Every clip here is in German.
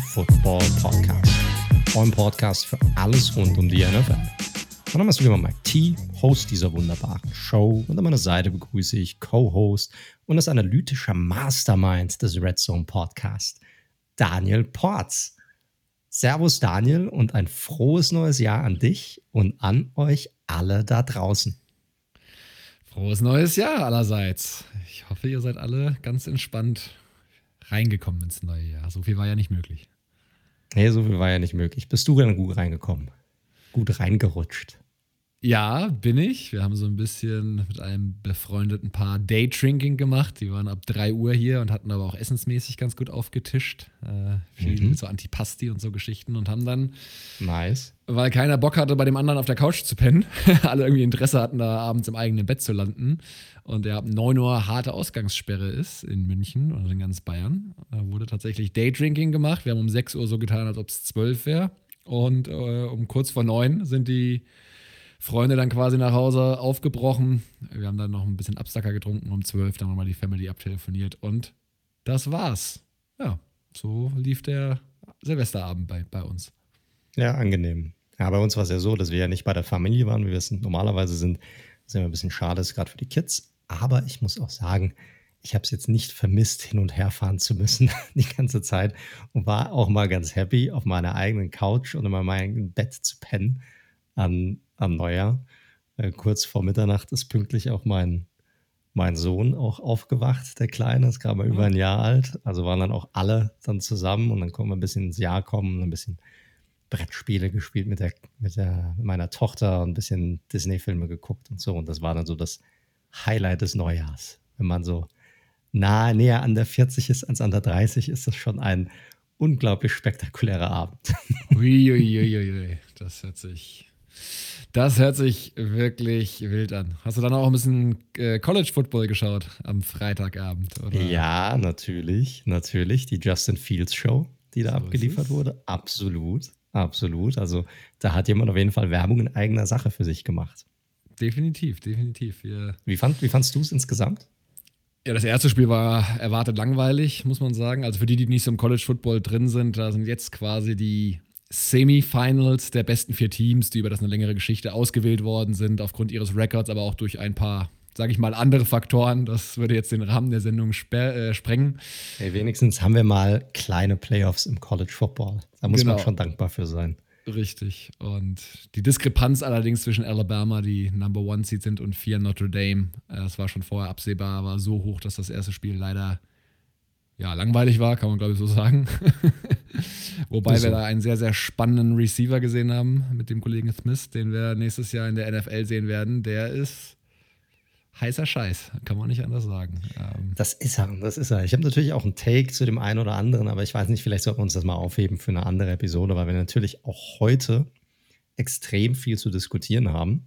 Football Podcast. Eurem Podcast für alles rund um die NFL. Mein Name ist wieder Mike T, Host dieser wunderbaren Show. Und an meiner Seite begrüße ich Co-Host und das analytische Mastermind des Red Zone Podcast, Daniel Porz. Servus Daniel und ein frohes neues Jahr an dich und an euch alle da draußen. Frohes neues Jahr allerseits. Ich hoffe, ihr seid alle ganz entspannt reingekommen ins neue Jahr. So viel war ja nicht möglich. Nee, so viel war ja nicht möglich. Bist du denn gut reingekommen? Gut reingerutscht? Ja, bin ich. Wir haben so ein bisschen mit einem befreundeten Paar Daydrinking gemacht. Die waren ab 3 Uhr hier und hatten aber auch essensmäßig ganz gut aufgetischt. Äh, viel mhm. so Antipasti und so Geschichten und haben dann. Nice. Weil keiner Bock hatte, bei dem anderen auf der Couch zu pennen. Alle irgendwie Interesse hatten, da abends im eigenen Bett zu landen. Und der ab 9 Uhr harte Ausgangssperre ist in München oder in ganz Bayern. Da wurde tatsächlich Daydrinking gemacht. Wir haben um 6 Uhr so getan, als ob es 12 wäre. Und äh, um kurz vor 9 sind die Freunde dann quasi nach Hause aufgebrochen. Wir haben dann noch ein bisschen Absacker getrunken um 12, dann nochmal die Family abtelefoniert und das war's. Ja, so lief der Silvesterabend bei, bei uns. Ja, angenehm. Ja, bei uns war es ja so, dass wir ja nicht bei der Familie waren, wie wir es normalerweise sind. Das ist immer ein bisschen schade, gerade für die Kids. Aber ich muss auch sagen, ich habe es jetzt nicht vermisst, hin und her fahren zu müssen die ganze Zeit und war auch mal ganz happy, auf meiner eigenen Couch und in meinem Bett zu pennen an am Neujahr. Äh, kurz vor Mitternacht ist pünktlich auch mein, mein Sohn auch aufgewacht, der Kleine, ist gerade mal mhm. über ein Jahr alt. Also waren dann auch alle dann zusammen und dann konnten wir ein bisschen ins Jahr kommen und ein bisschen Brettspiele gespielt mit, der, mit, der, mit meiner Tochter und ein bisschen Disney-Filme geguckt und so. Und das war dann so das Highlight des Neujahrs. Wenn man so nahe, näher an der 40 ist als an der 30, ist das schon ein unglaublich spektakulärer Abend. Uiuiuiui, ui, ui, ui. das hört sich das hört sich wirklich wild an. Hast du dann auch ein bisschen äh, College Football geschaut am Freitagabend? Oder? Ja, natürlich, natürlich. Die Justin Fields Show, die da so abgeliefert wurde. Absolut, absolut. Also da hat jemand auf jeden Fall Werbung in eigener Sache für sich gemacht. Definitiv, definitiv. Wir wie, fand, wie fandst du es insgesamt? Ja, das erste Spiel war erwartet langweilig, muss man sagen. Also für die, die nicht so im College Football drin sind, da sind jetzt quasi die Semifinals der besten vier Teams, die über das eine längere Geschichte ausgewählt worden sind, aufgrund ihres Records, aber auch durch ein paar, sage ich mal, andere Faktoren. Das würde jetzt den Rahmen der Sendung äh, sprengen. Hey, wenigstens haben wir mal kleine Playoffs im College Football. Da muss genau. man schon dankbar für sein. Richtig. Und die Diskrepanz allerdings zwischen Alabama, die Number One Seed sind, und vier Notre Dame, äh, das war schon vorher absehbar, war so hoch, dass das erste Spiel leider ja, langweilig war, kann man glaube ich so sagen. Wobei so. wir da einen sehr, sehr spannenden Receiver gesehen haben mit dem Kollegen Smith, den wir nächstes Jahr in der NFL sehen werden. Der ist heißer Scheiß, kann man nicht anders sagen. Ähm das ist er, das ist er. Ich habe natürlich auch einen Take zu dem einen oder anderen, aber ich weiß nicht, vielleicht sollten wir uns das mal aufheben für eine andere Episode, weil wir natürlich auch heute extrem viel zu diskutieren haben.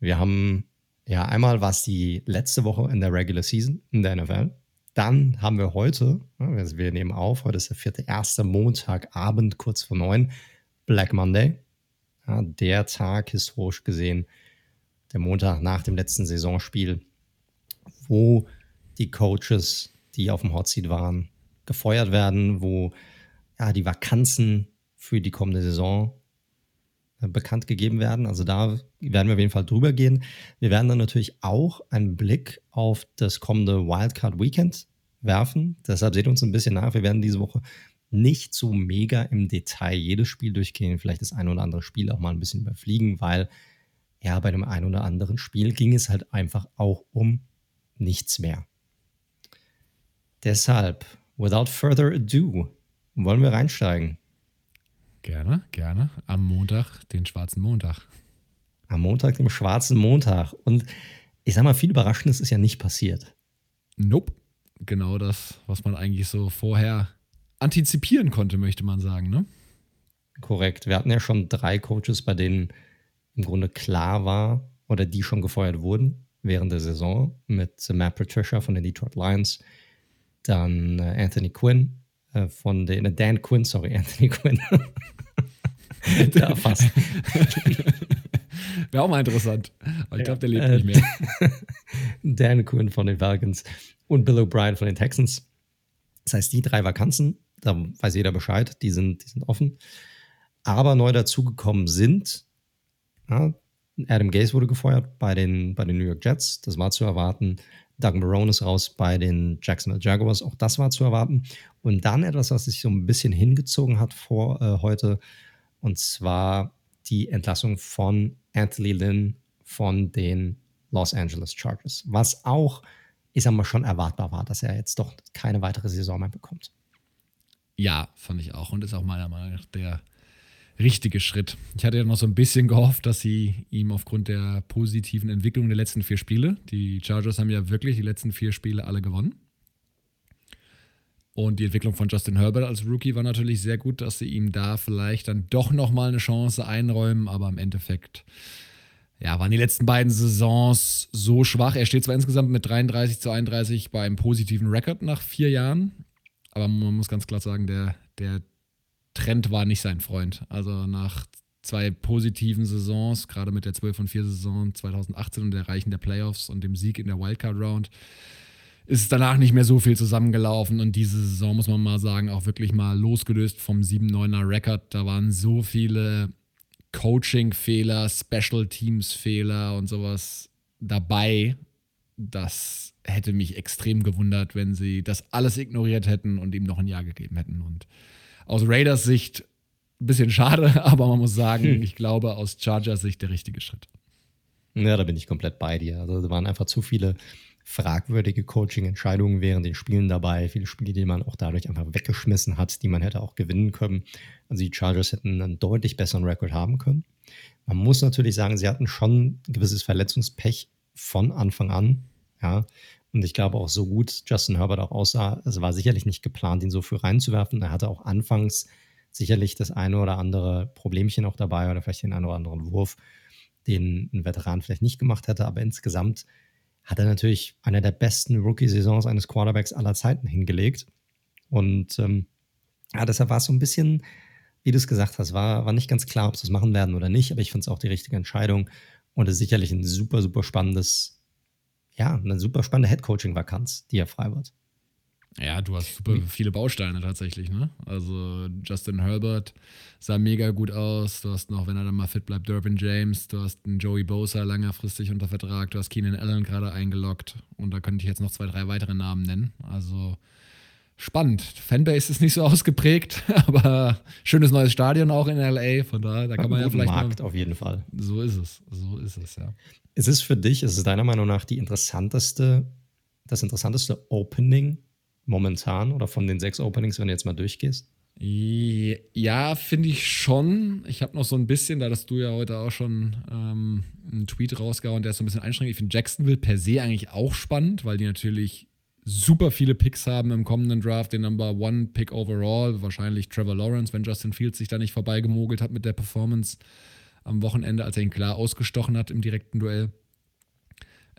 Wir haben ja einmal was die letzte Woche in der Regular Season in der NFL. Dann haben wir heute, wir nehmen auf, heute ist der vierte, erste Montagabend, kurz vor neun, Black Monday. Der Tag historisch gesehen, der Montag nach dem letzten Saisonspiel, wo die Coaches, die auf dem Hot Seat waren, gefeuert werden, wo ja, die Vakanzen für die kommende Saison bekannt gegeben werden. Also da werden wir auf jeden Fall drüber gehen. Wir werden dann natürlich auch einen Blick auf das kommende Wildcard Weekend werfen. Deshalb seht uns ein bisschen nach. Wir werden diese Woche nicht so mega im Detail jedes Spiel durchgehen, vielleicht das ein oder andere Spiel auch mal ein bisschen überfliegen, weil ja, bei dem ein oder anderen Spiel ging es halt einfach auch um nichts mehr. Deshalb, without further ado, wollen wir reinsteigen. Gerne, gerne. Am Montag, den schwarzen Montag. Am Montag, dem schwarzen Montag. Und ich sag mal, viel Überraschendes ist ja nicht passiert. Nope. Genau das, was man eigentlich so vorher antizipieren konnte, möchte man sagen, ne? Korrekt. Wir hatten ja schon drei Coaches, bei denen im Grunde klar war oder die schon gefeuert wurden während der Saison mit Matt Patricia von den Detroit Lions, dann äh, Anthony Quinn äh, von den, äh, Dan Quinn, sorry, Anthony Quinn. ja, fast. Wäre auch mal interessant. Aber ich glaube, der lebt äh, nicht mehr. Dan Quinn von den Falcons und Bill O'Brien von den Texans. Das heißt, die drei Vakanzen, Da weiß jeder Bescheid, die sind, die sind offen. Aber neu dazugekommen sind, ja, Adam Gase wurde gefeuert bei den, bei den New York Jets, das war zu erwarten. Doug Marone ist raus bei den Jacksonville Jaguars, auch das war zu erwarten. Und dann etwas, was sich so ein bisschen hingezogen hat vor äh, heute, und zwar die Entlassung von Anthony Lynn von den Los Angeles Chargers, was auch, ich sag mal, schon erwartbar war, dass er jetzt doch keine weitere Saison mehr bekommt. Ja, fand ich auch und ist auch meiner Meinung nach der richtige Schritt. Ich hatte ja noch so ein bisschen gehofft, dass sie ihm aufgrund der positiven Entwicklung der letzten vier Spiele, die Chargers haben ja wirklich die letzten vier Spiele alle gewonnen. Und die Entwicklung von Justin Herbert als Rookie war natürlich sehr gut, dass sie ihm da vielleicht dann doch nochmal eine Chance einräumen, aber im Endeffekt ja, waren die letzten beiden Saisons so schwach. Er steht zwar insgesamt mit 33 zu 31 bei einem positiven Rekord nach vier Jahren, aber man muss ganz klar sagen, der, der Trend war nicht sein Freund. Also nach zwei positiven Saisons, gerade mit der 12 und 4 Saison 2018 und der Erreichen der Playoffs und dem Sieg in der Wildcard Round, ist danach nicht mehr so viel zusammengelaufen und diese Saison muss man mal sagen, auch wirklich mal losgelöst vom 7-9er Rekord. Da waren so viele Coaching-Fehler, Special Teams-Fehler und sowas dabei. Das hätte mich extrem gewundert, wenn sie das alles ignoriert hätten und ihm noch ein Jahr gegeben hätten. Und aus Raiders Sicht ein bisschen schade, aber man muss sagen, hm. ich glaube, aus Chargers Sicht der richtige Schritt. Ja, da bin ich komplett bei dir. Also, da waren einfach zu viele fragwürdige Coaching-Entscheidungen während den Spielen dabei. Viele Spiele, die man auch dadurch einfach weggeschmissen hat, die man hätte auch gewinnen können. Also, die Chargers hätten einen deutlich besseren Rekord haben können. Man muss natürlich sagen, sie hatten schon ein gewisses Verletzungspech von Anfang an. Ja, und ich glaube auch so gut Justin Herbert auch aussah, es war sicherlich nicht geplant, ihn so früh reinzuwerfen. Er hatte auch anfangs sicherlich das eine oder andere Problemchen auch dabei oder vielleicht den einen oder anderen Wurf, den ein Veteran vielleicht nicht gemacht hätte. Aber insgesamt hat er natürlich eine der besten Rookie-Saisons eines Quarterbacks aller Zeiten hingelegt. Und ähm, ja, deshalb war es so ein bisschen, wie du es gesagt hast, war, war nicht ganz klar, ob sie es machen werden oder nicht. Aber ich finde es auch die richtige Entscheidung. Und es ist sicherlich ein super, super spannendes ja, eine super spannende Headcoaching-Vakanz, die ja frei wird. Ja, du hast super viele Bausteine tatsächlich, ne? Also Justin Herbert sah mega gut aus. Du hast noch, wenn er dann mal fit bleibt, Durbin James. Du hast einen Joey Bosa längerfristig unter Vertrag. Du hast Keenan Allen gerade eingeloggt. Und da könnte ich jetzt noch zwei, drei weitere Namen nennen. Also spannend. Fanbase ist nicht so ausgeprägt, aber schönes neues Stadion auch in LA. Von daher, da kann man ja vielleicht. Markt mal, auf jeden Fall. So ist es. So ist es, ja. Ist es für dich, ist es deiner Meinung nach die interessanteste, das interessanteste Opening momentan oder von den sechs Openings, wenn du jetzt mal durchgehst? Ja, finde ich schon. Ich habe noch so ein bisschen, da dass du ja heute auch schon ähm, einen Tweet rausgehauen, der ist so ein bisschen einschränkend. Ich finde Jacksonville per se eigentlich auch spannend, weil die natürlich super viele Picks haben im kommenden Draft, den Number One Pick overall, wahrscheinlich Trevor Lawrence, wenn Justin Fields sich da nicht vorbeigemogelt hat mit der Performance am Wochenende, als er ihn klar ausgestochen hat im direkten Duell.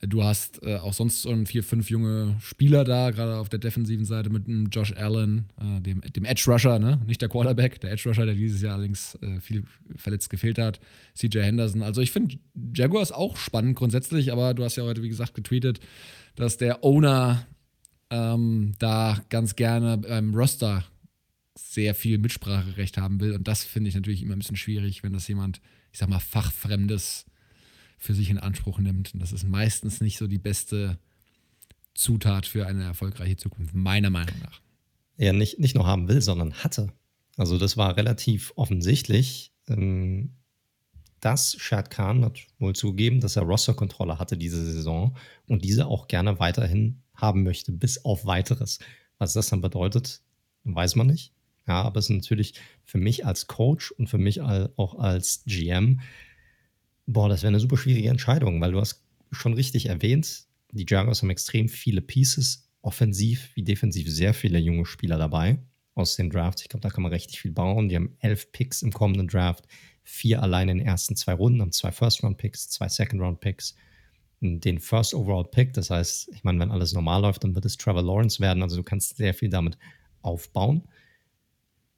Du hast äh, auch sonst so vier, fünf junge Spieler da, gerade auf der defensiven Seite mit einem Josh Allen, äh, dem, dem Edge Rusher, ne? nicht der Quarterback, der Edge Rusher, der dieses Jahr allerdings äh, viel verletzt gefehlt hat, CJ Henderson. Also ich finde Jaguars auch spannend grundsätzlich, aber du hast ja heute, wie gesagt, getweetet, dass der Owner ähm, da ganz gerne beim Roster sehr viel Mitspracherecht haben will. Und das finde ich natürlich immer ein bisschen schwierig, wenn das jemand, ich sag mal, fachfremdes für sich in Anspruch nimmt. Und das ist meistens nicht so die beste Zutat für eine erfolgreiche Zukunft, meiner Meinung nach. Ja, nicht, nicht nur haben will, sondern hatte. Also das war relativ offensichtlich. Ähm, dass Shad Khan hat wohl zugegeben, dass er Roster-Kontrolle hatte diese Saison und diese auch gerne weiterhin haben möchte, bis auf weiteres. Was das dann bedeutet, weiß man nicht. Ja, aber es ist natürlich für mich als Coach und für mich auch als GM, boah, das wäre eine super schwierige Entscheidung, weil du hast schon richtig erwähnt, die Jaguars haben extrem viele Pieces, offensiv wie defensiv sehr viele junge Spieler dabei aus den Drafts. Ich glaube, da kann man richtig viel bauen. Die haben elf Picks im kommenden Draft, vier allein in den ersten zwei Runden, haben zwei First-Round-Picks, zwei Second-Round-Picks den First Overall Pick. Das heißt, ich meine, wenn alles normal läuft, dann wird es Trevor Lawrence werden. Also du kannst sehr viel damit aufbauen.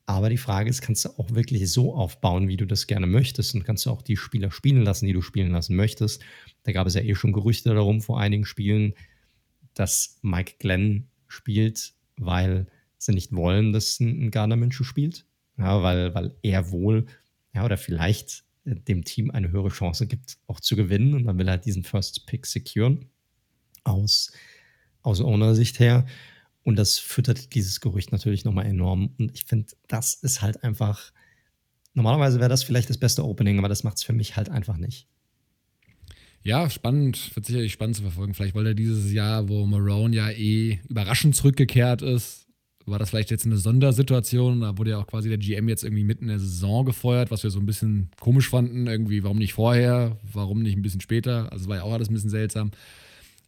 Aber die Frage ist, kannst du auch wirklich so aufbauen, wie du das gerne möchtest? Und kannst du auch die Spieler spielen lassen, die du spielen lassen möchtest? Da gab es ja eh schon Gerüchte darum vor einigen Spielen, dass Mike Glenn spielt, weil sie nicht wollen, dass ein Gardner Minshew spielt. Ja, weil, weil er wohl, ja, oder vielleicht äh, dem Team eine höhere Chance gibt, auch zu gewinnen. Und man will halt diesen First Pick securen. Aus, aus Owner-Sicht her. Und das füttert dieses Gerücht natürlich nochmal enorm. Und ich finde, das ist halt einfach. Normalerweise wäre das vielleicht das beste Opening, aber das macht es für mich halt einfach nicht. Ja, spannend, wird sicherlich spannend zu verfolgen. Vielleicht wollte er dieses Jahr, wo Marone ja eh überraschend zurückgekehrt ist, war das vielleicht jetzt eine Sondersituation. Da wurde ja auch quasi der GM jetzt irgendwie mitten in der Saison gefeuert, was wir so ein bisschen komisch fanden. Irgendwie, warum nicht vorher? Warum nicht ein bisschen später? Also war ja auch alles ein bisschen seltsam.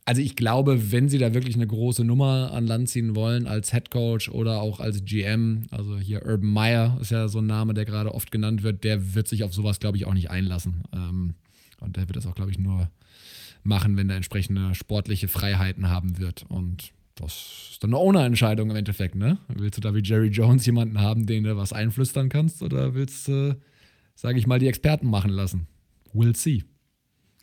Also ich glaube, wenn sie da wirklich eine große Nummer an Land ziehen wollen als Head Coach oder auch als GM, also hier Urban Meyer ist ja so ein Name, der gerade oft genannt wird, der wird sich auf sowas, glaube ich, auch nicht einlassen. Ähm, und der wird das auch, glaube ich, nur machen, wenn er entsprechende sportliche Freiheiten haben wird. Und das ist dann eine Owner-Entscheidung im Endeffekt, ne? Willst du da wie Jerry Jones jemanden haben, den du was einflüstern kannst, oder willst du, sage ich mal, die Experten machen lassen? We'll see.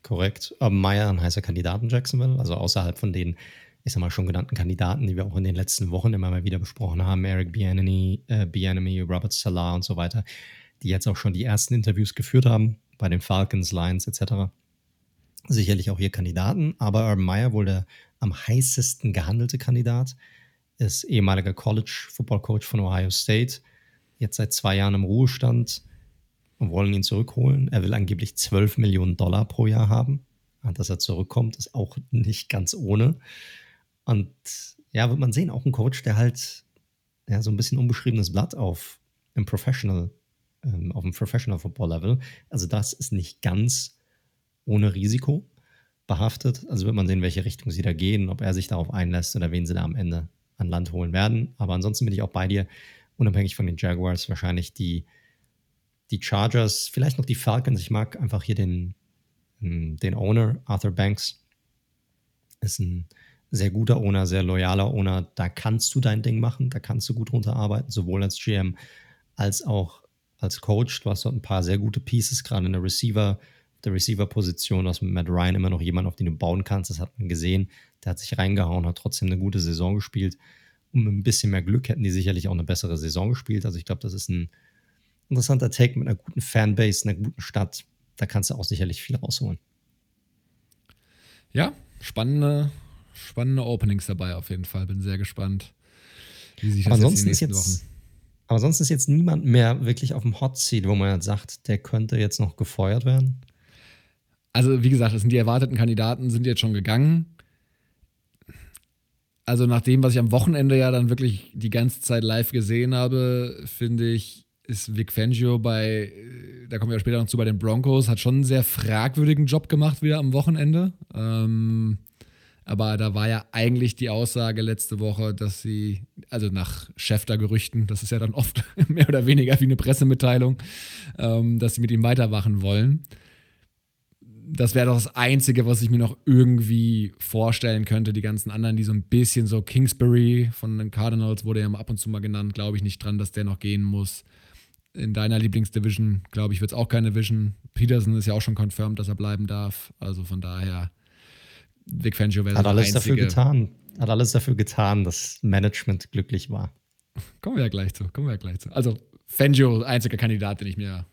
Korrekt. Aber Meyer ein heißer Kandidat in Jacksonville, also außerhalb von den, ich sag mal, schon genannten Kandidaten, die wir auch in den letzten Wochen immer mal wieder besprochen haben, Eric Bianemi, äh, Robert Salah und so weiter, die jetzt auch schon die ersten Interviews geführt haben bei den Falcons, Lions etc. Sicherlich auch hier Kandidaten, aber Urban Meyer wohl der am heißesten gehandelte Kandidat, ist ehemaliger College Football Coach von Ohio State, jetzt seit zwei Jahren im Ruhestand, und wollen ihn zurückholen. Er will angeblich 12 Millionen Dollar pro Jahr haben. Dass er zurückkommt, ist auch nicht ganz ohne. Und ja, wird man sehen, auch ein Coach, der halt ja, so ein bisschen unbeschriebenes Blatt auf im Professional, ähm, auf dem Professional Football Level. Also das ist nicht ganz ohne Risiko behaftet. Also wird man sehen, welche Richtung sie da gehen, ob er sich darauf einlässt oder wen sie da am Ende an Land holen werden. Aber ansonsten bin ich auch bei dir, unabhängig von den Jaguars, wahrscheinlich die die Chargers, vielleicht noch die Falcons. Ich mag einfach hier den, hm, den Owner, Arthur Banks. Ist ein sehr guter Owner, sehr loyaler Owner. Da kannst du dein Ding machen, da kannst du gut runterarbeiten, sowohl als GM als auch als Coach. Du hast dort ein paar sehr gute Pieces, gerade in der Receiver, der Receiver-Position. Du hast mit Matt Ryan immer noch jemanden, auf den du bauen kannst. Das hat man gesehen. Der hat sich reingehauen, hat trotzdem eine gute Saison gespielt. Und mit ein bisschen mehr Glück hätten die sicherlich auch eine bessere Saison gespielt. Also ich glaube, das ist ein interessanter Take mit einer guten Fanbase, einer guten Stadt. Da kannst du auch sicherlich viel rausholen. Ja, spannende, spannende Openings dabei auf jeden Fall. Bin sehr gespannt, wie sich das aber ansonsten jetzt, jetzt Aber sonst ist jetzt niemand mehr wirklich auf dem Hot Seat, wo man jetzt sagt, der könnte jetzt noch gefeuert werden. Also, wie gesagt, das sind die erwarteten Kandidaten, sind jetzt schon gegangen. Also, nach dem, was ich am Wochenende ja dann wirklich die ganze Zeit live gesehen habe, finde ich, ist Vic Fangio bei, äh, da kommen wir später noch zu, bei den Broncos, hat schon einen sehr fragwürdigen Job gemacht wieder am Wochenende. Ähm, aber da war ja eigentlich die Aussage letzte Woche, dass sie, also nach Schäfter-Gerüchten, das ist ja dann oft mehr oder weniger wie eine Pressemitteilung, ähm, dass sie mit ihm weitermachen wollen. Das wäre doch das Einzige, was ich mir noch irgendwie vorstellen könnte. Die ganzen anderen, die so ein bisschen so Kingsbury von den Cardinals wurde ja ab und zu mal genannt, glaube ich nicht dran, dass der noch gehen muss in deiner Lieblingsdivision, glaube ich, wird es auch keine Vision. Peterson ist ja auch schon confirmed, dass er bleiben darf. Also von daher, Vic Fangio wäre Hat alles dafür getan. Hat alles dafür getan, dass Management glücklich war. Kommen wir ja gleich zu. Kommen wir ja gleich zu. Also Fangio, einziger Kandidat, den ich mir,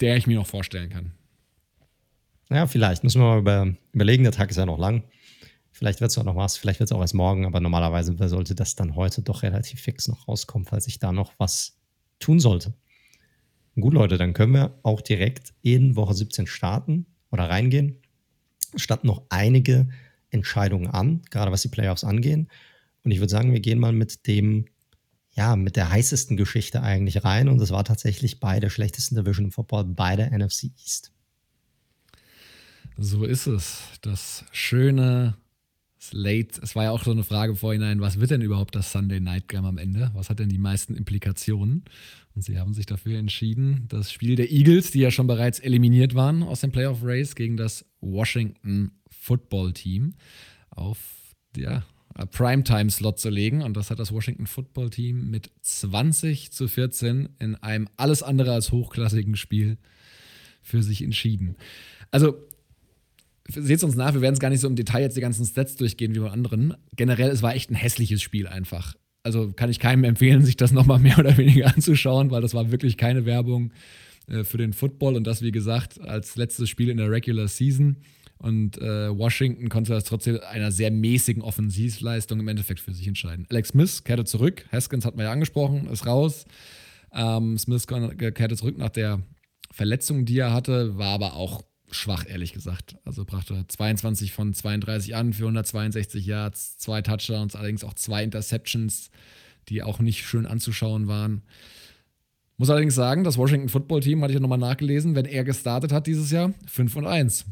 der ich mir noch vorstellen kann. Ja, vielleicht. Müssen wir mal über, überlegen. Der Tag ist ja noch lang. Vielleicht wird es auch noch was, vielleicht wird es auch erst morgen, aber normalerweise sollte das dann heute doch relativ fix noch rauskommen, falls ich da noch was tun sollte. Gut, Leute, dann können wir auch direkt in Woche 17 starten oder reingehen. Statt noch einige Entscheidungen an, gerade was die Playoffs angehen. Und ich würde sagen, wir gehen mal mit dem, ja, mit der heißesten Geschichte eigentlich rein. Und das war tatsächlich bei der schlechtesten Division im Football bei der NFC East. So ist es. Das schöne Slate, es war ja auch so eine Frage vorhinein, was wird denn überhaupt das Sunday Night Game am Ende? Was hat denn die meisten Implikationen? Und sie haben sich dafür entschieden, das Spiel der Eagles, die ja schon bereits eliminiert waren aus dem Playoff Race, gegen das Washington Football Team auf ja, Primetime-Slot zu legen. Und das hat das Washington Football Team mit 20 zu 14 in einem alles andere als hochklassigen Spiel für sich entschieden. Also seht es uns nach, wir werden es gar nicht so im Detail jetzt die ganzen Stats durchgehen wie bei anderen. Generell, es war echt ein hässliches Spiel einfach. Also kann ich keinem empfehlen, sich das nochmal mehr oder weniger anzuschauen, weil das war wirklich keine Werbung äh, für den Football und das, wie gesagt, als letztes Spiel in der Regular Season. Und äh, Washington konnte das trotzdem einer sehr mäßigen Offensivleistung im Endeffekt für sich entscheiden. Alex Smith kehrte zurück. Haskins hat man ja angesprochen, ist raus. Ähm, Smith kehrte zurück nach der Verletzung, die er hatte, war aber auch schwach, ehrlich gesagt. Also brachte 22 von 32 an für 162 Yards, zwei Touchdowns, allerdings auch zwei Interceptions, die auch nicht schön anzuschauen waren. Muss allerdings sagen, das Washington Football Team, hatte ich ja nochmal nachgelesen, wenn er gestartet hat dieses Jahr, 5 und 1.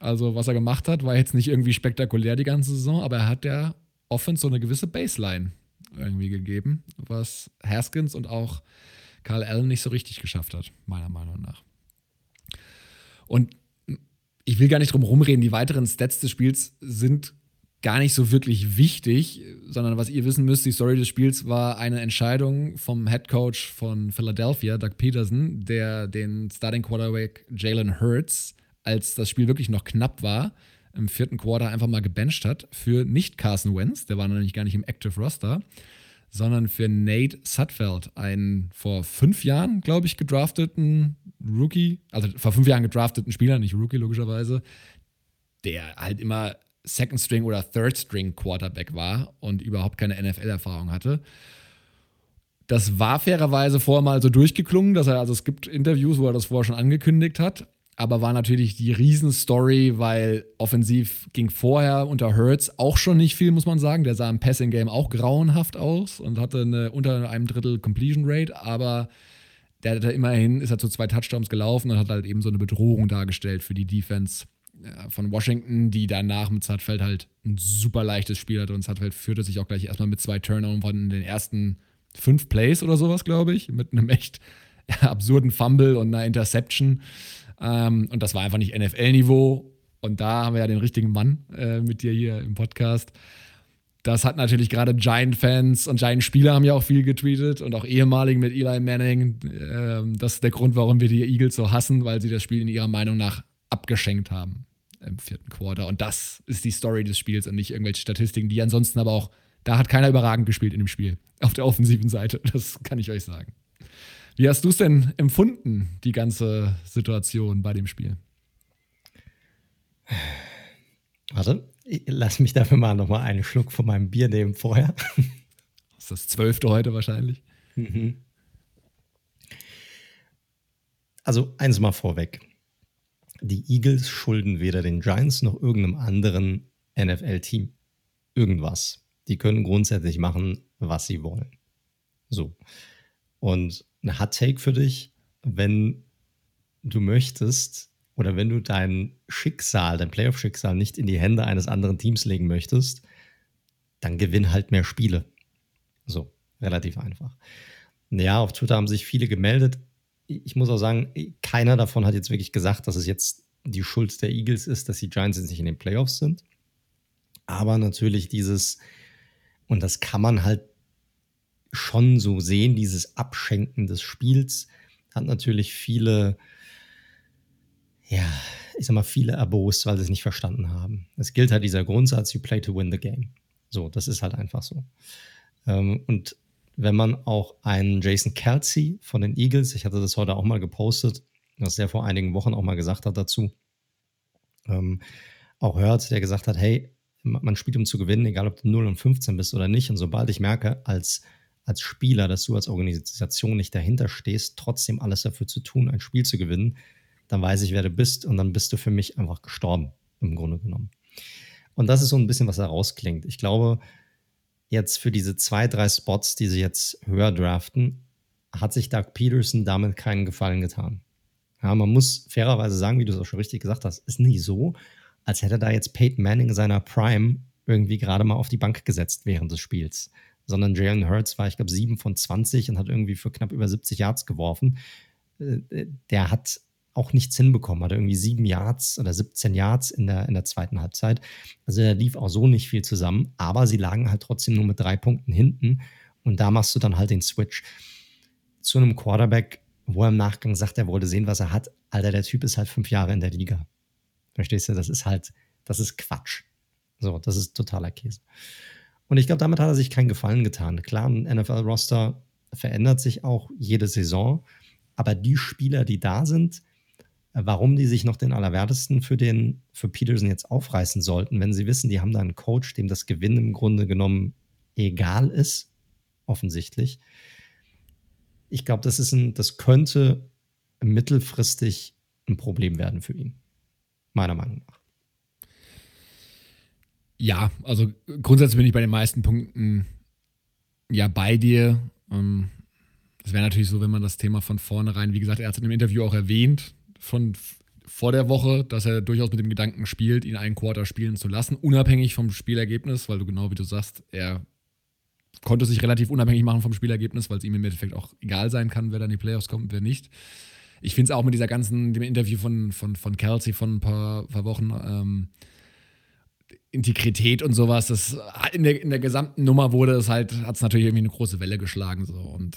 Also, was er gemacht hat, war jetzt nicht irgendwie spektakulär die ganze Saison, aber er hat der Offense so eine gewisse Baseline irgendwie gegeben, was Haskins und auch Carl Allen nicht so richtig geschafft hat, meiner Meinung nach. Und ich will gar nicht drum rumreden, die weiteren Stats des Spiels sind gar nicht so wirklich wichtig, sondern was ihr wissen müsst, die Story des Spiels war eine Entscheidung vom Head Coach von Philadelphia, Doug Peterson, der den Starting Quarterback Jalen Hurts, als das Spiel wirklich noch knapp war, im vierten Quarter einfach mal gebencht hat für nicht Carson Wentz, der war nämlich gar nicht im Active Roster, sondern für Nate Sutfeld, einen vor fünf Jahren, glaube ich, gedrafteten Rookie, also vor fünf Jahren gedrafteten Spieler, nicht Rookie logischerweise, der halt immer Second String oder Third String Quarterback war und überhaupt keine NFL-Erfahrung hatte. Das war fairerweise vorher mal so durchgeklungen, dass er, also es gibt Interviews, wo er das vorher schon angekündigt hat, aber war natürlich die Riesenstory, weil offensiv ging vorher unter Hurts auch schon nicht viel, muss man sagen. Der sah im Passing Game auch grauenhaft aus und hatte eine unter einem Drittel Completion Rate, aber der hatte immerhin, ist er zu zwei Touchdowns gelaufen und hat halt eben so eine Bedrohung dargestellt für die Defense von Washington, die danach mit Zutfeld halt ein super leichtes Spiel hatte. Und Zutfeld führte sich auch gleich erstmal mit zwei Turnovers in den ersten fünf Plays oder sowas, glaube ich, mit einem echt absurden Fumble und einer Interception. Ähm, und das war einfach nicht NFL-Niveau. Und da haben wir ja den richtigen Mann äh, mit dir hier im Podcast. Das hat natürlich gerade Giant-Fans und Giant-Spieler haben ja auch viel getweetet und auch ehemalig mit Eli Manning. Ähm, das ist der Grund, warum wir die Eagles so hassen, weil sie das Spiel in ihrer Meinung nach abgeschenkt haben im vierten Quarter. Und das ist die Story des Spiels und nicht irgendwelche Statistiken, die ansonsten aber auch, da hat keiner überragend gespielt in dem Spiel. Auf der offensiven Seite. Das kann ich euch sagen. Wie hast du es denn empfunden, die ganze Situation bei dem Spiel? Warte, lass mich dafür mal nochmal einen Schluck von meinem Bier nehmen vorher. Das ist das zwölfte heute wahrscheinlich. Mhm. Also eins mal vorweg die Eagles schulden weder den Giants noch irgendeinem anderen NFL-Team irgendwas. Die können grundsätzlich machen, was sie wollen. So. Und ein Hot Take für dich, wenn du möchtest oder wenn du dein Schicksal, dein Playoff-Schicksal nicht in die Hände eines anderen Teams legen möchtest, dann gewinn halt mehr Spiele. So, relativ einfach. Ja, auf Twitter haben sich viele gemeldet ich muss auch sagen, keiner davon hat jetzt wirklich gesagt, dass es jetzt die Schuld der Eagles ist, dass die Giants jetzt nicht in den Playoffs sind. Aber natürlich dieses, und das kann man halt schon so sehen, dieses Abschenken des Spiels hat natürlich viele, ja, ich sag mal, viele erbost, weil sie es nicht verstanden haben. Es gilt halt dieser Grundsatz, you play to win the game. So, das ist halt einfach so. Ähm, und wenn man auch einen Jason Kelsey von den Eagles, ich hatte das heute auch mal gepostet, was der vor einigen Wochen auch mal gesagt hat dazu, ähm, auch hört, der gesagt hat, hey, man spielt um zu gewinnen, egal ob du 0 und 15 bist oder nicht. Und sobald ich merke, als, als Spieler, dass du als Organisation nicht dahinter stehst, trotzdem alles dafür zu tun, ein Spiel zu gewinnen, dann weiß ich, wer du bist und dann bist du für mich einfach gestorben, im Grunde genommen. Und das ist so ein bisschen, was da rausklingt. Ich glaube, jetzt für diese zwei, drei Spots, die sie jetzt höher draften, hat sich Doug Peterson damit keinen Gefallen getan. Ja, man muss fairerweise sagen, wie du es auch schon richtig gesagt hast, ist nie so, als hätte da jetzt Peyton Manning seiner Prime irgendwie gerade mal auf die Bank gesetzt während des Spiels. Sondern Jalen Hurts war, ich glaube, 7 von 20 und hat irgendwie für knapp über 70 Yards geworfen. Äh, äh, der hat auch nichts hinbekommen. Hatte irgendwie sieben Yards oder 17 Yards in der, in der zweiten Halbzeit. Also da lief auch so nicht viel zusammen, aber sie lagen halt trotzdem nur mit drei Punkten hinten. Und da machst du dann halt den Switch zu einem Quarterback, wo er im Nachgang sagt, er wollte sehen, was er hat. Alter, der Typ ist halt fünf Jahre in der Liga. Verstehst du? Das ist halt, das ist Quatsch. So, das ist totaler Käse. Und ich glaube, damit hat er sich keinen Gefallen getan. Klar, ein NFL-Roster verändert sich auch jede Saison, aber die Spieler, die da sind, äh, warum die sich noch den Allerwertesten für, den, für Peterson jetzt aufreißen sollten, wenn sie wissen, die haben da einen Coach, dem das Gewinnen im Grunde genommen egal ist, offensichtlich. Ich glaube, das das könnte mittelfristig ein Problem werden für ihn. Meiner Meinung nach. Ja, also grundsätzlich bin ich bei den meisten Punkten ja bei dir. Ähm, es wäre natürlich so, wenn man das Thema von vornherein, wie gesagt, er hat es in dem Interview auch erwähnt, von vor der Woche, dass er durchaus mit dem Gedanken spielt, ihn einen Quarter spielen zu lassen, unabhängig vom Spielergebnis, weil du genau wie du sagst, er konnte sich relativ unabhängig machen vom Spielergebnis, weil es ihm im Endeffekt auch egal sein kann, wer dann in die Playoffs kommt und wer nicht. Ich finde es auch mit dieser ganzen, dem Interview von, von, von Kelsey von ein paar, paar Wochen, ähm, Integrität und sowas, das in der, in der gesamten Nummer wurde es halt, hat es natürlich irgendwie eine große Welle geschlagen. So. Und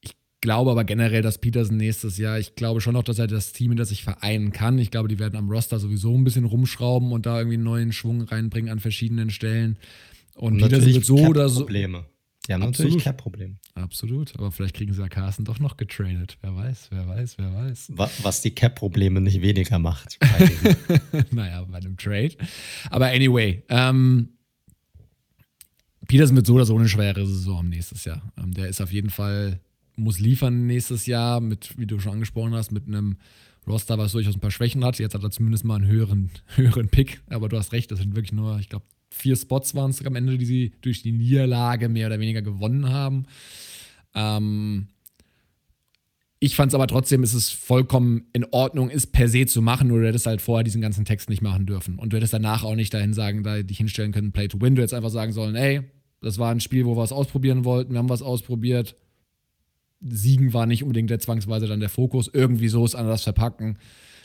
ich glaube aber generell, dass Peterson nächstes Jahr, ich glaube schon noch, dass er das Team hinter sich vereinen kann. Ich glaube, die werden am Roster sowieso ein bisschen rumschrauben und da irgendwie einen neuen Schwung reinbringen an verschiedenen Stellen. Und, und Peterson wird so oder so. Probleme. Die haben Absolut. natürlich Cap-Problem. Absolut, aber vielleicht kriegen sie ja Carsten doch noch getradet. Wer weiß, wer weiß, wer weiß. Was die Cap-Probleme nicht weniger macht. naja, bei einem Trade. Aber anyway, ähm, Peterson wird so oder so eine schwere Saison nächstes Jahr. Ähm, der ist auf jeden Fall, muss liefern nächstes Jahr mit, wie du schon angesprochen hast, mit einem Roster, was durchaus ein paar Schwächen hat. Jetzt hat er zumindest mal einen höheren, höheren Pick, aber du hast recht, das sind wirklich nur, ich glaube, vier Spots waren es am Ende, die sie durch die Niederlage mehr oder weniger gewonnen haben. Ähm, ich fand es aber trotzdem, ist es vollkommen in Ordnung, ist per se zu machen, nur du hättest halt vorher diesen ganzen Text nicht machen dürfen. Und du hättest danach auch nicht dahin sagen, da dich hinstellen können, Play to Win. Du hättest einfach sagen sollen, ey, das war ein Spiel, wo wir was ausprobieren wollten, wir haben was ausprobiert. Siegen war nicht unbedingt der zwangsweise dann der Fokus. Irgendwie so ist anders verpacken.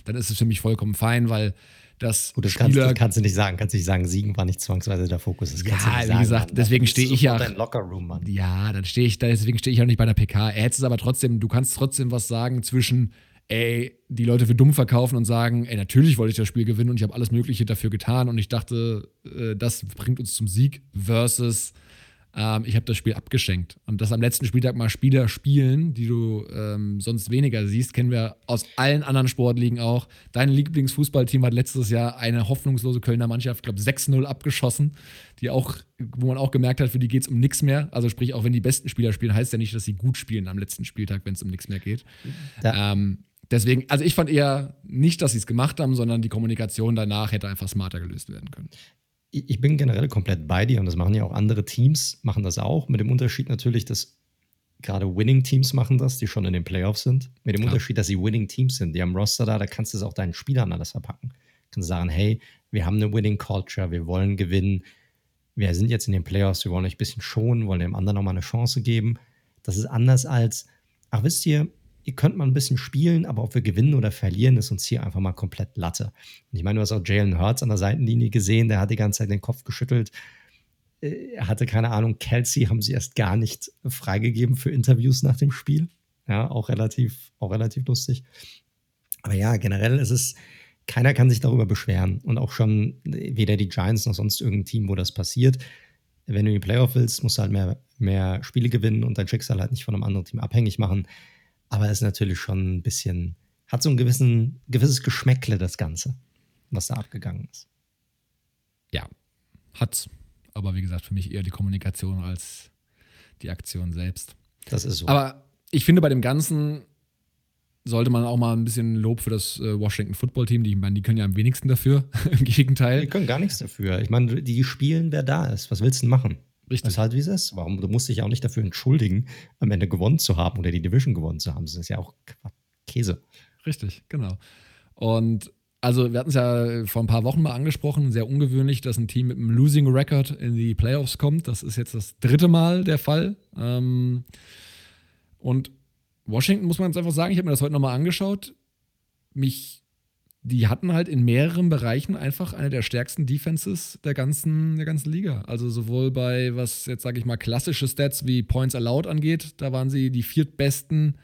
Dann ist es für mich vollkommen fein, weil dass Gut, das Spieler, kannst, kannst, du nicht sagen. Kannst du nicht sagen, Siegen war nicht zwangsweise der Fokus. Das ja, wie sagen, gesagt, Mann. deswegen stehe ich ja. Lockerroom, Mann. Ja, dann stehe ich, deswegen stehe ich auch nicht bei der PK. Er hätte es aber trotzdem, du kannst trotzdem was sagen zwischen, ey, die Leute für dumm verkaufen und sagen, ey, natürlich wollte ich das Spiel gewinnen und ich habe alles Mögliche dafür getan und ich dachte, äh, das bringt uns zum Sieg, versus ähm, ich habe das Spiel abgeschenkt. Und dass am letzten Spieltag mal Spieler spielen, die du ähm, sonst weniger siehst, kennen wir aus allen anderen Sportligen auch. Dein Lieblingsfußballteam hat letztes Jahr eine hoffnungslose Kölner Mannschaft, ich glaube 6-0 abgeschossen, die auch, wo man auch gemerkt hat, für die geht es um nichts mehr. Also sprich, auch wenn die besten Spieler spielen, heißt ja nicht, dass sie gut spielen am letzten Spieltag, wenn es um nichts mehr geht. Ja. Ähm, deswegen, also ich fand eher nicht, dass sie es gemacht haben, sondern die Kommunikation danach hätte einfach smarter gelöst werden können ich bin generell komplett bei dir und das machen ja auch andere Teams, machen das auch, mit dem Unterschied natürlich, dass gerade Winning-Teams machen das, die schon in den Playoffs sind, mit dem Klar. Unterschied, dass sie Winning-Teams sind. Die haben Roster da, da kannst du es auch deinen Spielern anders verpacken. Du kannst sagen, hey, wir haben eine Winning-Culture, wir wollen gewinnen, wir sind jetzt in den Playoffs, wir wollen euch ein bisschen schonen, wollen dem anderen nochmal eine Chance geben. Das ist anders als, ach wisst ihr, ihr könnt mal ein bisschen spielen, aber ob wir gewinnen oder verlieren, ist uns hier einfach mal komplett Latte. Und ich meine, du hast auch Jalen Hurts an der Seitenlinie gesehen, der hat die ganze Zeit den Kopf geschüttelt. Äh, er hatte keine Ahnung, Kelsey haben sie erst gar nicht freigegeben für Interviews nach dem Spiel. Ja, auch relativ, auch relativ lustig. Aber ja, generell ist es, keiner kann sich darüber beschweren. Und auch schon weder die Giants noch sonst irgendein Team, wo das passiert. Wenn du in die Playoff willst, musst du halt mehr, mehr Spiele gewinnen und dein Schicksal halt nicht von einem anderen Team abhängig machen. Aber es ist natürlich schon ein bisschen, hat so ein gewissen, gewisses Geschmäckle, das Ganze, was da abgegangen ist. Ja, hat's. Aber wie gesagt, für mich eher die Kommunikation als die Aktion selbst. Das ist so. Aber ich finde, bei dem Ganzen sollte man auch mal ein bisschen Lob für das äh, Washington Football Team, die, ich meine, die können ja am wenigsten dafür, im Gegenteil. Die können gar nichts dafür. Ich meine, die spielen, wer da ist. Was willst du denn machen? Richtig. Das ist halt, wie es ist. Warum? Du musst dich ja auch nicht dafür entschuldigen, am Ende gewonnen zu haben oder die Division gewonnen zu haben. Das ist ja auch Käse. Richtig, genau. Und also, wir hatten es ja vor ein paar Wochen mal angesprochen, sehr ungewöhnlich, dass ein Team mit einem Losing Record in die Playoffs kommt. Das ist jetzt das dritte Mal der Fall. Ähm, und Washington muss man jetzt einfach sagen, ich habe mir das heute nochmal angeschaut. Mich die hatten halt in mehreren Bereichen einfach eine der stärksten Defenses der ganzen, der ganzen Liga. Also sowohl bei, was jetzt sage ich mal, klassische Stats wie Points Allowed angeht, da waren sie die viertbesten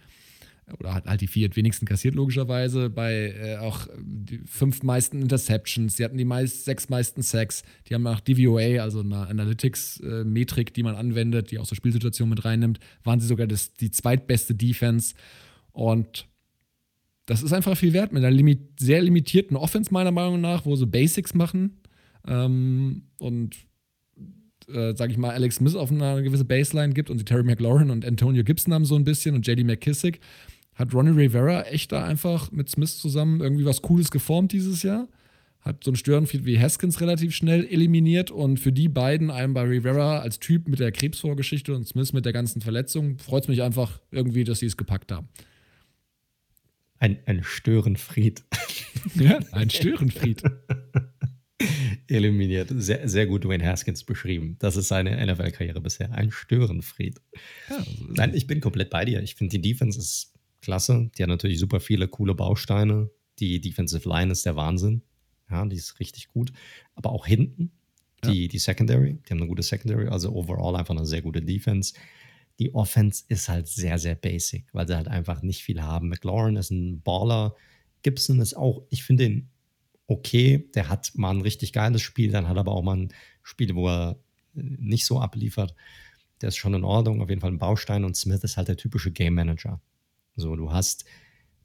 oder halt die vier wenigsten kassiert, logischerweise, bei äh, auch die fünf meisten Interceptions, die hatten die meist, sechs meisten Sacks, die haben auch DVOA, also eine Analytics-Metrik, die man anwendet, die auch so Spielsituationen mit reinnimmt, waren sie sogar das, die zweitbeste Defense und das ist einfach viel wert mit einer limit sehr limitierten Offense, meiner Meinung nach, wo sie Basics machen ähm, und äh, sage ich mal, Alex Smith auf eine gewisse Baseline gibt und die Terry McLaurin und Antonio Gibson haben so ein bisschen und JD McKissick hat Ronnie Rivera echt da einfach mit Smith zusammen irgendwie was Cooles geformt dieses Jahr. Hat so einen Störenfried wie Haskins relativ schnell eliminiert und für die beiden, einen bei Rivera als Typ mit der Krebsvorgeschichte und Smith mit der ganzen Verletzung, freut es mich einfach irgendwie, dass sie es gepackt haben. Ein, ein Störenfried. Ja, ein Störenfried. Eliminiert. Sehr, sehr gut Dwayne Haskins beschrieben. Das ist seine NFL-Karriere bisher. Ein Störenfried. Ja, Nein, ich bin komplett bei dir. Ich finde, die Defense ist klasse. Die hat natürlich super viele coole Bausteine. Die Defensive Line ist der Wahnsinn. Ja, die ist richtig gut. Aber auch hinten, die, ja. die Secondary, die haben eine gute Secondary, also overall einfach eine sehr gute Defense. Die Offense ist halt sehr, sehr basic, weil sie halt einfach nicht viel haben. McLaurin ist ein Baller. Gibson ist auch, ich finde ihn okay. Der hat mal ein richtig geiles Spiel, dann hat er aber auch mal ein Spiel, wo er nicht so abliefert. Der ist schon in Ordnung, auf jeden Fall ein Baustein. Und Smith ist halt der typische Game Manager. So, du hast,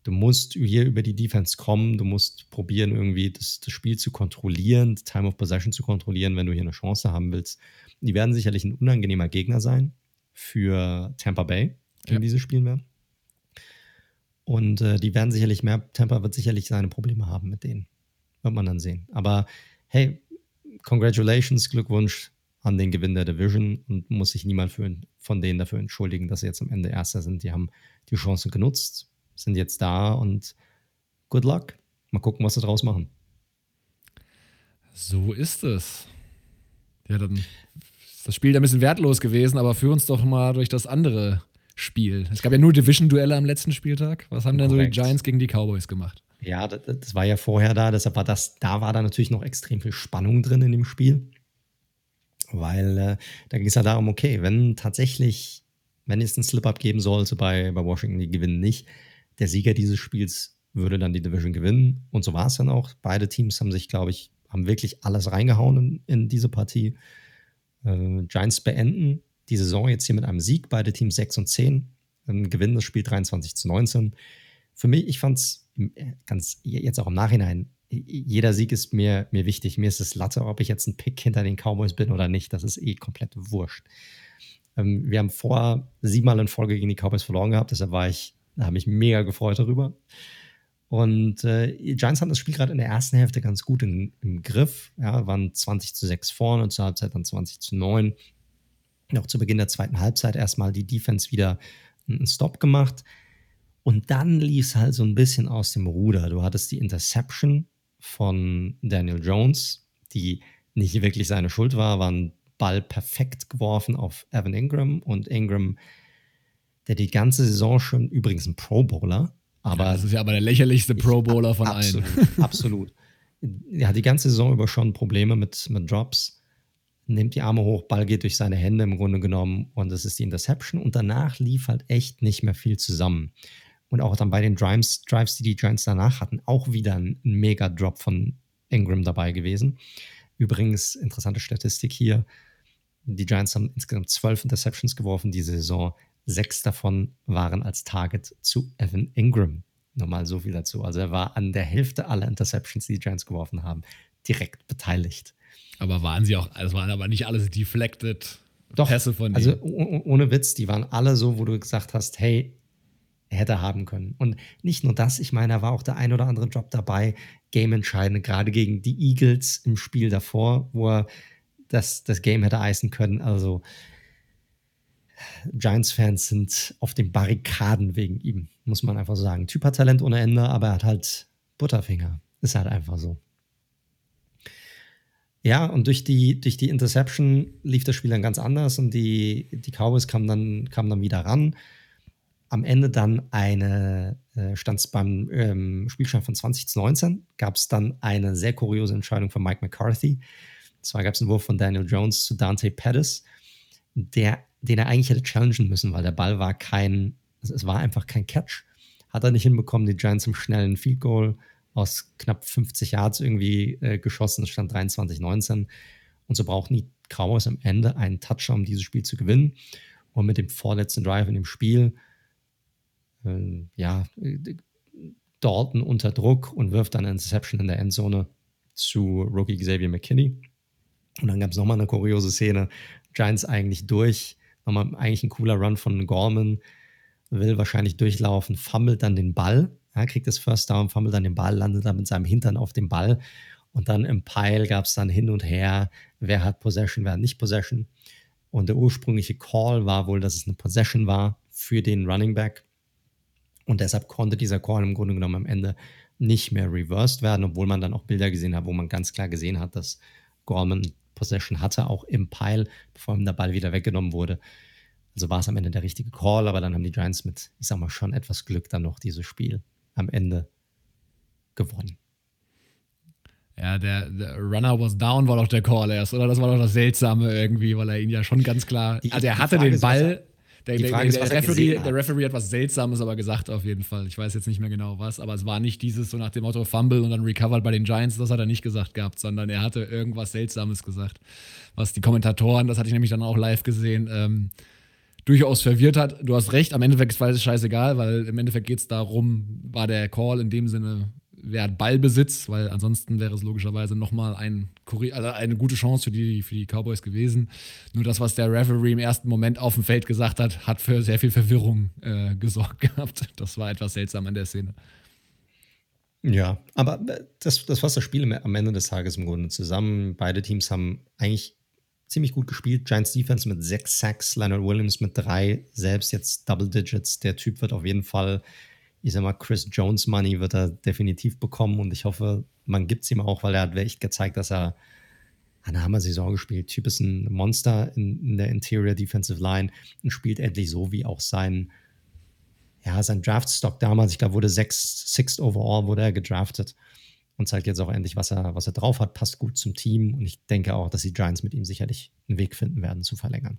du musst hier über die Defense kommen, du musst probieren, irgendwie das, das Spiel zu kontrollieren, Time of Possession zu kontrollieren, wenn du hier eine Chance haben willst. Die werden sicherlich ein unangenehmer Gegner sein für Tampa Bay, wenn ja. diese spielen werden. Und äh, die werden sicherlich mehr, Tampa wird sicherlich seine Probleme haben mit denen. Wird man dann sehen. Aber hey, congratulations, Glückwunsch an den Gewinn der Division und muss sich niemand für, von denen dafür entschuldigen, dass sie jetzt am Ende Erster sind. Die haben die Chance genutzt, sind jetzt da und good luck. Mal gucken, was sie draus machen. So ist es. Ja, dann das Spiel ein bisschen wertlos gewesen, aber führ uns doch mal durch das andere Spiel. Es gab ja nur Division-Duelle am letzten Spieltag. Was haben denn so die Giants gegen die Cowboys gemacht? Ja, das, das, war ja vorher da, deshalb war das, da war da natürlich noch extrem viel Spannung drin in dem Spiel. Weil äh, da ging es ja darum, okay, wenn tatsächlich wenn es einen Slip-Up geben sollte bei, bei Washington, die gewinnen nicht. Der Sieger dieses Spiels würde dann die Division gewinnen. Und so war es dann auch. Beide Teams haben sich, glaube ich, haben wirklich alles reingehauen in, in diese Partie. Äh, Giants beenden die Saison jetzt hier mit einem Sieg. Beide Teams 6 und 10. Dann gewinnen das Spiel 23 zu 19. Für mich, ich fand es ganz jetzt auch im Nachhinein, jeder Sieg ist mir, mir wichtig. Mir ist es Latte, ob ich jetzt ein Pick hinter den Cowboys bin oder nicht. Das ist eh komplett wurscht. Ähm, wir haben vor siebenmal in Folge gegen die Cowboys verloren gehabt, deshalb war ich, da habe ich mega gefreut darüber. Und äh, Giants haben das Spiel gerade in der ersten Hälfte ganz gut in, im Griff. Ja, waren 20 zu 6 vorne zur Halbzeit dann 20 zu 9. Noch zu Beginn der zweiten Halbzeit erstmal die Defense wieder einen Stop gemacht. Und dann lief es halt so ein bisschen aus dem Ruder. Du hattest die Interception von Daniel Jones, die nicht wirklich seine Schuld war, war ein Ball perfekt geworfen auf Evan Ingram und Ingram, der die ganze Saison schon übrigens ein Pro Bowler, aber ja, das ist ja aber der lächerlichste Pro Bowler von absolut, allen. Absolut. Er hat die ganze Saison über schon Probleme mit, mit Drops. Nimmt die Arme hoch, Ball geht durch seine Hände im Grunde genommen und das ist die Interception. Und danach lief halt echt nicht mehr viel zusammen. Und auch dann bei den Drives, Drives die die Giants danach hatten, auch wieder ein mega Drop von Ingram dabei gewesen. Übrigens, interessante Statistik hier: die Giants haben insgesamt zwölf Interceptions geworfen diese Saison. Sechs davon waren als Target zu Evan Ingram. Nur mal so viel dazu. Also er war an der Hälfte aller Interceptions, die die Giants geworfen haben, direkt beteiligt. Aber waren sie auch, es waren aber nicht alles deflected Doch, Pässe von denen. Also ohne Witz, die waren alle so, wo du gesagt hast, hey, er hätte haben können. Und nicht nur das, ich meine, da war auch der ein oder andere Job dabei, game entscheidend, gerade gegen die Eagles im Spiel davor, wo er das, das Game hätte eisen können. Also Giants-Fans sind auf den Barrikaden wegen ihm, muss man einfach sagen. Typ hat Talent ohne Ende, aber er hat halt Butterfinger. Ist halt einfach so. Ja, und durch die, durch die Interception lief das Spiel dann ganz anders und die, die Cowboys kamen dann, kamen dann wieder ran. Am Ende dann eine, äh, stand es beim ähm, Spielstand von 20 zu 19, gab es dann eine sehr kuriose Entscheidung von Mike McCarthy zwar gab es einen Wurf von Daniel Jones zu Dante Pettis, der, den er eigentlich hätte challengen müssen, weil der Ball war kein, also es war einfach kein Catch. Hat er nicht hinbekommen, die Giants im schnellen Field Goal aus knapp 50 Yards irgendwie äh, geschossen, es stand 23-19. Und so brauchten die Cowboys am Ende einen Touchdown, um dieses Spiel zu gewinnen. Und mit dem vorletzten Drive in dem Spiel, äh, ja, Dalton unter Druck und wirft dann eine Interception in der Endzone zu Rookie Xavier McKinney. Und dann gab es nochmal eine kuriose Szene. Giants eigentlich durch, nochmal eigentlich ein cooler Run von Gorman, will wahrscheinlich durchlaufen, fummelt dann den Ball, ja, kriegt das First Down, fummelt dann den Ball, landet dann mit seinem Hintern auf dem Ball. Und dann im Pile gab es dann hin und her, wer hat Possession, wer hat nicht Possession. Und der ursprüngliche Call war wohl, dass es eine Possession war für den Running Back. Und deshalb konnte dieser Call im Grunde genommen am Ende nicht mehr reversed werden, obwohl man dann auch Bilder gesehen hat, wo man ganz klar gesehen hat, dass Gorman Possession hatte, auch im Pile, bevor ihm der Ball wieder weggenommen wurde. Also war es am Ende der richtige Call, aber dann haben die Giants mit, ich sag mal, schon etwas Glück dann noch dieses Spiel am Ende gewonnen. Ja, der, der, Runner was down war doch der Call erst, oder? Das war doch das Seltsame irgendwie, weil er ihn ja schon ganz klar. Die, also er hatte den Ball, der, der, der, der, Referee, der, Referee, hat was Seltsames aber gesagt, auf jeden Fall. Ich weiß jetzt nicht mehr genau was, aber es war nicht dieses so nach dem Motto Fumble und dann recovered bei den Giants, das hat er nicht gesagt gehabt, sondern er hatte irgendwas Seltsames gesagt, was die Kommentatoren, das hatte ich nämlich dann auch live gesehen, ähm, durchaus verwirrt hat. Du hast recht, am Endeffekt war es scheißegal, weil im Endeffekt geht es darum, war der Call in dem Sinne wer hat Ballbesitz, weil ansonsten wäre es logischerweise nochmal ein, also eine gute Chance für die, für die Cowboys gewesen. Nur das, was der Referee im ersten Moment auf dem Feld gesagt hat, hat für sehr viel Verwirrung äh, gesorgt gehabt. Das war etwas seltsam an der Szene. Ja, aber das, das fasst das Spiel am Ende des Tages im Grunde zusammen. Beide Teams haben eigentlich ziemlich gut gespielt. Giants Defense mit sechs Sacks, Leonard Williams mit drei, selbst jetzt Double Digits. Der Typ wird auf jeden Fall ich sag mal, Chris Jones Money wird er definitiv bekommen und ich hoffe, man gibt es ihm auch, weil er hat echt gezeigt, dass er eine Hammer-Saison gespielt. Typ ist ein Monster in, in, der Interior Defensive Line und spielt endlich so wie auch sein, ja, sein Draftstock damals. Ich glaube, wurde sechs, Sixth Overall wurde er gedraftet und zeigt jetzt auch endlich, was er, was er drauf hat, passt gut zum Team und ich denke auch, dass die Giants mit ihm sicherlich einen Weg finden werden zu verlängern.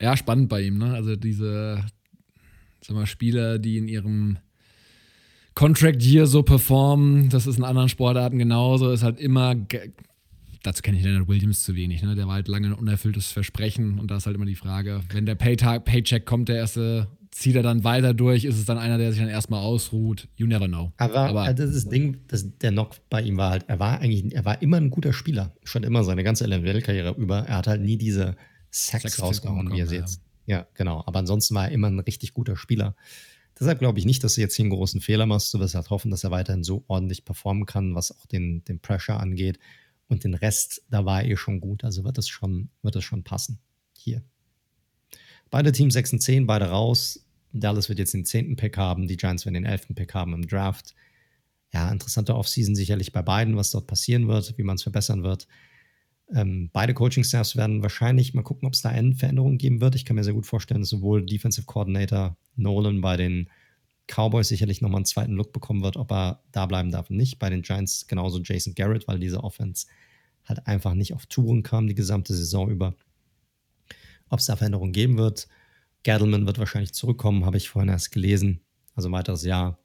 Ja, spannend bei ihm, ne? Also diese, sag mal, Spieler, die in ihrem Contract Year so performen, das ist in anderen Sportarten genauso, ist halt immer, dazu kenne ich Leonard Williams zu wenig, ne? der war halt lange ein unerfülltes Versprechen und da ist halt immer die Frage, wenn der Paytag, Paycheck kommt, der erste, zieht er dann weiter durch, ist es dann einer, der sich dann erstmal ausruht, you never know. Aber, Aber das ist das Ding, das, der Knock bei ihm war halt, er war eigentlich, er war immer ein guter Spieler, schon immer seine ganze NFL-Karriere über, er hat halt nie diese Sex rausgehauen, wie er sie jetzt ja, genau. Aber ansonsten war er immer ein richtig guter Spieler. Deshalb glaube ich nicht, dass du jetzt hier einen großen Fehler machst. Du wirst halt hoffen, dass er weiterhin so ordentlich performen kann, was auch den, den Pressure angeht. Und den Rest, da war er eh schon gut. Also wird es schon, wird es schon passen. Hier. Beide Teams 6 und 10, beide raus. Dallas wird jetzt den 10. Pick haben, die Giants werden den 11. Pick haben im Draft. Ja, interessante Offseason sicherlich bei beiden, was dort passieren wird, wie man es verbessern wird. Ähm, beide Coaching-Staffs werden wahrscheinlich mal gucken, ob es da eine Veränderung geben wird. Ich kann mir sehr gut vorstellen, dass sowohl Defensive Coordinator Nolan bei den Cowboys sicherlich nochmal einen zweiten Look bekommen wird, ob er da bleiben darf und nicht. Bei den Giants genauso Jason Garrett, weil diese Offense halt einfach nicht auf Touren kam die gesamte Saison über. Ob es da Veränderungen geben wird. Gettleman wird wahrscheinlich zurückkommen, habe ich vorhin erst gelesen. Also ein weiteres Jahr.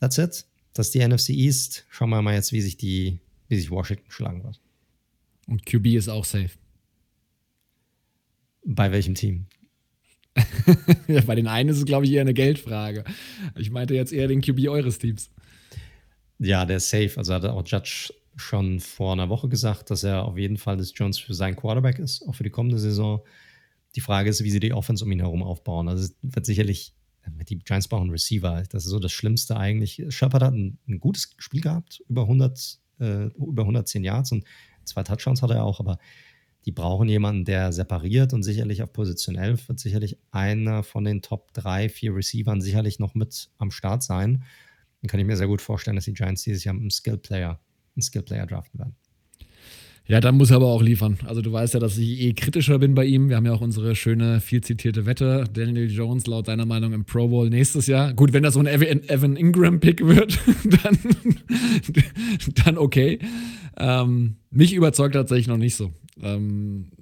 That's it. Das ist die NFC East. Schauen wir mal jetzt, wie sich die, wie sich Washington schlagen wird. Und QB ist auch safe. Bei welchem Team? bei den einen ist es, glaube ich, eher eine Geldfrage. Ich meinte jetzt eher den QB eures Teams. Ja, der ist safe. Also hat auch Judge schon vor einer Woche gesagt, dass er auf jeden Fall des Jones für seinen Quarterback ist, auch für die kommende Saison. Die Frage ist, wie sie die Offense um ihn herum aufbauen. Also es wird sicherlich, die Giants brauchen Receiver. Das ist so das Schlimmste eigentlich. Shepard hat ein, ein gutes Spiel gehabt, über 100, äh, über 110 Yards und Zwei Touchdowns hat er auch, aber die brauchen jemanden, der separiert und sicherlich auf Position 11 wird sicherlich einer von den Top 3, 4 Receivern sicherlich noch mit am Start sein. Dann kann ich mir sehr gut vorstellen, dass die Giants dieses Jahr einen Skill Player, einen Skill Player draften werden. Ja, dann muss er aber auch liefern. Also du weißt ja, dass ich eh kritischer bin bei ihm. Wir haben ja auch unsere schöne, viel zitierte Wette. Daniel Jones laut deiner Meinung im Pro Bowl nächstes Jahr. Gut, wenn das so ein Evan Ingram-Pick wird, dann, dann okay. Ähm, mich überzeugt tatsächlich noch nicht so. Ähm,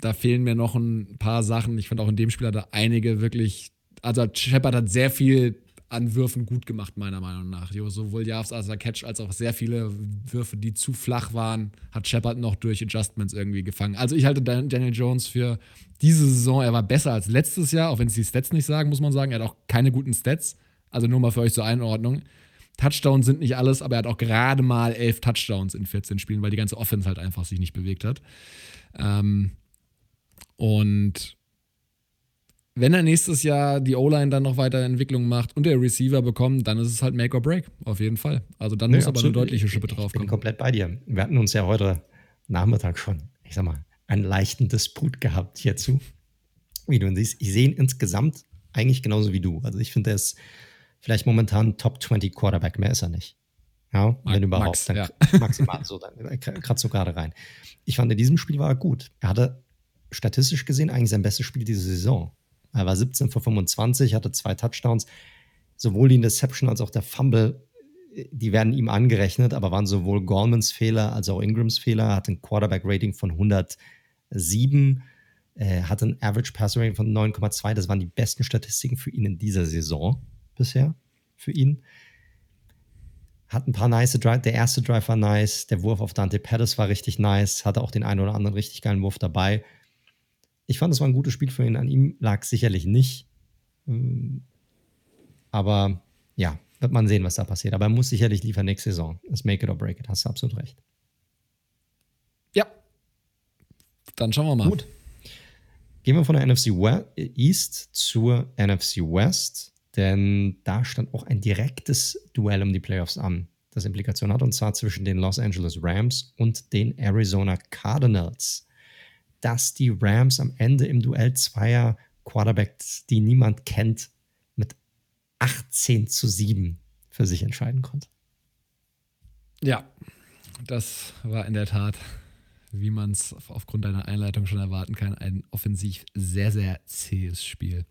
da fehlen mir noch ein paar Sachen. Ich fand auch in dem Spiel hat er einige wirklich, also Shepard hat sehr viel an Würfen gut gemacht, meiner Meinung nach. Sowohl Yards als Catch als auch sehr viele Würfe, die zu flach waren, hat Shepard noch durch Adjustments irgendwie gefangen. Also ich halte Daniel Jones für diese Saison, er war besser als letztes Jahr, auch wenn es die Stats nicht sagen, muss man sagen. Er hat auch keine guten Stats. Also nur mal für euch zur Einordnung. Touchdowns sind nicht alles, aber er hat auch gerade mal elf Touchdowns in 14 Spielen, weil die ganze Offense halt einfach sich nicht bewegt hat. Ähm, und wenn er nächstes Jahr die O-Line dann noch weiter Entwicklung macht und der Receiver bekommt, dann ist es halt Make or Break, auf jeden Fall. Also dann nee, muss absolut. aber eine deutliche Schippe drauf kommen. Ich bin komplett bei dir. Wir hatten uns ja heute Nachmittag schon, ich sag mal, einen leichten Disput gehabt hierzu. Wie du siehst, ich sehe ihn insgesamt eigentlich genauso wie du. Also ich finde, er ist vielleicht momentan Top 20 Quarterback, mehr ist er nicht. Ja, Max, wenn überhaupt. Max, dann ja. Maximal so, dann kratzt du gerade rein. Ich fand, in diesem Spiel war er gut. Er hatte statistisch gesehen eigentlich sein bestes Spiel diese Saison. Er war 17 vor 25, hatte zwei Touchdowns. Sowohl die Interception als auch der Fumble, die werden ihm angerechnet, aber waren sowohl Gormans Fehler als auch Ingrams Fehler. Er hatte ein Quarterback-Rating von 107, äh, hatte ein Average Passer Rating von 9,2. Das waren die besten Statistiken für ihn in dieser Saison bisher. Für ihn. Hat ein paar nice Drive. Der erste Drive war nice. Der Wurf auf Dante Pettis war richtig nice. Hatte auch den einen oder anderen richtig geilen Wurf dabei. Ich fand, es war ein gutes Spiel für ihn. An ihm lag sicherlich nicht. Ähm, aber ja, wird man sehen, was da passiert. Aber er muss sicherlich liefern nächste Saison. Das Make it or break it. Hast du absolut recht. Ja. Dann schauen wir mal. Gut. Gehen wir von der NFC East zur NFC West, denn da stand auch ein direktes Duell um die Playoffs an, das Implikationen hat, und zwar zwischen den Los Angeles Rams und den Arizona Cardinals dass die Rams am Ende im Duell zweier Quarterbacks, die niemand kennt, mit 18 zu 7 für sich entscheiden konnte. Ja, das war in der Tat, wie man es aufgrund deiner Einleitung schon erwarten kann, ein offensiv sehr, sehr zähes Spiel.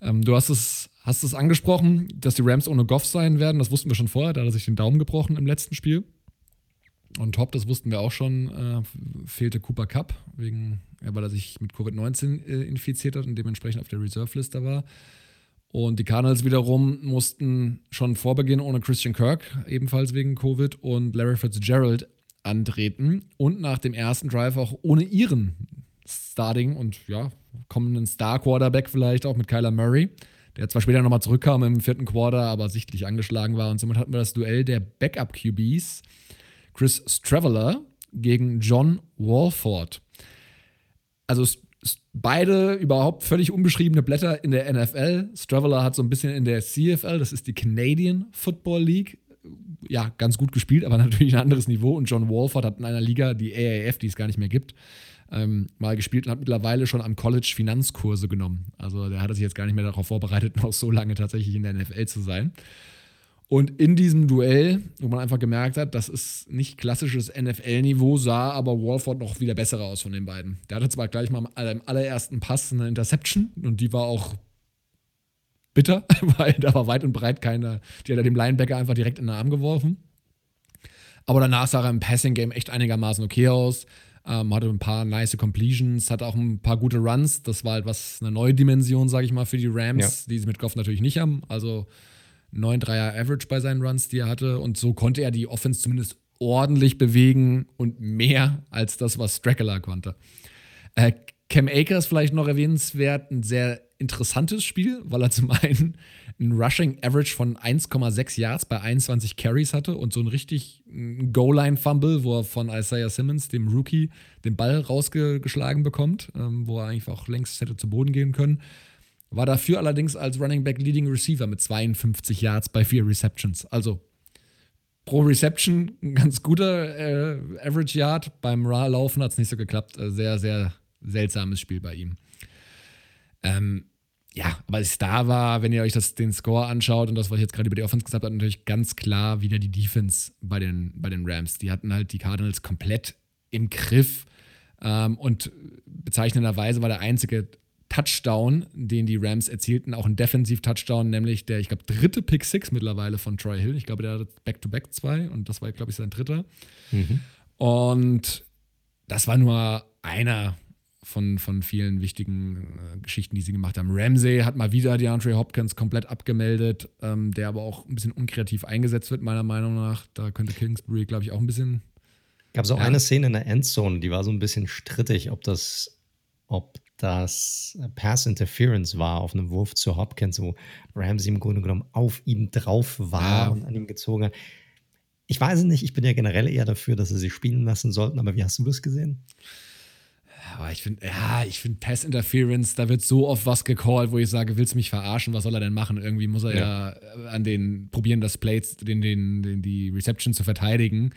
Ähm, du hast es, hast es angesprochen, dass die Rams ohne Goff sein werden. Das wussten wir schon vorher, da hat er sich den Daumen gebrochen im letzten Spiel. Und top, das wussten wir auch schon, äh, fehlte Cooper Cup, wegen, ja, weil er sich mit Covid-19 äh, infiziert hat und dementsprechend auf der Reserve-Liste war. Und die Cardinals wiederum mussten schon vor Beginn ohne Christian Kirk, ebenfalls wegen Covid, und Larry Fitzgerald antreten. Und nach dem ersten Drive auch ohne ihren Starting und ja, kommenden Star-Quarterback vielleicht auch mit Kyler Murray, der zwar später nochmal zurückkam im vierten Quarter, aber sichtlich angeschlagen war. Und somit hatten wir das Duell der Backup-QBs Chris Straveller gegen John Walford. Also beide überhaupt völlig unbeschriebene Blätter in der NFL. Straveller hat so ein bisschen in der CFL, das ist die Canadian Football League, ja, ganz gut gespielt, aber natürlich ein anderes Niveau. Und John Walford hat in einer Liga, die AAF, die es gar nicht mehr gibt, ähm, mal gespielt und hat mittlerweile schon am College Finanzkurse genommen. Also der hat sich jetzt gar nicht mehr darauf vorbereitet, noch so lange tatsächlich in der NFL zu sein. Und in diesem Duell, wo man einfach gemerkt hat, das ist nicht klassisches NFL-Niveau, sah aber Walford noch wieder besser aus von den beiden. Der hatte zwar gleich mal im allerersten Pass eine Interception und die war auch bitter, weil da war weit und breit keine, die hat er dem Linebacker einfach direkt in den Arm geworfen. Aber danach sah er im Passing-Game echt einigermaßen okay aus. Ähm, hatte ein paar nice Completions, hatte auch ein paar gute Runs. Das war halt was, eine neue Dimension, sage ich mal, für die Rams, ja. die sie mit Goff natürlich nicht haben. Also 9-3er Average bei seinen Runs, die er hatte. Und so konnte er die Offense zumindest ordentlich bewegen und mehr als das, was Strackler konnte. Äh, Cam Akers vielleicht noch erwähnenswert, ein sehr interessantes Spiel, weil er zum einen ein Rushing Average von 1,6 Yards bei 21 Carries hatte und so ein richtig Goal-Line-Fumble, wo er von Isaiah Simmons, dem Rookie, den Ball rausgeschlagen bekommt, ähm, wo er eigentlich auch längst hätte zu Boden gehen können. War dafür allerdings als Running Back Leading Receiver mit 52 Yards bei vier Receptions. Also pro Reception ein ganz guter äh, Average Yard. Beim Ra-Laufen hat es nicht so geklappt. Äh, sehr, sehr seltsames Spiel bei ihm. Ähm, ja, aber es da war, wenn ihr euch das, den Score anschaut und das, was ich jetzt gerade über die Offense gesagt habe, natürlich ganz klar wieder die Defense bei den, bei den Rams. Die hatten halt die Cardinals komplett im Griff. Ähm, und bezeichnenderweise war der einzige Touchdown, den die Rams erzielten, auch ein Defensiv-Touchdown, nämlich der, ich glaube, dritte Pick Six mittlerweile von Troy Hill. Ich glaube, der hat Back-to-Back zwei und das war, glaube ich, sein dritter. Mhm. Und das war nur einer von, von vielen wichtigen äh, Geschichten, die sie gemacht haben. Ramsey hat mal wieder DeAndre Hopkins komplett abgemeldet, ähm, der aber auch ein bisschen unkreativ eingesetzt wird, meiner Meinung nach. Da könnte Kingsbury, glaube ich, auch ein bisschen. Gab es auch ja. eine Szene in der Endzone, die war so ein bisschen strittig, ob das, ob das Pass Interference war auf einem Wurf zu Hopkins, wo Ramsey im Grunde genommen auf ihm drauf war ja. und an ihm gezogen hat. Ich weiß es nicht, ich bin ja generell eher dafür, dass sie sich spielen lassen sollten, aber wie hast du das gesehen? Aber ich finde, ja, ich finde Pass Interference, da wird so oft was gecallt, wo ich sage, willst du mich verarschen? Was soll er denn machen? Irgendwie muss er ja, ja an den probieren, das Plates, den, den, den, die Reception zu verteidigen.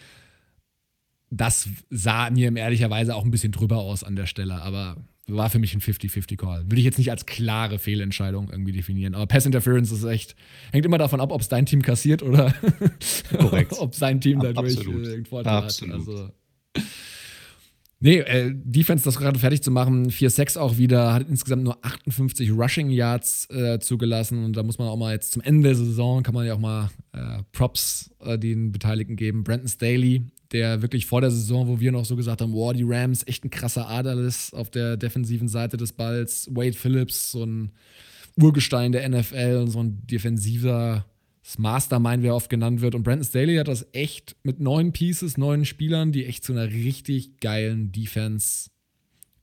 Das sah mir ehrlicherweise auch ein bisschen drüber aus an der Stelle, aber war für mich ein 50-50-Call. Würde ich jetzt nicht als klare Fehlentscheidung irgendwie definieren. Aber Pass Interference ist echt, hängt immer davon ab, ob es dein Team kassiert oder ob sein Team dadurch Absolut. äh, Vorteil Absolut. hat. Also, Nee, äh, Defense, das gerade fertig zu machen, 4-6 auch wieder, hat insgesamt nur 58 Rushing Yards äh, zugelassen und da muss man auch mal jetzt zum Ende der Saison, kann man ja auch mal äh, Props äh, den Beteiligten geben. Brandon Staley, der wirklich vor der Saison, wo wir noch so gesagt haben, wow, die Rams, echt ein krasser Aderlis auf der defensiven Seite des Balls. Wade Phillips, so ein Urgestein der NFL und so ein defensiver Mastermind, wie er oft genannt wird. Und Brandon Staley hat das echt mit neun Pieces, neun Spielern, die echt zu einer richtig geilen Defense,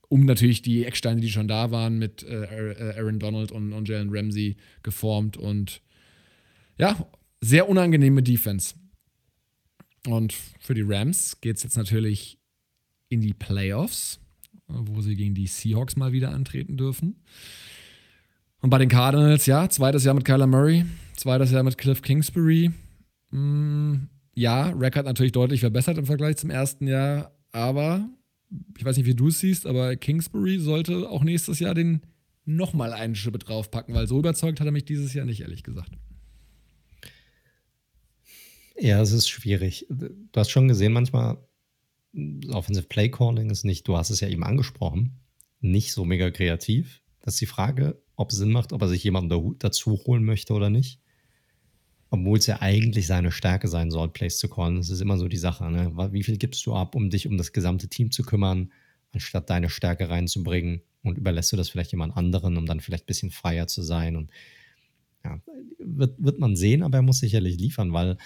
um natürlich die Ecksteine, die schon da waren, mit äh, Aaron Donald und Jalen Ramsey geformt. Und ja, sehr unangenehme Defense. Und für die Rams geht es jetzt natürlich in die Playoffs, wo sie gegen die Seahawks mal wieder antreten dürfen. Und bei den Cardinals, ja, zweites Jahr mit Kyler Murray, Zweites Jahr mit Cliff Kingsbury. Mm, ja, hat natürlich deutlich verbessert im Vergleich zum ersten Jahr, aber ich weiß nicht, wie du es siehst, aber Kingsbury sollte auch nächstes Jahr den nochmal einen Schippe draufpacken, weil so überzeugt hat er mich dieses Jahr nicht, ehrlich gesagt. Ja, es ist schwierig. Du hast schon gesehen, manchmal Offensive Play Calling ist nicht, du hast es ja eben angesprochen, nicht so mega kreativ. Das ist die Frage, ob es Sinn macht, ob er sich jemanden dazu holen möchte oder nicht obwohl es ja eigentlich seine Stärke sein soll, Plays zu callen. Das ist immer so die Sache. Ne? Wie viel gibst du ab, um dich um das gesamte Team zu kümmern, anstatt deine Stärke reinzubringen und überlässt du das vielleicht jemand anderen, um dann vielleicht ein bisschen freier zu sein? Und ja, wird, wird man sehen, aber er muss sicherlich liefern, weil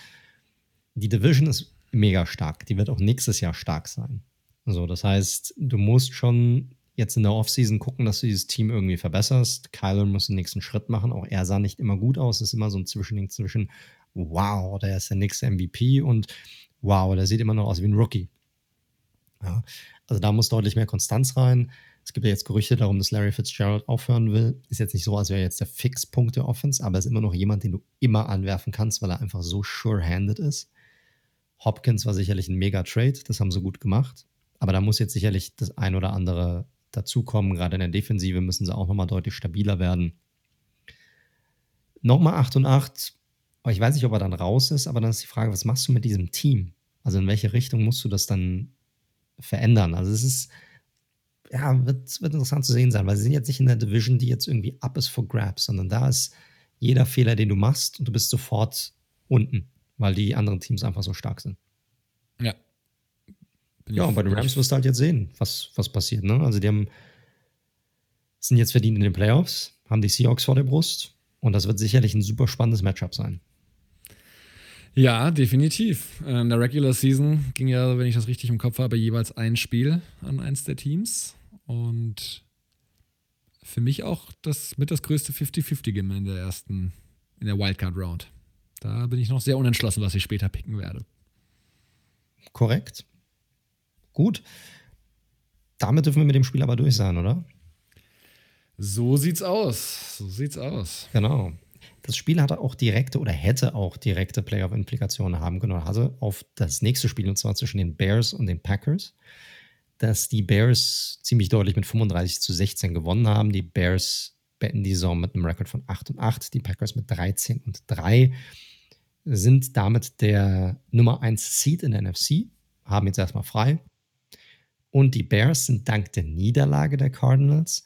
die Division ist mega stark. Die wird auch nächstes Jahr stark sein. So, das heißt, du musst schon jetzt in der Offseason gucken, dass du dieses Team irgendwie verbesserst. Kyler muss den nächsten Schritt machen. Auch er sah nicht immer gut aus. Es ist immer so ein Zwischending zwischen, wow, der ist der nächste MVP und wow, der sieht immer noch aus wie ein Rookie. Ja, also da muss deutlich mehr Konstanz rein. Es gibt ja jetzt Gerüchte darum, dass Larry Fitzgerald aufhören will. Ist jetzt nicht so, als wäre jetzt der Fixpunkt der Offense, aber ist immer noch jemand, den du immer anwerfen kannst, weil er einfach so sure-handed ist. Hopkins war sicherlich ein Mega-Trade, das haben sie gut gemacht. Aber da muss jetzt sicherlich das ein oder andere dazukommen. Gerade in der Defensive müssen sie auch nochmal deutlich stabiler werden. Nochmal 8 und 8. Aber ich weiß nicht, ob er dann raus ist, aber dann ist die Frage, was machst du mit diesem Team? Also in welche Richtung musst du das dann verändern? Also es ist, ja, wird, wird interessant zu sehen sein, weil sie sind jetzt nicht in der Division, die jetzt irgendwie up ist for grabs, sondern da ist jeder Fehler, den du machst und du bist sofort unten, weil die anderen Teams einfach so stark sind. Ja, ja, und bei den Rams wirst du halt jetzt sehen, was, was passiert. Ne? Also die haben, sind jetzt verdient in den Playoffs, haben die Seahawks vor der Brust und das wird sicherlich ein super spannendes Matchup sein. Ja, definitiv. In der Regular Season ging ja, wenn ich das richtig im Kopf habe, jeweils ein Spiel an eins der Teams. Und für mich auch das mit das größte 50-50-Game in der ersten, in der Wildcard Round. Da bin ich noch sehr unentschlossen, was ich später picken werde. Korrekt. Gut. Damit dürfen wir mit dem Spiel aber durch sein, oder? So sieht's aus. So sieht's aus. Genau. Das Spiel hatte auch direkte oder hätte auch direkte Playoff-Implikationen haben können, hatte auf das nächste Spiel, und zwar zwischen den Bears und den Packers, dass die Bears ziemlich deutlich mit 35 zu 16 gewonnen haben. Die Bears beenden die Saison mit einem Rekord von 8 und 8, die Packers mit 13 und 3, sind damit der Nummer 1 Seed in der NFC, haben jetzt erstmal frei und die Bears sind dank der Niederlage der Cardinals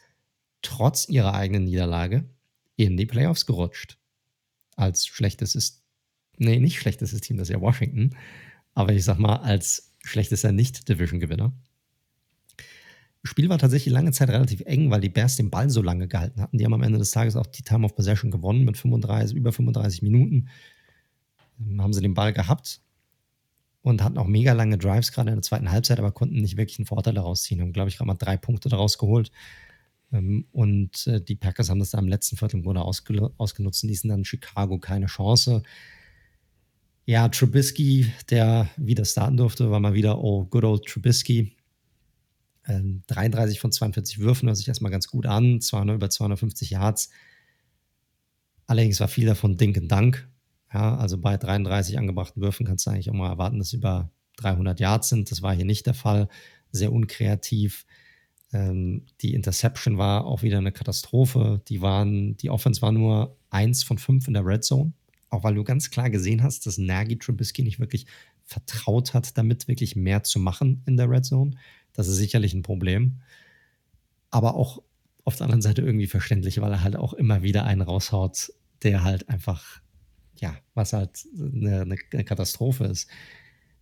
trotz ihrer eigenen Niederlage in die Playoffs gerutscht. Als schlechtestes, nee, nicht schlechtestes Team, das ist ja Washington, aber ich sag mal, als schlechtester Nicht-Division-Gewinner. Spiel war tatsächlich lange Zeit relativ eng, weil die Bears den Ball so lange gehalten hatten. Die haben am Ende des Tages auch die Time of Possession gewonnen mit 35, über 35 Minuten. Haben sie den Ball gehabt und hatten auch mega lange Drives, gerade in der zweiten Halbzeit, aber konnten nicht wirklich einen Vorteil daraus ziehen. Haben, glaube ich, gerade mal drei Punkte daraus geholt. Ähm, und äh, die Packers haben das da im letzten Viertel im Grunde ausgenutzt und ließen dann Chicago keine Chance. Ja, Trubisky, der wieder starten durfte, war mal wieder, oh, good old Trubisky. 33 ähm, von 42 Würfen hört sich erstmal ganz gut an, 200, über 250 Yards. Allerdings war viel davon Dink and Dunk. Ja, also bei 33 angebrachten Würfen kannst du eigentlich auch mal erwarten, dass über 300 Yards sind. Das war hier nicht der Fall. Sehr unkreativ. Ähm, die Interception war auch wieder eine Katastrophe. Die, waren, die Offense war nur eins von fünf in der Red Zone. Auch weil du ganz klar gesehen hast, dass Nagy Trubisky nicht wirklich vertraut hat, damit wirklich mehr zu machen in der Red Zone. Das ist sicherlich ein Problem. Aber auch auf der anderen Seite irgendwie verständlich, weil er halt auch immer wieder einen raushaut, der halt einfach, ja, was halt eine, eine Katastrophe ist.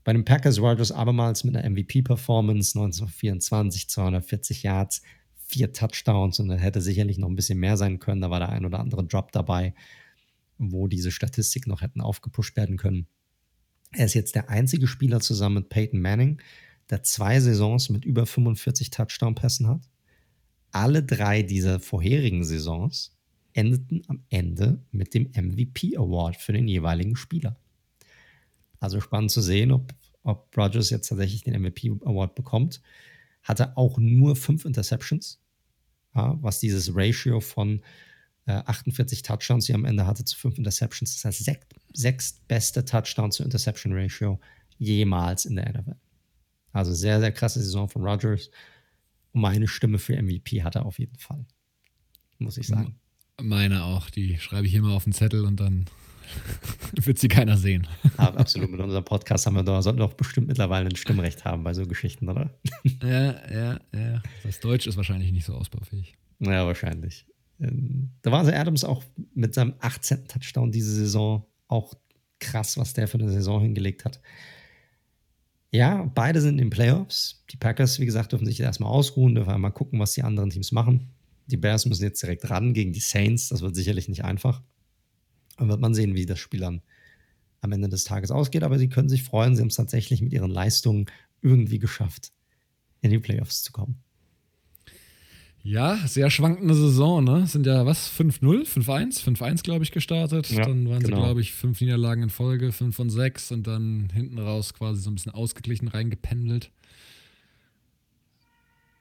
Bei den Packers Rogers abermals mit einer MVP-Performance, 1924, 240 Yards, vier Touchdowns und dann hätte sicherlich noch ein bisschen mehr sein können. Da war der ein oder andere Drop dabei, wo diese Statistik noch hätten aufgepusht werden können. Er ist jetzt der einzige Spieler zusammen mit Peyton Manning, der zwei Saisons mit über 45 Touchdown-Pässen hat. Alle drei dieser vorherigen Saisons endeten am Ende mit dem MVP Award für den jeweiligen Spieler. Also spannend zu sehen, ob, ob Rogers jetzt tatsächlich den MVP Award bekommt. Hatte auch nur fünf Interceptions, ja, was dieses Ratio von äh, 48 Touchdowns, die er am Ende hatte, zu fünf Interceptions, das heißt sechs, sechs beste Touchdown zu Interception Ratio jemals in der NFL. Also sehr, sehr krasse Saison von Rodgers. Und meine Stimme für MVP hat er auf jeden Fall. Muss ich sagen. Meine auch. Die schreibe ich immer auf den Zettel und dann wird sie keiner sehen. Ja, absolut. Mit unserem Podcast haben wir da, sollten wir doch bestimmt mittlerweile ein Stimmrecht haben bei so Geschichten, oder? Ja, ja, ja. Das Deutsch ist wahrscheinlich nicht so ausbaufähig. Ja, wahrscheinlich. Ähm, da war also Adams auch mit seinem 18. Touchdown diese Saison auch krass, was der für eine Saison hingelegt hat. Ja, beide sind in den Playoffs. Die Packers, wie gesagt, dürfen sich erstmal ausruhen, dürfen einmal gucken, was die anderen Teams machen. Die Bears müssen jetzt direkt ran gegen die Saints. Das wird sicherlich nicht einfach. Dann wird man sehen, wie das Spiel dann am Ende des Tages ausgeht. Aber sie können sich freuen. Sie haben es tatsächlich mit ihren Leistungen irgendwie geschafft, in die Playoffs zu kommen. Ja, sehr schwankende Saison, ne? Sind ja was? 5-0, 5-1, 5-1, glaube ich, gestartet. Ja, dann waren genau. sie, glaube ich, fünf Niederlagen in Folge, 5 von 6 und dann hinten raus quasi so ein bisschen ausgeglichen reingependelt.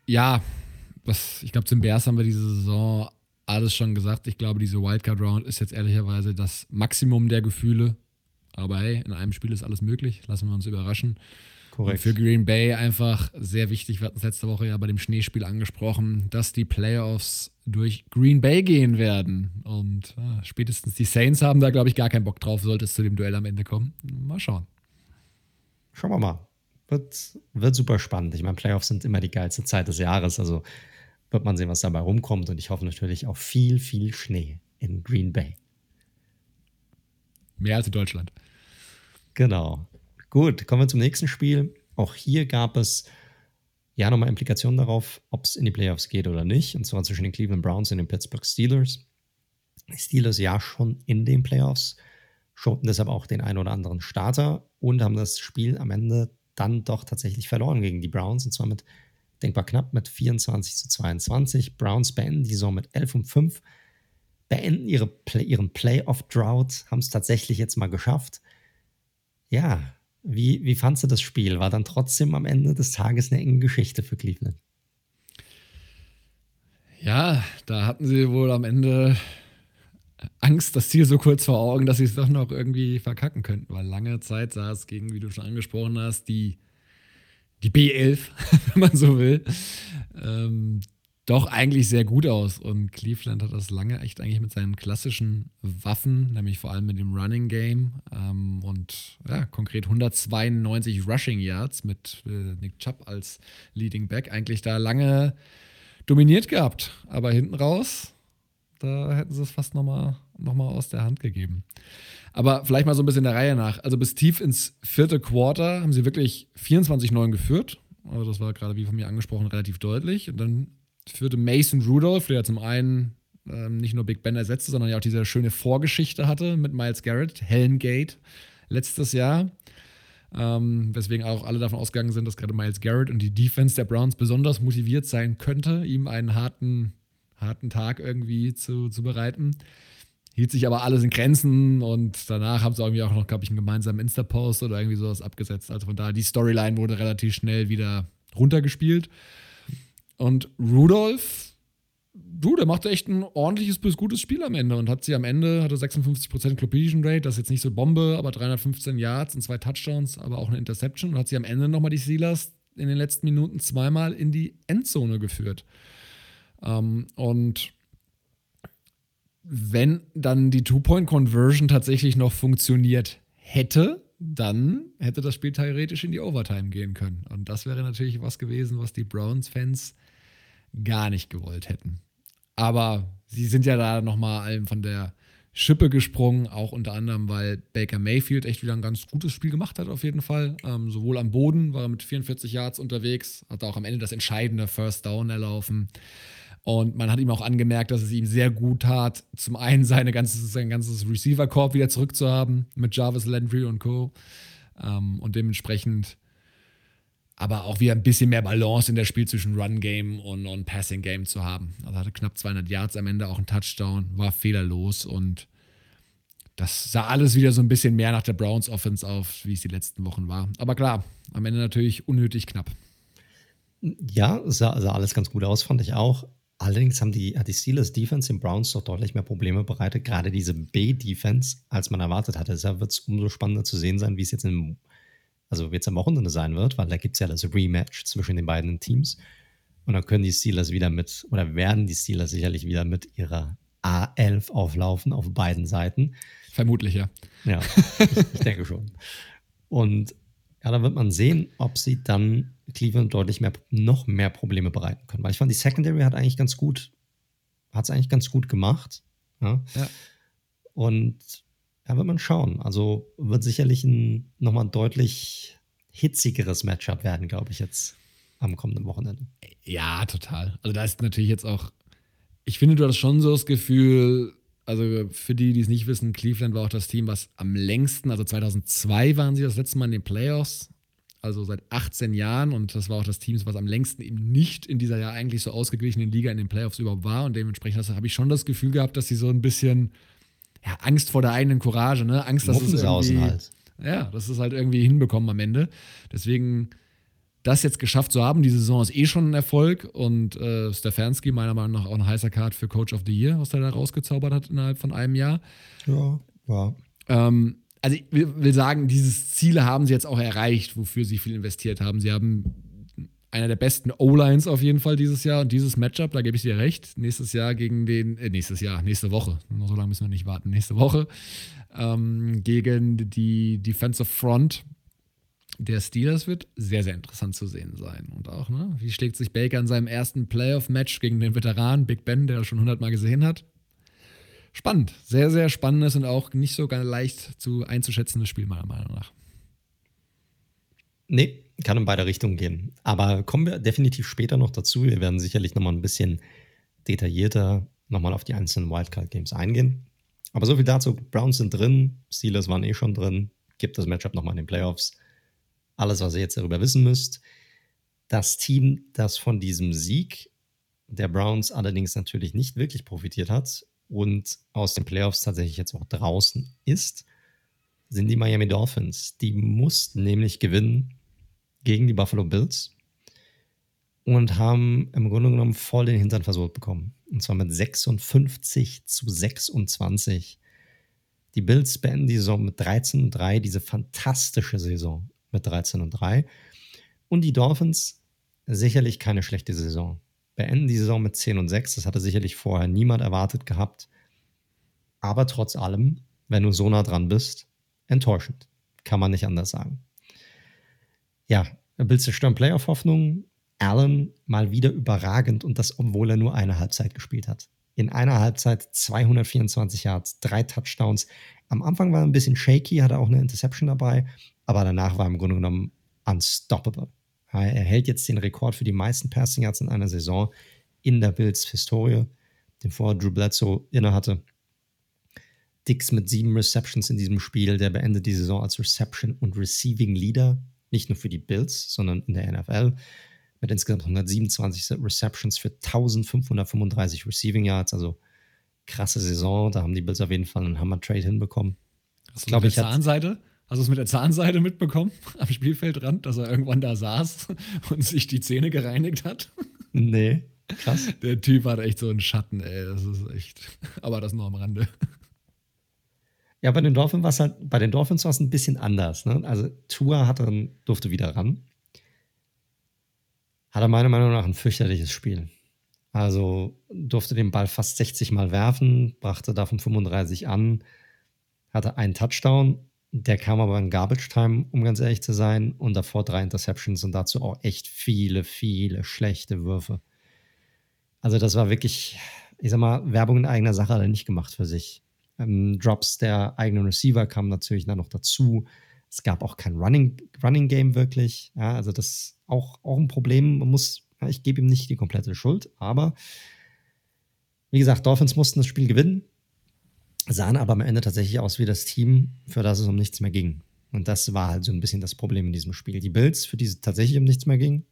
Ja, was, ich glaube, zum Bears haben wir diese Saison alles schon gesagt. Ich glaube, diese Wildcard-Round ist jetzt ehrlicherweise das Maximum der Gefühle. Aber hey, in einem Spiel ist alles möglich. Lassen wir uns überraschen. Korrekt. Und für Green Bay einfach sehr wichtig, wir hatten es letzte Woche ja bei dem Schneespiel angesprochen, dass die Playoffs durch Green Bay gehen werden. Und äh, spätestens die Saints haben da, glaube ich, gar keinen Bock drauf, sollte es zu dem Duell am Ende kommen. Mal schauen. Schauen wir mal. Wird, wird super spannend. Ich meine, Playoffs sind immer die geilste Zeit des Jahres. Also wird man sehen, was dabei rumkommt. Und ich hoffe natürlich auf viel, viel Schnee in Green Bay. Mehr als in Deutschland. Genau. Gut, kommen wir zum nächsten Spiel. Auch hier gab es ja nochmal Implikationen darauf, ob es in die Playoffs geht oder nicht. Und zwar zwischen den Cleveland Browns und den Pittsburgh Steelers. Die Steelers ja schon in den Playoffs, schoten deshalb auch den einen oder anderen Starter und haben das Spiel am Ende dann doch tatsächlich verloren gegen die Browns. Und zwar mit denkbar knapp mit 24 zu 22. Browns beenden die Saison mit 11 und 5, beenden ihre ihren Playoff-Drought, haben es tatsächlich jetzt mal geschafft. Ja, wie, wie fandst du das Spiel? War dann trotzdem am Ende des Tages eine enge Geschichte für Cleveland? Ja, da hatten sie wohl am Ende Angst, das Ziel so kurz vor Augen, dass sie es doch noch irgendwie verkacken könnten, weil lange Zeit sah es gegen, wie du schon angesprochen hast, die, die B11, wenn man so will, ähm, doch eigentlich sehr gut aus. Und Cleveland hat das lange echt eigentlich mit seinen klassischen Waffen, nämlich vor allem mit dem Running Game ähm, und ja, konkret 192 Rushing Yards mit äh, Nick Chubb als Leading Back, eigentlich da lange dominiert gehabt. Aber hinten raus, da hätten sie es fast nochmal noch mal aus der Hand gegeben. Aber vielleicht mal so ein bisschen der Reihe nach. Also bis tief ins vierte Quarter haben sie wirklich 24-9 geführt Also das war gerade wie von mir angesprochen relativ deutlich. Und dann führte Mason Rudolph, der zum einen ähm, nicht nur Big Ben ersetzte, sondern ja auch diese schöne Vorgeschichte hatte mit Miles Garrett, Gate letztes Jahr. Ähm, weswegen auch alle davon ausgegangen sind, dass gerade Miles Garrett und die Defense der Browns besonders motiviert sein könnte, ihm einen harten, harten Tag irgendwie zu, zu bereiten. Hielt sich aber alles in Grenzen und danach haben sie irgendwie auch noch, glaube ich, einen gemeinsamen Insta-Post oder irgendwie sowas abgesetzt. Also von daher, die Storyline wurde relativ schnell wieder runtergespielt. Und Rudolph du, der machte echt ein ordentliches bis gutes Spiel am Ende und hat sie am Ende, hatte 56% Completion Rate, das ist jetzt nicht so Bombe, aber 315 Yards und zwei Touchdowns, aber auch eine Interception und hat sie am Ende nochmal die Steelers in den letzten Minuten zweimal in die Endzone geführt. Ähm, und wenn dann die Two-Point-Conversion tatsächlich noch funktioniert hätte, dann hätte das Spiel theoretisch in die Overtime gehen können. Und das wäre natürlich was gewesen, was die Browns-Fans gar nicht gewollt hätten. Aber sie sind ja da nochmal von der Schippe gesprungen, auch unter anderem, weil Baker Mayfield echt wieder ein ganz gutes Spiel gemacht hat, auf jeden Fall. Ähm, sowohl am Boden war er mit 44 Yards unterwegs, hat auch am Ende das entscheidende First Down erlaufen. Und man hat ihm auch angemerkt, dass es ihm sehr gut tat, zum einen seine ganze, sein ganzes Receiver-Korb wieder zurückzuhaben mit Jarvis Landry und Co. Ähm, und dementsprechend aber auch wieder ein bisschen mehr Balance in der Spiel zwischen Run-Game und, und Passing-Game zu haben. Also hatte knapp 200 Yards am Ende, auch ein Touchdown, war fehlerlos und das sah alles wieder so ein bisschen mehr nach der Browns Offense auf, wie es die letzten Wochen war. Aber klar, am Ende natürlich unnötig knapp. Ja, sah, sah alles ganz gut aus, fand ich auch. Allerdings haben die, hat die Steelers Defense den Browns doch deutlich mehr Probleme bereitet, gerade diese B-Defense, als man erwartet hatte. Deshalb wird es umso spannender zu sehen sein, wie es jetzt im also jetzt am Wochenende sein wird, weil da gibt es ja das Rematch zwischen den beiden Teams. Und dann können die Steelers wieder mit, oder werden die Steelers sicherlich wieder mit ihrer A11 auflaufen auf beiden Seiten. Vermutlich, ja. Ja, ich, ich denke schon. Und ja, da wird man sehen, ob sie dann Cleveland deutlich mehr, noch mehr Probleme bereiten können. Weil ich fand, die Secondary hat eigentlich ganz gut, hat es eigentlich ganz gut gemacht. Ja. ja. Und ja, wird man schauen. Also wird sicherlich ein nochmal deutlich hitzigeres Matchup werden, glaube ich, jetzt am kommenden Wochenende. Ja, total. Also da ist natürlich jetzt auch, ich finde, du hast schon so das Gefühl, also für die, die es nicht wissen, Cleveland war auch das Team, was am längsten, also 2002 waren sie das letzte Mal in den Playoffs, also seit 18 Jahren und das war auch das Team, was am längsten eben nicht in dieser ja eigentlich so ausgeglichenen Liga in den Playoffs überhaupt war und dementsprechend habe ich schon das Gefühl gehabt, dass sie so ein bisschen ja, Angst vor der eigenen Courage, ne? Angst, dass es irgendwie, halt. ja, dass es halt irgendwie hinbekommen am Ende. Deswegen das jetzt geschafft zu haben, die Saison ist eh schon ein Erfolg und äh, Stefanski meiner Meinung nach auch ein heißer Card für Coach of the Year, was er da rausgezaubert hat innerhalb von einem Jahr. Ja, ja. Ähm, also ich will sagen, dieses Ziele haben sie jetzt auch erreicht, wofür sie viel investiert haben. Sie haben einer der besten O-Lines auf jeden Fall dieses Jahr. Und dieses Matchup, da gebe ich dir recht, nächstes Jahr gegen den, äh, nächstes Jahr, nächste Woche, nur so lange müssen wir nicht warten, nächste Woche, ähm, gegen die Defensive Front der Steelers wird sehr, sehr interessant zu sehen sein. Und auch, ne, wie schlägt sich Baker in seinem ersten Playoff-Match gegen den Veteran Big Ben, der er schon hundertmal gesehen hat? Spannend, sehr, sehr spannendes und auch nicht so ganz leicht zu einzuschätzendes Spiel, meiner Meinung nach. Nee, kann in beide Richtungen gehen. Aber kommen wir definitiv später noch dazu. Wir werden sicherlich nochmal ein bisschen detaillierter nochmal auf die einzelnen Wildcard-Games eingehen. Aber so viel dazu. Browns sind drin, Steelers waren eh schon drin. Gibt das Matchup nochmal in den Playoffs. Alles, was ihr jetzt darüber wissen müsst. Das Team, das von diesem Sieg der Browns allerdings natürlich nicht wirklich profitiert hat und aus den Playoffs tatsächlich jetzt auch draußen ist, sind die Miami Dolphins. Die mussten nämlich gewinnen gegen die Buffalo Bills und haben im Grunde genommen voll den Hintern versucht bekommen. Und zwar mit 56 zu 26. Die Bills beenden die Saison mit 13 und 3, diese fantastische Saison mit 13 und 3. Und die Dolphins sicherlich keine schlechte Saison. Beenden die Saison mit 10 und 6. Das hatte sicherlich vorher niemand erwartet gehabt. Aber trotz allem, wenn du so nah dran bist, enttäuschend. Kann man nicht anders sagen ja, Bills zerstören Playoff-Hoffnung. Allen mal wieder überragend und das, obwohl er nur eine Halbzeit gespielt hat. In einer Halbzeit 224 Yards, drei Touchdowns. Am Anfang war er ein bisschen shaky, hatte auch eine Interception dabei, aber danach war er im Grunde genommen unstoppable. Er hält jetzt den Rekord für die meisten Passing Yards in einer Saison in der Bills Historie, den vorher Drew Bledsoe innehatte. Dix mit sieben Receptions in diesem Spiel, der beendet die Saison als Reception und Receiving Leader, nicht nur für die Bills, sondern in der NFL mit insgesamt 127 Receptions für 1535 Receiving Yards, also krasse Saison. Da haben die Bills auf jeden Fall einen Hammer-Trade hinbekommen. Hast du mit der Zahnseite? Hast du es mit der Zahnseite mitbekommen am Spielfeldrand, dass er irgendwann da saß und sich die Zähne gereinigt hat? Nee, krass. Der Typ hat echt so einen Schatten, ey. Das ist echt. Aber das nur am Rande. Ja, bei den Dolphins war es halt, bei den Dolphins war es ein bisschen anders. Ne? Also Tua hat dann, durfte wieder ran. Hat er meiner Meinung nach ein fürchterliches Spiel. Also durfte den Ball fast 60 Mal werfen, brachte davon 35 an, hatte einen Touchdown. Der kam aber in Garbage Time, um ganz ehrlich zu sein, und davor drei Interceptions und dazu auch echt viele, viele schlechte Würfe. Also, das war wirklich, ich sag mal, Werbung in eigener Sache hat er nicht gemacht für sich. Ähm, Drops der eigenen Receiver kamen natürlich dann noch dazu. Es gab auch kein Running, Running Game wirklich. Ja, also, das ist auch, auch ein Problem. Man muss ich gebe ihm nicht die komplette Schuld, aber wie gesagt, Dolphins mussten das Spiel gewinnen, sahen aber am Ende tatsächlich aus wie das Team, für das es um nichts mehr ging. Und das war halt so ein bisschen das Problem in diesem Spiel. Die Bills, für die es tatsächlich um nichts mehr ging,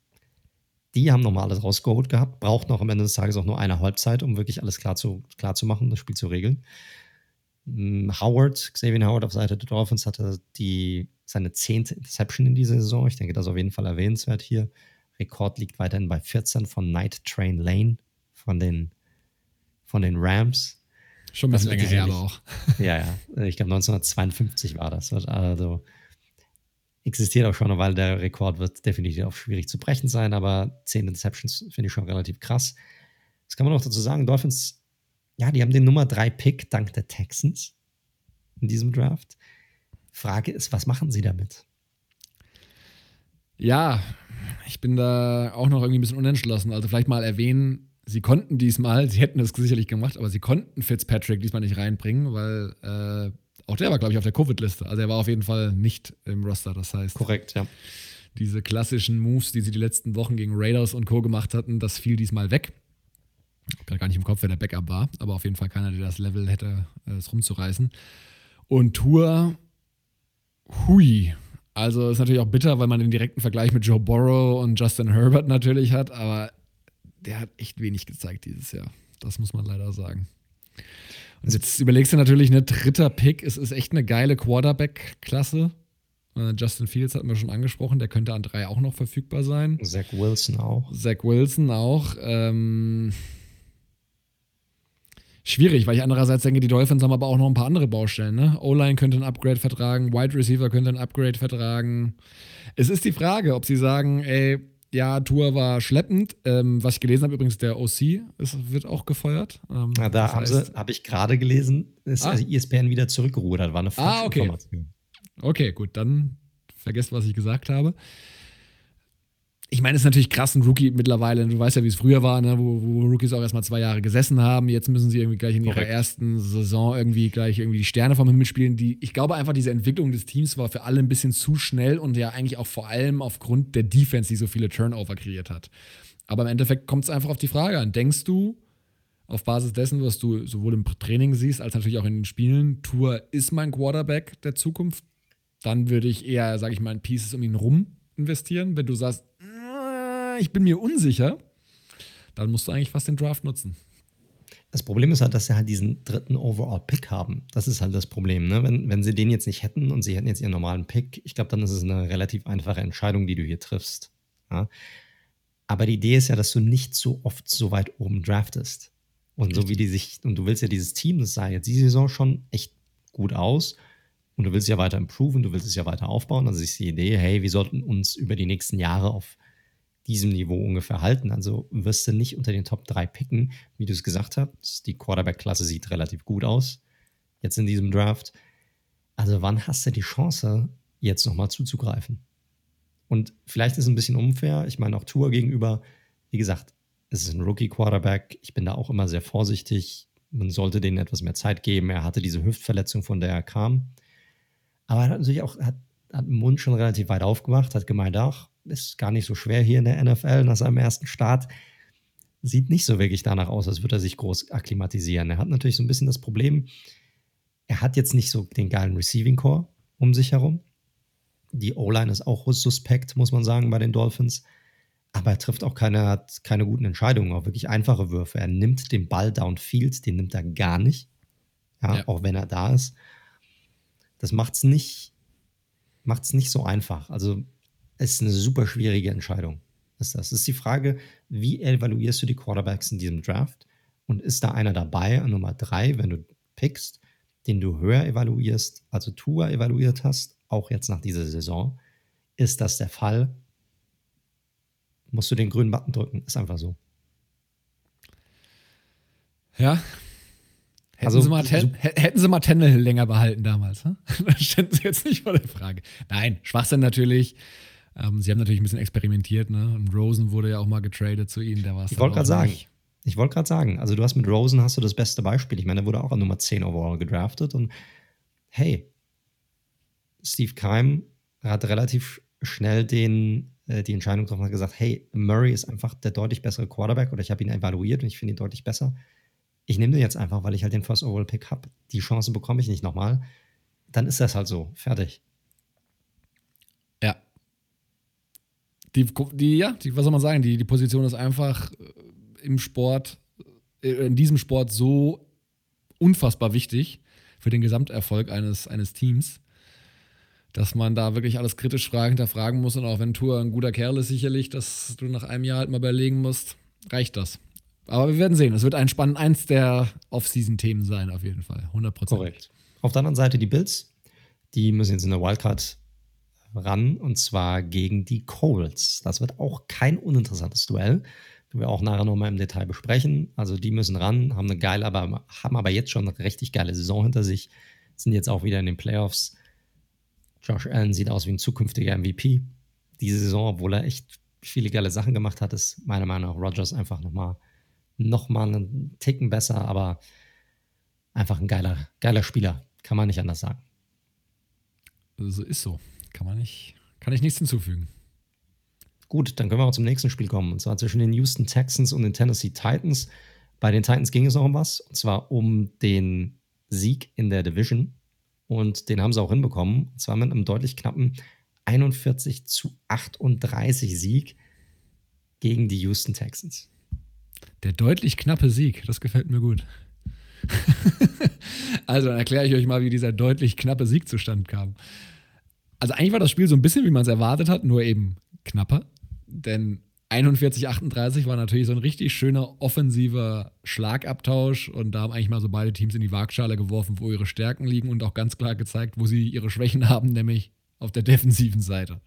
die haben nochmal alles rausgeholt gehabt, brauchten auch am Ende des Tages auch nur eine Halbzeit, um wirklich alles klar zu, klar zu machen, das Spiel zu regeln. Hm, Howard, Xavier Howard auf Seite der Dolphins hatte die, seine zehnte Interception in dieser Saison. Ich denke, das ist auf jeden Fall erwähnenswert hier. Rekord liegt weiterhin bei 14 von Night Train Lane von den, von den Rams. Schon ein bisschen länger her, aber auch. Ja, ja. Ich glaube, 1952 war das. Also existiert auch schon, weil der Rekord wird definitiv auch schwierig zu brechen sein, aber 10 Interceptions finde ich schon relativ krass. Das kann man noch dazu sagen. Dolphins, ja, die haben den Nummer 3 Pick dank der Texans in diesem Draft. Frage ist, was machen sie damit? Ja, ich bin da auch noch irgendwie ein bisschen unentschlossen. Also vielleicht mal erwähnen, sie konnten diesmal, sie hätten es sicherlich gemacht, aber sie konnten Fitzpatrick diesmal nicht reinbringen, weil äh, auch der war, glaube ich, auf der Covid-Liste. Also er war auf jeden Fall nicht im Roster. Das heißt, korrekt, ja. Diese klassischen Moves, die sie die letzten Wochen gegen Raiders und Co. gemacht hatten, das fiel diesmal weg. Ich habe gar nicht im Kopf, wer der Backup war, aber auf jeden Fall keiner, der das Level hätte, äh, es rumzureißen. Und Tour, hui, also ist natürlich auch bitter, weil man den direkten Vergleich mit Joe Burrow und Justin Herbert natürlich hat, aber der hat echt wenig gezeigt dieses Jahr. Das muss man leider sagen. Und jetzt überlegst du natürlich, ne, dritter Pick, es ist echt eine geile Quarterback-Klasse. Äh, Justin Fields hatten wir schon angesprochen, der könnte an drei auch noch verfügbar sein. Zach Wilson auch. Zach Wilson auch. Ähm, schwierig, weil ich andererseits denke, die Dolphins haben aber auch noch ein paar andere Baustellen. Ne? O-Line könnte ein Upgrade vertragen, Wide Receiver könnte ein Upgrade vertragen. Es ist die Frage, ob sie sagen, ey, ja, Tour war schleppend. Ähm, was ich gelesen habe, übrigens, der OC ist, wird auch gefeuert. Ähm, ja, da habe hab ich gerade gelesen, ist ah. also ESPN wieder zurückgerudert, war eine falsche ah, okay. Information. Okay, gut, dann vergesst, was ich gesagt habe ich meine, es ist natürlich krass, ein Rookie mittlerweile. Du weißt ja, wie es früher war, ne? wo, wo, Rookies auch erstmal zwei Jahre gesessen haben. Jetzt müssen sie irgendwie gleich in ihrer ersten Saison irgendwie gleich irgendwie die Sterne vom Himmel spielen. Die, ich glaube einfach, diese Entwicklung des Teams war für alle ein bisschen zu schnell und ja eigentlich auch vor allem aufgrund der Defense, die so viele Turnover kreiert hat. Aber im Endeffekt kommt es einfach auf die Frage an. Denkst du, auf Basis dessen, was du sowohl im Training siehst, als natürlich auch in den Spielen, Tour ist mein Quarterback der Zukunft? Dann würde ich eher, sage ich mal, in Pieces um ihn rum investieren. Wenn du sagst, ich bin mir unsicher, dann musst du eigentlich fast den Draft nutzen. Das Problem ist halt, dass sie halt diesen dritten Overall-Pick haben. Das ist halt das Problem. Ne? Wenn, wenn sie den jetzt nicht hätten und sie hätten jetzt ihren normalen Pick, ich glaube, dann ist es eine relativ einfache Entscheidung, die du hier triffst. Ja? Aber die Idee ist ja, dass du nicht so oft so weit oben draftest. Und Richtig. so wie die sich, und du willst ja dieses Team, das sah jetzt die Saison schon echt gut aus. Und du willst ja weiter improven, du willst es ja weiter aufbauen. Also ist die Idee, hey, wir sollten uns über die nächsten Jahre auf diesem Niveau ungefähr halten. Also wirst du nicht unter den Top 3 picken, wie du es gesagt hast. Die Quarterback-Klasse sieht relativ gut aus, jetzt in diesem Draft. Also wann hast du die Chance, jetzt nochmal zuzugreifen? Und vielleicht ist es ein bisschen unfair. Ich meine, auch Tour gegenüber, wie gesagt, es ist ein Rookie-Quarterback. Ich bin da auch immer sehr vorsichtig. Man sollte denen etwas mehr Zeit geben. Er hatte diese Hüftverletzung, von der er kam. Aber er hat natürlich auch hat, hat den Mund schon relativ weit aufgemacht, hat gemeint, ach, ist gar nicht so schwer hier in der NFL nach seinem ersten Start. Sieht nicht so wirklich danach aus, als würde er sich groß akklimatisieren. Er hat natürlich so ein bisschen das Problem, er hat jetzt nicht so den geilen Receiving Core um sich herum. Die O-Line ist auch suspekt, muss man sagen, bei den Dolphins. Aber er trifft auch keine, hat keine guten Entscheidungen, auch wirklich einfache Würfe. Er nimmt den Ball downfield, den nimmt er gar nicht. Ja, ja. Auch wenn er da ist. Das macht es nicht, macht's nicht so einfach. Also, ist eine super schwierige Entscheidung. Ist das. ist die Frage, wie evaluierst du die Quarterbacks in diesem Draft? Und ist da einer dabei an Nummer drei, wenn du pickst, den du höher evaluierst, also Tua evaluiert hast, auch jetzt nach dieser Saison? Ist das der Fall? Musst du den grünen Button drücken, ist einfach so. Ja, Hätten, also, sie mal ten, hätten sie mal Tannehill länger behalten damals, ne? dann ständen sie jetzt nicht vor der Frage. Nein, Schwachsinn natürlich. Ähm, sie haben natürlich ein bisschen experimentiert, ne? Und Rosen wurde ja auch mal getradet zu ihnen. Der war ich wollte gerade sagen, ich wollte gerade sagen, also du hast mit Rosen hast du das beste Beispiel. Ich meine, er wurde auch an Nummer 10 overall gedraftet und hey, Steve Keim hat relativ schnell den, äh, die Entscheidung getroffen und gesagt, hey, Murray ist einfach der deutlich bessere Quarterback oder ich habe ihn evaluiert und ich finde ihn deutlich besser ich nehme den jetzt einfach, weil ich halt den First Overall Pick habe. Die Chance bekomme ich nicht nochmal. Dann ist das halt so. Fertig. Ja. Die, die ja, die, was soll man sagen? Die, die Position ist einfach äh, im Sport, äh, in diesem Sport so unfassbar wichtig für den Gesamterfolg eines, eines Teams, dass man da wirklich alles kritisch fragen, hinterfragen muss. Und auch wenn Tour ein guter Kerl ist, sicherlich, dass du nach einem Jahr halt mal überlegen musst, reicht das? Aber wir werden sehen. Es wird ein spannend eins der Off-Season-Themen sein, auf jeden Fall. 100 Korrekt. Auf der anderen Seite die Bills. Die müssen jetzt in der Wildcard ran und zwar gegen die Colts. Das wird auch kein uninteressantes Duell. Das wir auch nachher nochmal im Detail besprechen. Also die müssen ran, haben eine geile, aber haben aber jetzt schon eine richtig geile Saison hinter sich. Sind jetzt auch wieder in den Playoffs. Josh Allen sieht aus wie ein zukünftiger MVP. Diese Saison, obwohl er echt viele geile Sachen gemacht hat, ist meiner Meinung nach Rogers einfach nochmal nochmal einen Ticken besser, aber einfach ein geiler, geiler Spieler. Kann man nicht anders sagen. So ist so. Kann man nicht, kann ich nichts hinzufügen. Gut, dann können wir auch zum nächsten Spiel kommen. Und zwar zwischen den Houston Texans und den Tennessee Titans. Bei den Titans ging es noch um was. Und zwar um den Sieg in der Division. Und den haben sie auch hinbekommen. Und zwar mit einem deutlich knappen 41 zu 38 Sieg gegen die Houston Texans. Der deutlich knappe Sieg, das gefällt mir gut. also dann erkläre ich euch mal, wie dieser deutlich knappe Sieg zustande kam. Also eigentlich war das Spiel so ein bisschen, wie man es erwartet hat, nur eben knapper. Denn 41-38 war natürlich so ein richtig schöner offensiver Schlagabtausch und da haben eigentlich mal so beide Teams in die Waagschale geworfen, wo ihre Stärken liegen und auch ganz klar gezeigt, wo sie ihre Schwächen haben, nämlich auf der defensiven Seite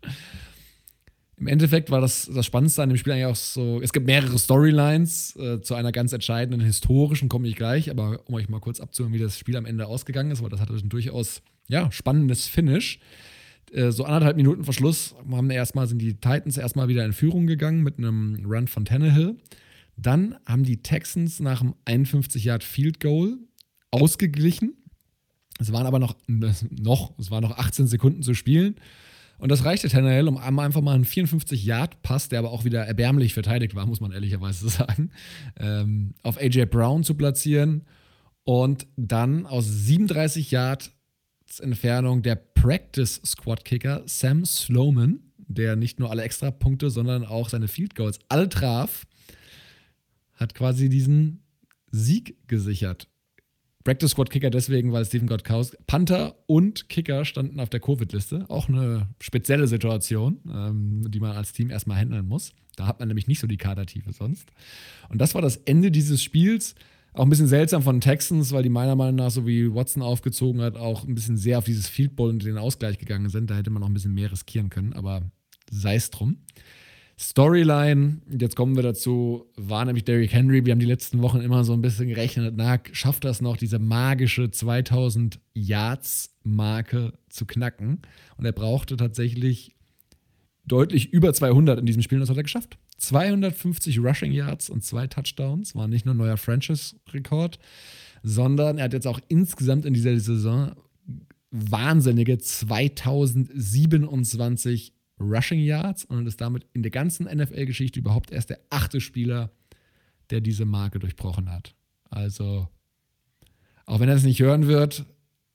im Endeffekt war das das Spannendste an dem Spiel eigentlich auch so, es gibt mehrere Storylines äh, zu einer ganz entscheidenden historischen, komme ich gleich, aber um euch mal kurz abzuhören, wie das Spiel am Ende ausgegangen ist, weil das hatte ein durchaus ja, spannendes Finish. Äh, so anderthalb Minuten vor Schluss haben erstmal, sind die Titans erstmal wieder in Führung gegangen mit einem Run von Tannehill. Dann haben die Texans nach einem 51 Yard Field Goal ausgeglichen. Es waren aber noch, noch, es waren noch 18 Sekunden zu spielen. Und das reichte Tannehill, um einfach mal einen 54-Yard-Pass, der aber auch wieder erbärmlich verteidigt war, muss man ehrlicherweise sagen, ähm, auf AJ Brown zu platzieren. Und dann aus 37 Yard Entfernung der Practice Squad Kicker Sam Sloman, der nicht nur alle Extrapunkte, sondern auch seine Field Goals alle traf, hat quasi diesen Sieg gesichert. Practice Squad Kicker deswegen, weil Steven Gottkaus, Panther und Kicker standen auf der Covid-Liste. Auch eine spezielle Situation, ähm, die man als Team erstmal handeln muss. Da hat man nämlich nicht so die Kadertiefe sonst. Und das war das Ende dieses Spiels. Auch ein bisschen seltsam von Texans, weil die meiner Meinung nach, so wie Watson aufgezogen hat, auch ein bisschen sehr auf dieses Field Goal und den Ausgleich gegangen sind. Da hätte man noch ein bisschen mehr riskieren können, aber sei es drum. Storyline, jetzt kommen wir dazu, war nämlich Derrick Henry. Wir haben die letzten Wochen immer so ein bisschen gerechnet, na, schafft das noch, diese magische 2000 Yards-Marke zu knacken? Und er brauchte tatsächlich deutlich über 200 in diesem Spiel und das hat er geschafft. 250 Rushing Yards und zwei Touchdowns war nicht nur neuer Franchise-Rekord, sondern er hat jetzt auch insgesamt in dieser Saison wahnsinnige 2027 Rushing Yards und ist damit in der ganzen NFL-Geschichte überhaupt erst der achte Spieler, der diese Marke durchbrochen hat. Also, auch wenn er es nicht hören wird,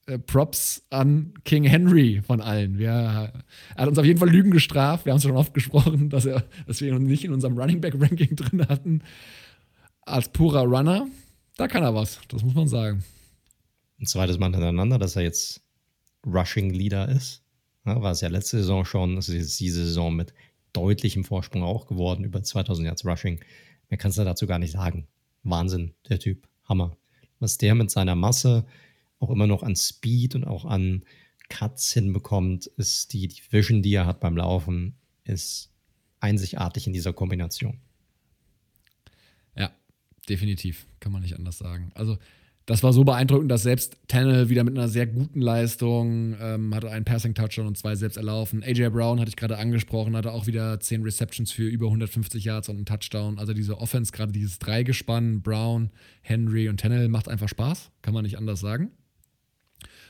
äh, Props an King Henry von allen. Wir, er hat uns auf jeden Fall Lügen gestraft. Wir haben es schon oft gesprochen, dass, er, dass wir ihn nicht in unserem Running Back Ranking drin hatten. Als purer Runner, da kann er was, das muss man sagen. Ein zweites Mal hintereinander, dass er jetzt Rushing Leader ist. Ja, war es ja letzte Saison schon, das ist jetzt diese Saison mit deutlichem Vorsprung auch geworden, über 2000 Yards Rushing. Mehr kannst du dazu gar nicht sagen. Wahnsinn, der Typ. Hammer. Was der mit seiner Masse auch immer noch an Speed und auch an Cuts hinbekommt, ist die, die Vision, die er hat beim Laufen, ist einzigartig in dieser Kombination. Ja, definitiv. Kann man nicht anders sagen. Also, das war so beeindruckend, dass selbst Tannel wieder mit einer sehr guten Leistung ähm, hatte einen Passing-Touchdown und zwei selbst erlaufen. AJ Brown hatte ich gerade angesprochen, hatte auch wieder zehn Receptions für über 150 Yards und einen Touchdown. Also diese Offense, gerade dieses Dreigespann, Brown, Henry und Tannel, macht einfach Spaß, kann man nicht anders sagen.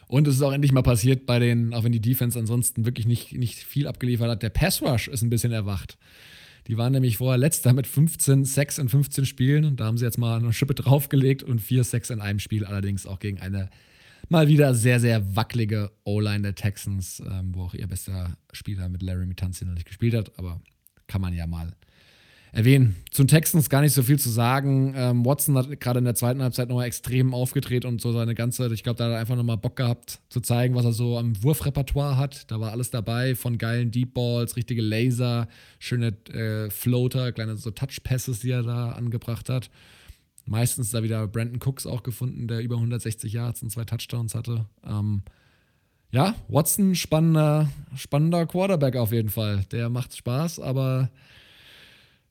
Und es ist auch endlich mal passiert bei den, auch wenn die Defense ansonsten wirklich nicht, nicht viel abgeliefert hat, der Pass Rush ist ein bisschen erwacht. Die waren nämlich vorher letzter mit 15 Sacks in 15 Spielen und da haben sie jetzt mal eine Schippe draufgelegt und vier Sacks in einem Spiel, allerdings auch gegen eine mal wieder sehr, sehr wackelige O-Line der Texans, ähm, wo auch ihr bester Spieler mit Larry Mitanzi noch nicht gespielt hat, aber kann man ja mal erwähnen. Zu den Texans gar nicht so viel zu sagen. Ähm, Watson hat gerade in der zweiten Halbzeit nochmal extrem aufgedreht und so seine ganze, ich glaube, da hat er einfach nochmal Bock gehabt zu zeigen, was er so am Wurfrepertoire hat. Da war alles dabei, von geilen Deep Balls, richtige Laser, schöne äh, Floater, kleine so Touch-Passes, die er da angebracht hat. Meistens da wieder Brandon Cooks auch gefunden, der über 160 Yards und zwei Touchdowns hatte. Ähm, ja, Watson, spannender, spannender Quarterback auf jeden Fall. Der macht Spaß, aber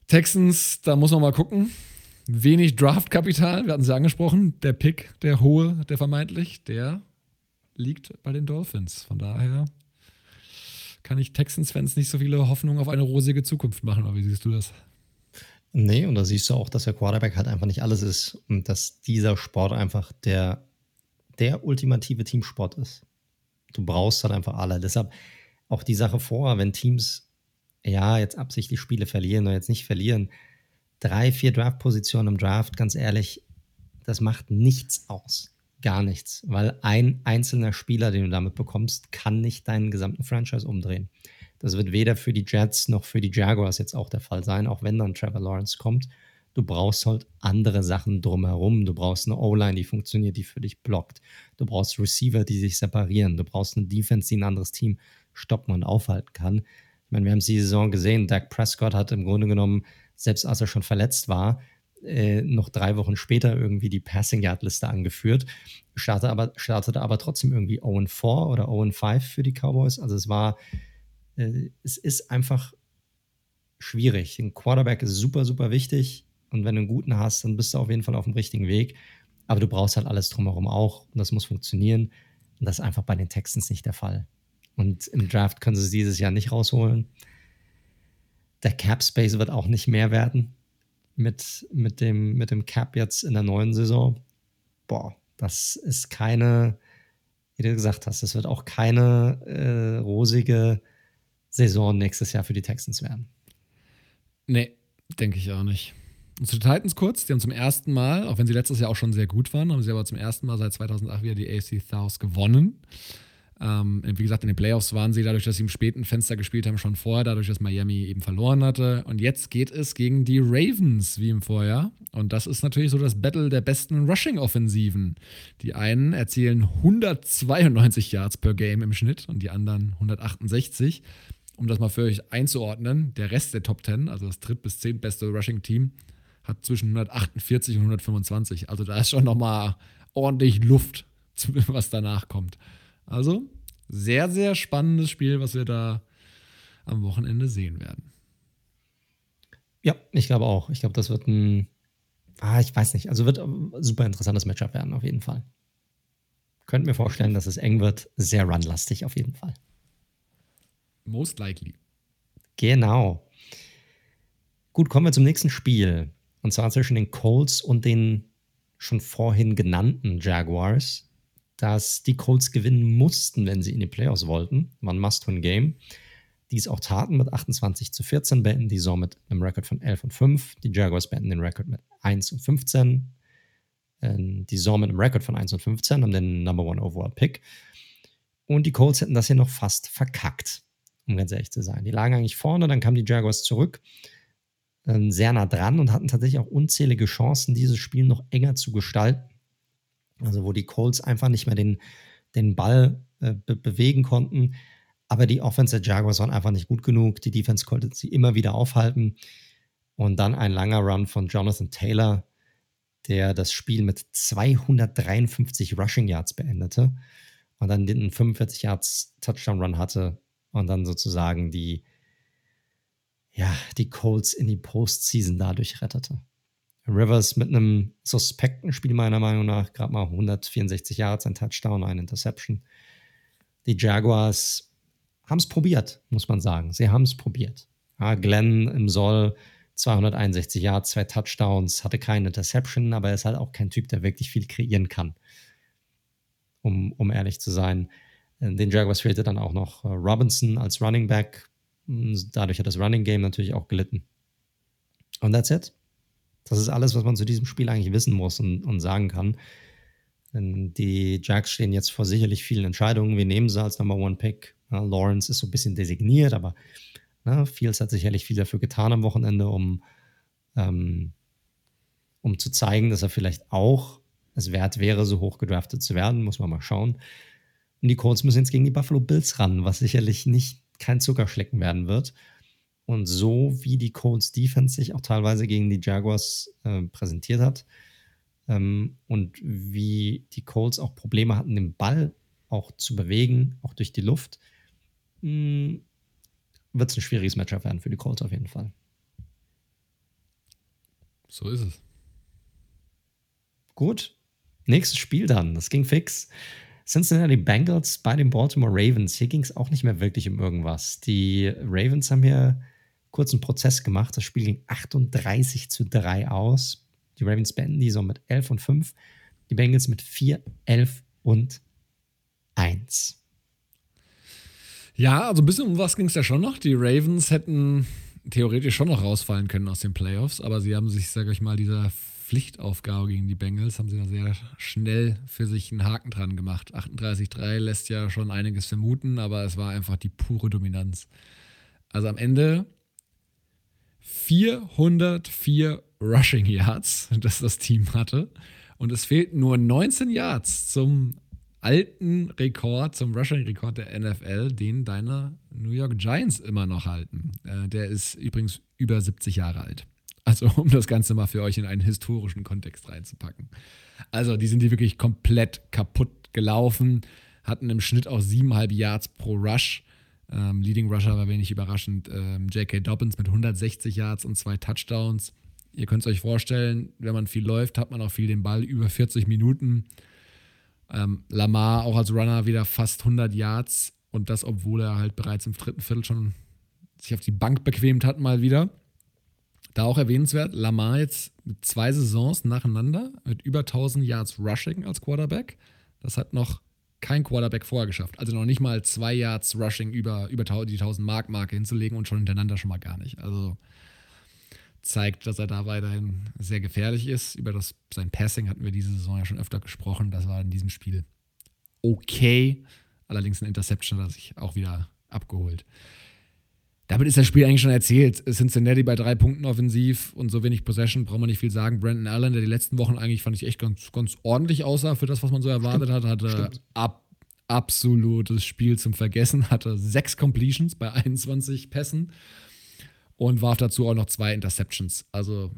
Texans, da muss man mal gucken. Wenig Draftkapital, wir hatten es ja angesprochen. Der Pick, der hohe, der vermeintlich, der liegt bei den Dolphins. Von daher kann ich Texans-Fans nicht so viele Hoffnungen auf eine rosige Zukunft machen. Aber wie siehst du das? Nee, und da siehst du auch, dass der Quarterback halt einfach nicht alles ist und dass dieser Sport einfach der, der ultimative Teamsport ist. Du brauchst halt einfach alle. Deshalb auch die Sache vor, wenn Teams ja, jetzt absichtlich Spiele verlieren oder jetzt nicht verlieren. Drei, vier Draft-Positionen im Draft, ganz ehrlich, das macht nichts aus. Gar nichts. Weil ein einzelner Spieler, den du damit bekommst, kann nicht deinen gesamten Franchise umdrehen. Das wird weder für die Jets noch für die Jaguars jetzt auch der Fall sein, auch wenn dann Trevor Lawrence kommt. Du brauchst halt andere Sachen drumherum. Du brauchst eine O-Line, die funktioniert, die für dich blockt. Du brauchst Receiver, die sich separieren. Du brauchst eine Defense, die ein anderes Team stoppen und aufhalten kann meine, wir haben es die Saison gesehen, Dak Prescott hat im Grunde genommen, selbst als er schon verletzt war, äh, noch drei Wochen später irgendwie die Passing Yard Liste angeführt, startete aber, startete aber trotzdem irgendwie 0-4 oder 0-5 für die Cowboys. Also es war, äh, es ist einfach schwierig. Ein Quarterback ist super, super wichtig und wenn du einen guten hast, dann bist du auf jeden Fall auf dem richtigen Weg. Aber du brauchst halt alles drumherum auch und das muss funktionieren. Und das ist einfach bei den Texans nicht der Fall. Und im Draft können sie es dieses Jahr nicht rausholen. Der Cap Space wird auch nicht mehr werden mit, mit, dem, mit dem Cap jetzt in der neuen Saison. Boah, das ist keine, wie du gesagt hast, das wird auch keine äh, rosige Saison nächstes Jahr für die Texans werden. Nee, denke ich auch nicht. Und zu den Titans kurz, die haben zum ersten Mal, auch wenn sie letztes Jahr auch schon sehr gut waren, haben sie aber zum ersten Mal seit 2008 wieder die AC South gewonnen. Ähm, wie gesagt, in den Playoffs waren sie dadurch, dass sie im späten Fenster gespielt haben, schon vorher, dadurch, dass Miami eben verloren hatte. Und jetzt geht es gegen die Ravens wie im Vorjahr. Und das ist natürlich so das Battle der besten Rushing-Offensiven. Die einen erzielen 192 Yards per Game im Schnitt und die anderen 168. Um das mal für euch einzuordnen, der Rest der Top 10, also das dritt- bis zehntbeste Rushing-Team, hat zwischen 148 und 125. Also da ist schon nochmal ordentlich Luft, was danach kommt. Also sehr, sehr spannendes Spiel, was wir da am Wochenende sehen werden. Ja, ich glaube auch. Ich glaube, das wird ein, ah, ich weiß nicht, also wird ein super interessantes Matchup werden, auf jeden Fall. Könnt mir vorstellen, dass es eng wird, sehr runlastig auf jeden Fall. Most likely. Genau. Gut, kommen wir zum nächsten Spiel. Und zwar zwischen den Colts und den schon vorhin genannten Jaguars dass die Colts gewinnen mussten, wenn sie in die Playoffs wollten. War ein Must-Win-Game. die es auch taten mit 28 zu 14, beenden die Saison mit einem Rekord von 11 und 5. Die Jaguars beenden den Rekord mit 1 und 15. Ähm, die Saison mit einem Rekord von 1 und 15 haben den Number One Overall Pick. Und die Colts hätten das hier noch fast verkackt, um ganz ehrlich zu sein. Die lagen eigentlich vorne, dann kamen die Jaguars zurück, äh, sehr nah dran und hatten tatsächlich auch unzählige Chancen, dieses Spiel noch enger zu gestalten. Also wo die Colts einfach nicht mehr den, den Ball äh, be bewegen konnten. Aber die Offense der Jaguars waren einfach nicht gut genug. Die Defense konnte sie immer wieder aufhalten. Und dann ein langer Run von Jonathan Taylor, der das Spiel mit 253 Rushing Yards beendete und dann den 45 Yards Touchdown Run hatte und dann sozusagen die, ja, die Colts in die Postseason dadurch rettete. Rivers mit einem suspekten Spiel meiner Meinung nach, gerade mal 164 Yards, ein Touchdown, ein Interception. Die Jaguars haben es probiert, muss man sagen. Sie haben es probiert. Ja, Glenn im Soll 261 Yards, zwei Touchdowns, hatte keine Interception, aber er ist halt auch kein Typ, der wirklich viel kreieren kann. Um, um ehrlich zu sein. Äh, den Jaguars fehlte dann auch noch äh, Robinson als Running Back. Hm, dadurch hat das Running Game natürlich auch gelitten. Und that's it. Das ist alles, was man zu diesem Spiel eigentlich wissen muss und, und sagen kann. Denn die Jacks stehen jetzt vor sicherlich vielen Entscheidungen. Wir nehmen sie als Number One Pick. Ja, Lawrence ist so ein bisschen designiert, aber Ne? Fields hat sicherlich viel dafür getan am Wochenende, um, ähm, um zu zeigen, dass er vielleicht auch es wert wäre, so hoch gedraftet zu werden. Muss man mal schauen. Und die Colts müssen jetzt gegen die Buffalo Bills ran, was sicherlich nicht kein Zuckerschlecken werden wird. Und so wie die Colts Defense sich auch teilweise gegen die Jaguars äh, präsentiert hat ähm, und wie die Colts auch Probleme hatten, den Ball auch zu bewegen, auch durch die Luft, mh, hm, wird es ein schwieriges Matchup werden für die Colts auf jeden Fall. So ist es. Gut. Nächstes Spiel dann. Das ging fix. Cincinnati Bengals bei den Baltimore Ravens. Hier ging es auch nicht mehr wirklich um irgendwas. Die Ravens haben hier kurz einen Prozess gemacht. Das Spiel ging 38 zu 3 aus. Die Ravens beenden die so mit 11 und 5. Die Bengals mit 4, 11 und 1. Ja, also ein bisschen um was ging es ja schon noch. Die Ravens hätten theoretisch schon noch rausfallen können aus den Playoffs, aber sie haben sich, sage ich mal, dieser Pflichtaufgabe gegen die Bengals, haben sie da sehr schnell für sich einen Haken dran gemacht. 38-3 lässt ja schon einiges vermuten, aber es war einfach die pure Dominanz. Also am Ende 404 Rushing Yards, das das Team hatte. Und es fehlten nur 19 Yards zum alten Rekord, zum Rushing-Rekord der NFL, den deine New York Giants immer noch halten. Äh, der ist übrigens über 70 Jahre alt. Also, um das Ganze mal für euch in einen historischen Kontext reinzupacken. Also, die sind die wirklich komplett kaputt gelaufen, hatten im Schnitt auch siebeneinhalb Yards pro Rush. Ähm, Leading Rusher war wenig überraschend. Ähm, J.K. Dobbins mit 160 Yards und zwei Touchdowns. Ihr könnt es euch vorstellen, wenn man viel läuft, hat man auch viel den Ball über 40 Minuten. Ähm, Lamar auch als Runner wieder fast 100 Yards und das, obwohl er halt bereits im dritten Viertel schon sich auf die Bank bequemt hat, mal wieder. Da auch erwähnenswert, Lamar jetzt mit zwei Saisons nacheinander mit über 1000 Yards Rushing als Quarterback. Das hat noch kein Quarterback vorher geschafft. Also noch nicht mal zwei Yards Rushing über, über die 1000 Mark Marke hinzulegen und schon hintereinander schon mal gar nicht. Also zeigt, dass er da weiterhin sehr gefährlich ist. Über das, sein Passing hatten wir diese Saison ja schon öfter gesprochen. Das war in diesem Spiel okay. Allerdings ein Interception hat er sich auch wieder abgeholt. Damit ist das Spiel eigentlich schon erzählt. Cincinnati bei drei Punkten offensiv und so wenig Possession, braucht man nicht viel sagen. Brandon Allen, der die letzten Wochen eigentlich, fand ich echt ganz, ganz ordentlich aussah für das, was man so erwartet Stimmt. hat, hatte ab, absolutes Spiel zum Vergessen, hatte sechs Completions bei 21 Pässen und warf dazu auch noch zwei Interceptions. Also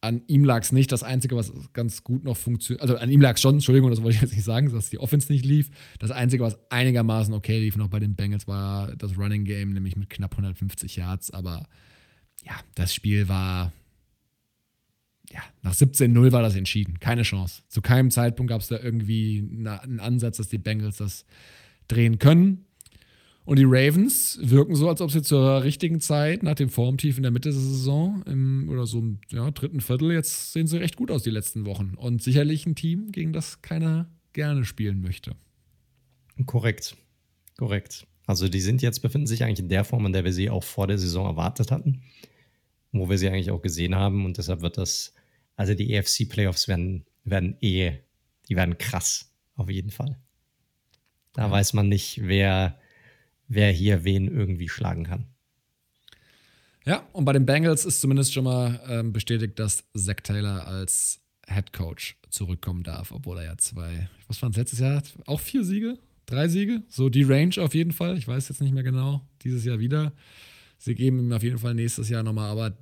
an ihm lag es nicht. Das Einzige, was ganz gut noch funktioniert, also an ihm lag es schon, Entschuldigung, das wollte ich jetzt nicht sagen, dass die Offense nicht lief. Das Einzige, was einigermaßen okay lief noch bei den Bengals, war das Running Game, nämlich mit knapp 150 Yards. Aber ja, das Spiel war, ja, nach 17-0 war das entschieden. Keine Chance. Zu keinem Zeitpunkt gab es da irgendwie einen Ansatz, dass die Bengals das drehen können. Und die Ravens wirken so, als ob sie zur richtigen Zeit, nach dem Formtief in der Mitte der Saison im, oder so im ja, dritten Viertel, jetzt sehen sie recht gut aus die letzten Wochen. Und sicherlich ein Team, gegen das keiner gerne spielen möchte. Korrekt. Korrekt. Also die sind jetzt, befinden sich eigentlich in der Form, in der wir sie auch vor der Saison erwartet hatten, wo wir sie eigentlich auch gesehen haben. Und deshalb wird das, also die EFC-Playoffs werden, werden eh, die werden krass, auf jeden Fall. Da ja. weiß man nicht, wer, wer hier wen irgendwie schlagen kann. Ja, und bei den Bengals ist zumindest schon mal ähm, bestätigt, dass Zach Taylor als Head Coach zurückkommen darf, obwohl er ja zwei, was waren es letztes Jahr? Auch vier Siege? Drei Siege? So die Range auf jeden Fall. Ich weiß jetzt nicht mehr genau. Dieses Jahr wieder. Sie geben ihm auf jeden Fall nächstes Jahr nochmal, aber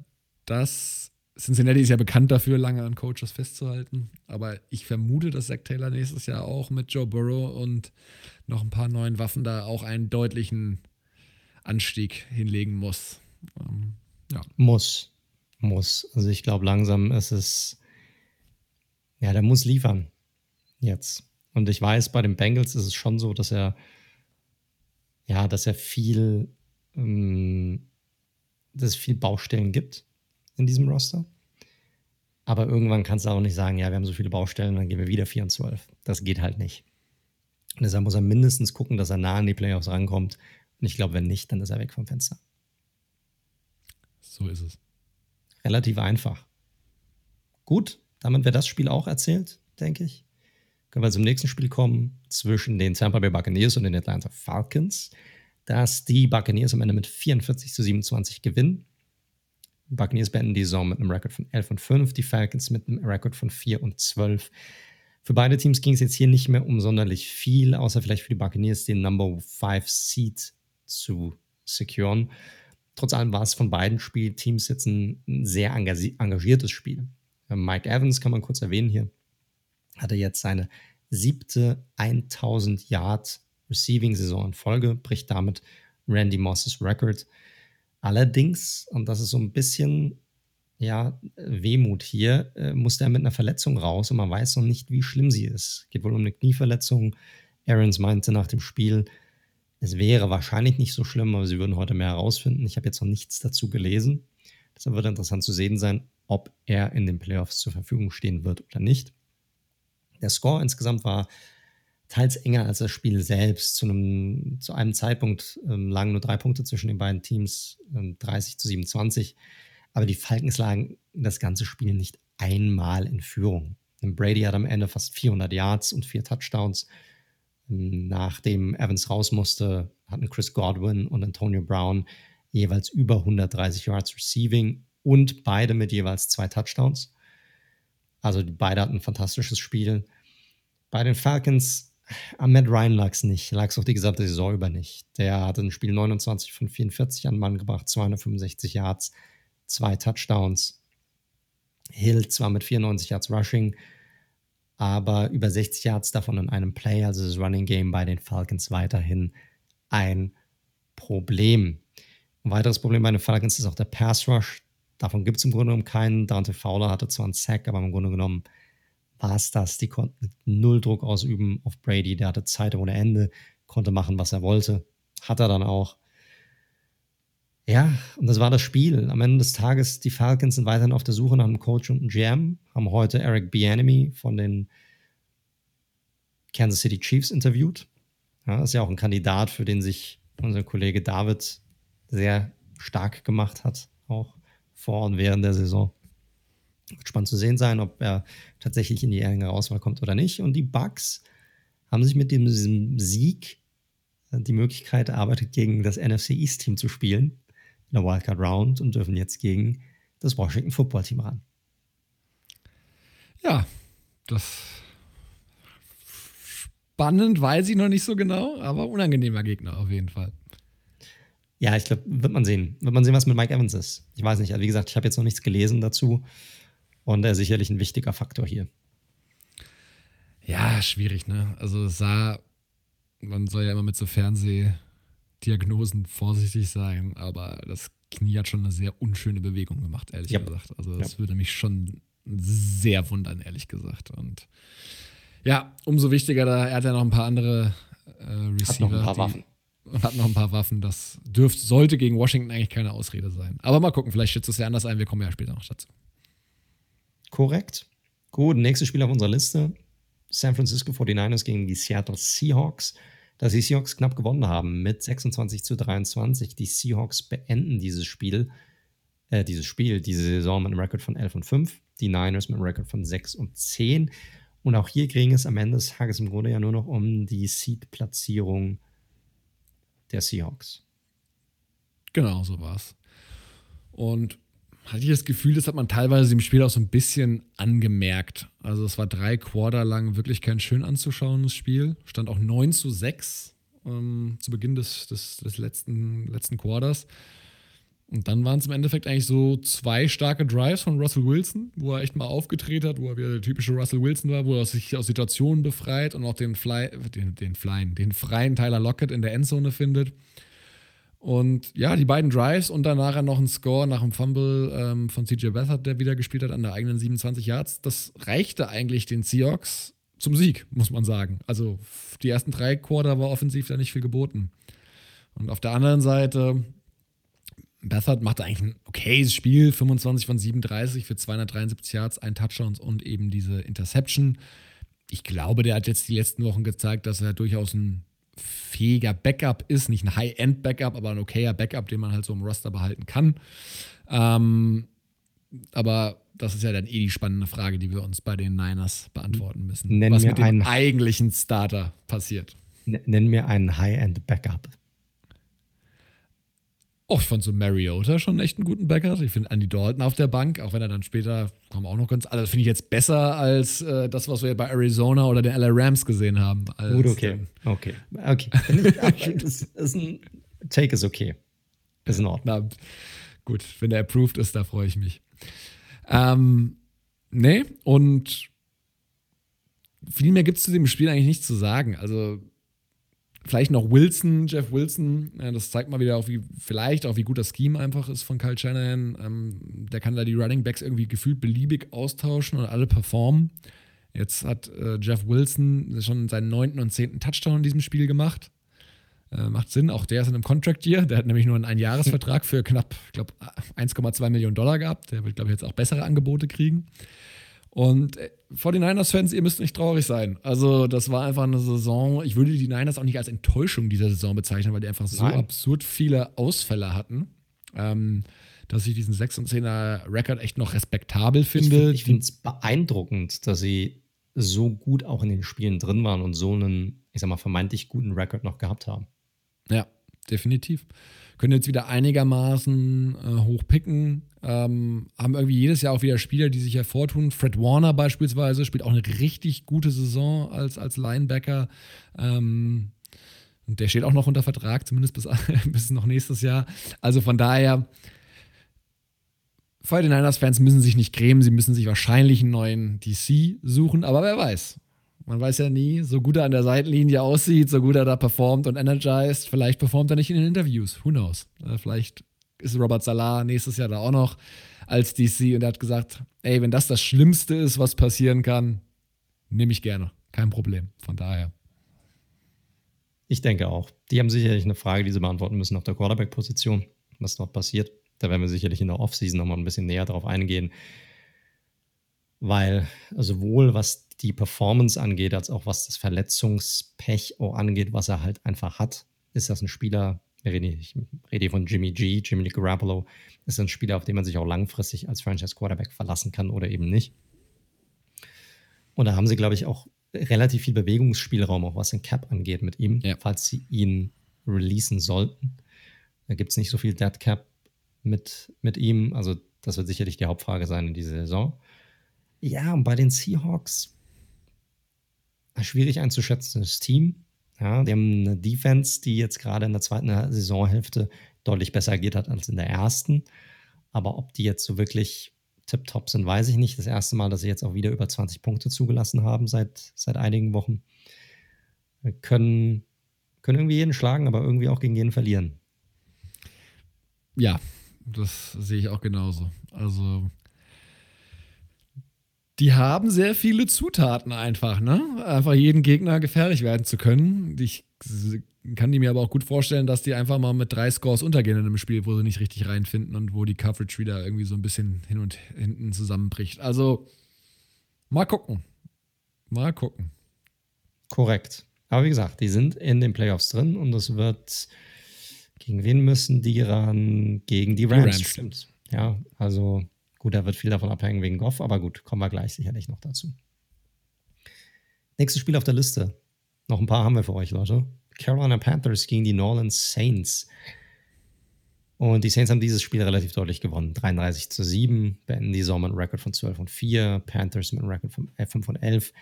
das. Cincinnati ist ja bekannt dafür, lange an Coaches festzuhalten. Aber ich vermute, dass Zach Taylor nächstes Jahr auch mit Joe Burrow und noch ein paar neuen Waffen da auch einen deutlichen Anstieg hinlegen muss. Ähm, ja. Muss. Muss. Also ich glaube, langsam ist es ja, der muss liefern. Jetzt. Und ich weiß, bei den Bengals ist es schon so, dass er, ja, dass er viel, ähm, dass es viel Baustellen gibt in diesem Roster. Aber irgendwann kannst du auch nicht sagen, ja, wir haben so viele Baustellen, dann gehen wir wieder 4 und 12. Das geht halt nicht. Und deshalb muss er mindestens gucken, dass er nah an die Playoffs rankommt. Und ich glaube, wenn nicht, dann ist er weg vom Fenster. So ist es. Relativ einfach. Gut, damit wäre das Spiel auch erzählt, denke ich. Können wir zum nächsten Spiel kommen zwischen den Tampa Bay Buccaneers und den Atlanta Falcons. Dass die Buccaneers am Ende mit 44 zu 27 gewinnen. Buccaneers beenden die Saison mit einem Rekord von 11 und 5, die Falcons mit einem Rekord von 4 und 12. Für beide Teams ging es jetzt hier nicht mehr um sonderlich viel, außer vielleicht für die Buccaneers den Number 5 Seed zu securen. Trotz allem war es von beiden Spielteams jetzt ein, sehr engagiertes Spiel. Mike Evans kann man kurz erwähnen hier, hatte jetzt seine siebte 1000 Yard Receiving Saison in Folge, bricht damit Randy Mosses Record. Allerdings, und das ist so ein bisschen ja, Wehmut hier, äh, musste er mit einer Verletzung raus und man weiß noch nicht, wie schlimm sie ist. Geht wohl um eine Knieverletzung. Aarons meinte nach dem Spiel, es wäre wahrscheinlich nicht so schlimm, aber sie würden heute mehr herausfinden. Ich habe jetzt noch nichts dazu gelesen. Deshalb wird interessant zu sehen sein, ob er in den Playoffs zur Verfügung stehen wird oder nicht. Der Score insgesamt war teils enger als das Spiel selbst. Zu einem, zu einem Zeitpunkt ähm, lagen nur drei Punkte zwischen den beiden Teams, ähm, 30 zu 27. Aber die Falcons lagen das ganze Spiel nicht einmal in Führung. Brady hat am Ende fast 400 Yards und vier Touchdowns. Ähm, nachdem Evans raus musste, hatten Chris Godwin und Antonio Brown jeweils über 130 Yards Receiving und beide mit jeweils zwei Touchdowns. Also beide hatten ein fantastisches Spiel. Bei den Falcons, am Matt Ryan lag es nicht, lag es auch die gesamte Saison über nicht. Der hatte ein Spiel 29 von 44 an Mann gebracht, 265 Yards, zwei Touchdowns. Hill zwar mit 94 Yards Rushing, aber über 60 Yards davon in einem Play, also das Running Game bei den Falcons weiterhin ein Problem. Ein weiteres Problem bei den Falcons ist auch der Pass Rush. Davon gibt es im Grunde genommen keinen. Dante Fowler hatte zwar einen Sack, aber im Grunde genommen war es das. Die konnten null Druck ausüben auf Brady. Der hatte Zeit ohne Ende, konnte machen, was er wollte. Hat er dann auch. Ja, und das war das Spiel. Am Ende des Tages, die Falcons sind weiterhin auf der Suche nach einem Coach und einem GM, haben heute Eric Bieniemy von den Kansas City Chiefs interviewt. Ja, ist ja auch ein Kandidat, für den sich unser Kollege David sehr stark gemacht hat, auch vor und während der Saison. Wird spannend zu sehen sein, ob er tatsächlich in die enge Auswahl kommt oder nicht. Und die Bucks haben sich mit diesem Sieg äh, die Möglichkeit erarbeitet, gegen das NFC East Team zu spielen in der Wildcard Round und dürfen jetzt gegen das Washington Football Team ran. Ja, das spannend weiß ich noch nicht so genau, aber unangenehmer Gegner auf jeden Fall. Ja, ich glaube, wird man sehen. Wird man sehen, was mit Mike Evans ist. Ich weiß nicht. Also wie gesagt, ich habe jetzt noch nichts gelesen dazu. Und er ist sicherlich ein wichtiger Faktor hier. Ja, schwierig, ne? Also es sah, man soll ja immer mit so Fernsehdiagnosen vorsichtig sein, aber das Knie hat schon eine sehr unschöne Bewegung gemacht, ehrlich yep. gesagt. Also das yep. würde mich schon sehr wundern, ehrlich gesagt. Und ja, umso wichtiger, da er hat ja noch ein paar andere äh, Receiver. Hat noch ein paar Waffen und hat noch ein paar Waffen. Das dürfte, sollte gegen Washington eigentlich keine Ausrede sein. Aber mal gucken, vielleicht schätzt es ja anders ein. Wir kommen ja später noch dazu. Korrekt. Gut, nächstes Spiel auf unserer Liste. San Francisco 49ers gegen die Seattle Seahawks. dass die Seahawks knapp gewonnen haben mit 26 zu 23. Die Seahawks beenden dieses Spiel, äh, dieses Spiel, diese Saison mit einem Rekord von 11 und 5. Die Niners mit einem Rekord von 6 und 10. Und auch hier ging es am Ende des Tages im Grunde ja nur noch um die Seed-Platzierung der Seahawks. Genau, so war es. Und hatte ich das Gefühl, das hat man teilweise im Spiel auch so ein bisschen angemerkt. Also es war drei Quarter lang wirklich kein schön anzuschauendes Spiel. Stand auch 9 zu 6 ähm, zu Beginn des, des, des letzten, letzten Quarters. Und dann waren es im Endeffekt eigentlich so zwei starke Drives von Russell Wilson, wo er echt mal aufgedreht hat, wo er wieder der typische Russell Wilson war, wo er sich aus Situationen befreit und auch den, Fly, den, den, Flyen, den freien Tyler Lockett in der Endzone findet. Und ja, die beiden Drives und dann nachher noch ein Score nach dem Fumble ähm, von CJ Beathard, der wieder gespielt hat an der eigenen 27 Yards. Das reichte eigentlich den Seahawks zum Sieg, muss man sagen. Also die ersten drei Quarter war offensiv da nicht viel geboten. Und auf der anderen Seite, Beathard machte eigentlich ein okayes Spiel, 25 von 37 für 273 Yards, ein Touchdown und eben diese Interception. Ich glaube, der hat jetzt die letzten Wochen gezeigt, dass er durchaus ein fähiger Backup ist. Nicht ein High-End-Backup, aber ein okayer Backup, den man halt so im Roster behalten kann. Ähm, aber das ist ja dann eh die spannende Frage, die wir uns bei den Niners beantworten müssen. Nenn was mit dem eigentlichen Starter passiert. Nenn mir einen High-End-Backup. Oh, ich fand so Mariota schon echt einen guten Backup. Ich finde Andy Dalton auf der Bank, auch wenn er dann später kommen auch noch ganz. Also finde ich jetzt besser als äh, das, was wir bei Arizona oder den LA Rams gesehen haben. Gut, okay. Okay. Okay. das ist ein Take ist okay. Ist in Ordnung. Na, gut, wenn der approved ist, da freue ich mich. Ähm, nee, und viel mehr gibt es zu dem Spiel eigentlich nicht zu sagen. Also Vielleicht noch Wilson, Jeff Wilson. Das zeigt mal wieder auch, wie vielleicht auch, wie gut das Scheme einfach ist von Kyle Shanahan. Ähm, der kann da die Running Backs irgendwie gefühlt beliebig austauschen und alle performen. Jetzt hat äh, Jeff Wilson schon seinen neunten und zehnten Touchdown in diesem Spiel gemacht. Äh, macht Sinn, auch der ist in einem Contract Year. Der hat nämlich nur einen Einjahresvertrag für knapp, ich glaube, 1,2 Millionen Dollar gehabt. Der wird, glaube ich, jetzt auch bessere Angebote kriegen. Und äh, vor den Niners-Fans, ihr müsst nicht traurig sein. Also, das war einfach eine Saison. Ich würde die Niners auch nicht als Enttäuschung dieser Saison bezeichnen, weil die einfach so Nein. absurd viele Ausfälle hatten, ähm, dass ich diesen 6 und 10er Rekord echt noch respektabel finde. Ich finde es beeindruckend, dass sie so gut auch in den Spielen drin waren und so einen, ich sag mal, vermeintlich guten Rekord noch gehabt haben. Ja, definitiv können jetzt wieder einigermaßen äh, hochpicken. Ähm, haben irgendwie jedes Jahr auch wieder Spieler, die sich hervortun. Fred Warner beispielsweise spielt auch eine richtig gute Saison als, als Linebacker. Ähm, und der steht auch noch unter Vertrag, zumindest bis, bis noch nächstes Jahr. Also von daher, 49ers-Fans müssen sich nicht grämen, sie müssen sich wahrscheinlich einen neuen DC suchen, aber wer weiß. Man weiß ja nie, so gut er an der Seitenlinie aussieht, so gut er da performt und energized, vielleicht performt er nicht in den Interviews. Who knows? Äh, vielleicht ist Robert Salah nächstes Jahr da auch noch als DC und er hat gesagt, ey, wenn das das Schlimmste ist, was passieren kann, nehme ich gerne. Kein Problem. Von daher. Ich denke auch. Die haben sicherlich eine Frage, die sie beantworten müssen auf der Quarterback-Position, was dort passiert. Da werden wir sicherlich in der Offseason nochmal ein bisschen näher drauf eingehen. Weil sowohl was die Performance angeht, als auch was das Verletzungspech angeht, was er halt einfach hat, ist das ein Spieler, ich rede von Jimmy G, Jimmy Garoppolo, ist ein Spieler, auf den man sich auch langfristig als Franchise Quarterback verlassen kann oder eben nicht. Und da haben sie, glaube ich, auch relativ viel Bewegungsspielraum, auch was den Cap angeht mit ihm, ja. falls sie ihn releasen sollten. Da gibt es nicht so viel Dead Cap mit, mit ihm. Also, das wird sicherlich die Hauptfrage sein in dieser Saison. Ja, und bei den Seahawks schwierig einzuschätzendes Team. Ja, die haben eine Defense, die jetzt gerade in der zweiten Saisonhälfte deutlich besser agiert hat als in der ersten. Aber ob die jetzt so wirklich tipptopp sind, weiß ich nicht. Das erste Mal, dass sie jetzt auch wieder über 20 Punkte zugelassen haben seit, seit einigen Wochen. Können, können irgendwie jeden schlagen, aber irgendwie auch gegen jeden verlieren. Ja, das sehe ich auch genauso. Also die haben sehr viele Zutaten einfach, ne? Einfach jeden Gegner gefährlich werden zu können. Ich kann die mir aber auch gut vorstellen, dass die einfach mal mit drei Scores untergehen in einem Spiel, wo sie nicht richtig reinfinden und wo die Coverage wieder irgendwie so ein bisschen hin und hinten zusammenbricht. Also mal gucken. Mal gucken. Korrekt. Aber wie gesagt, die sind in den Playoffs drin und es wird. Gegen wen müssen die ran? Gegen die Rams. Die Rams. Stimmt. Ja, also gut, da wird viel davon abhängen wegen Goff, aber gut, kommen wir gleich sicherlich noch dazu. Nächstes Spiel auf der Liste. Noch ein paar haben wir für euch, Leute. Carolina Panthers gegen die New Orleans Saints. Und die Saints haben dieses Spiel relativ deutlich gewonnen. 33 zu 7, beenden die Saison mit einem Rekord von 12 und 4, Panthers mit einem Rekord von 5 und 11.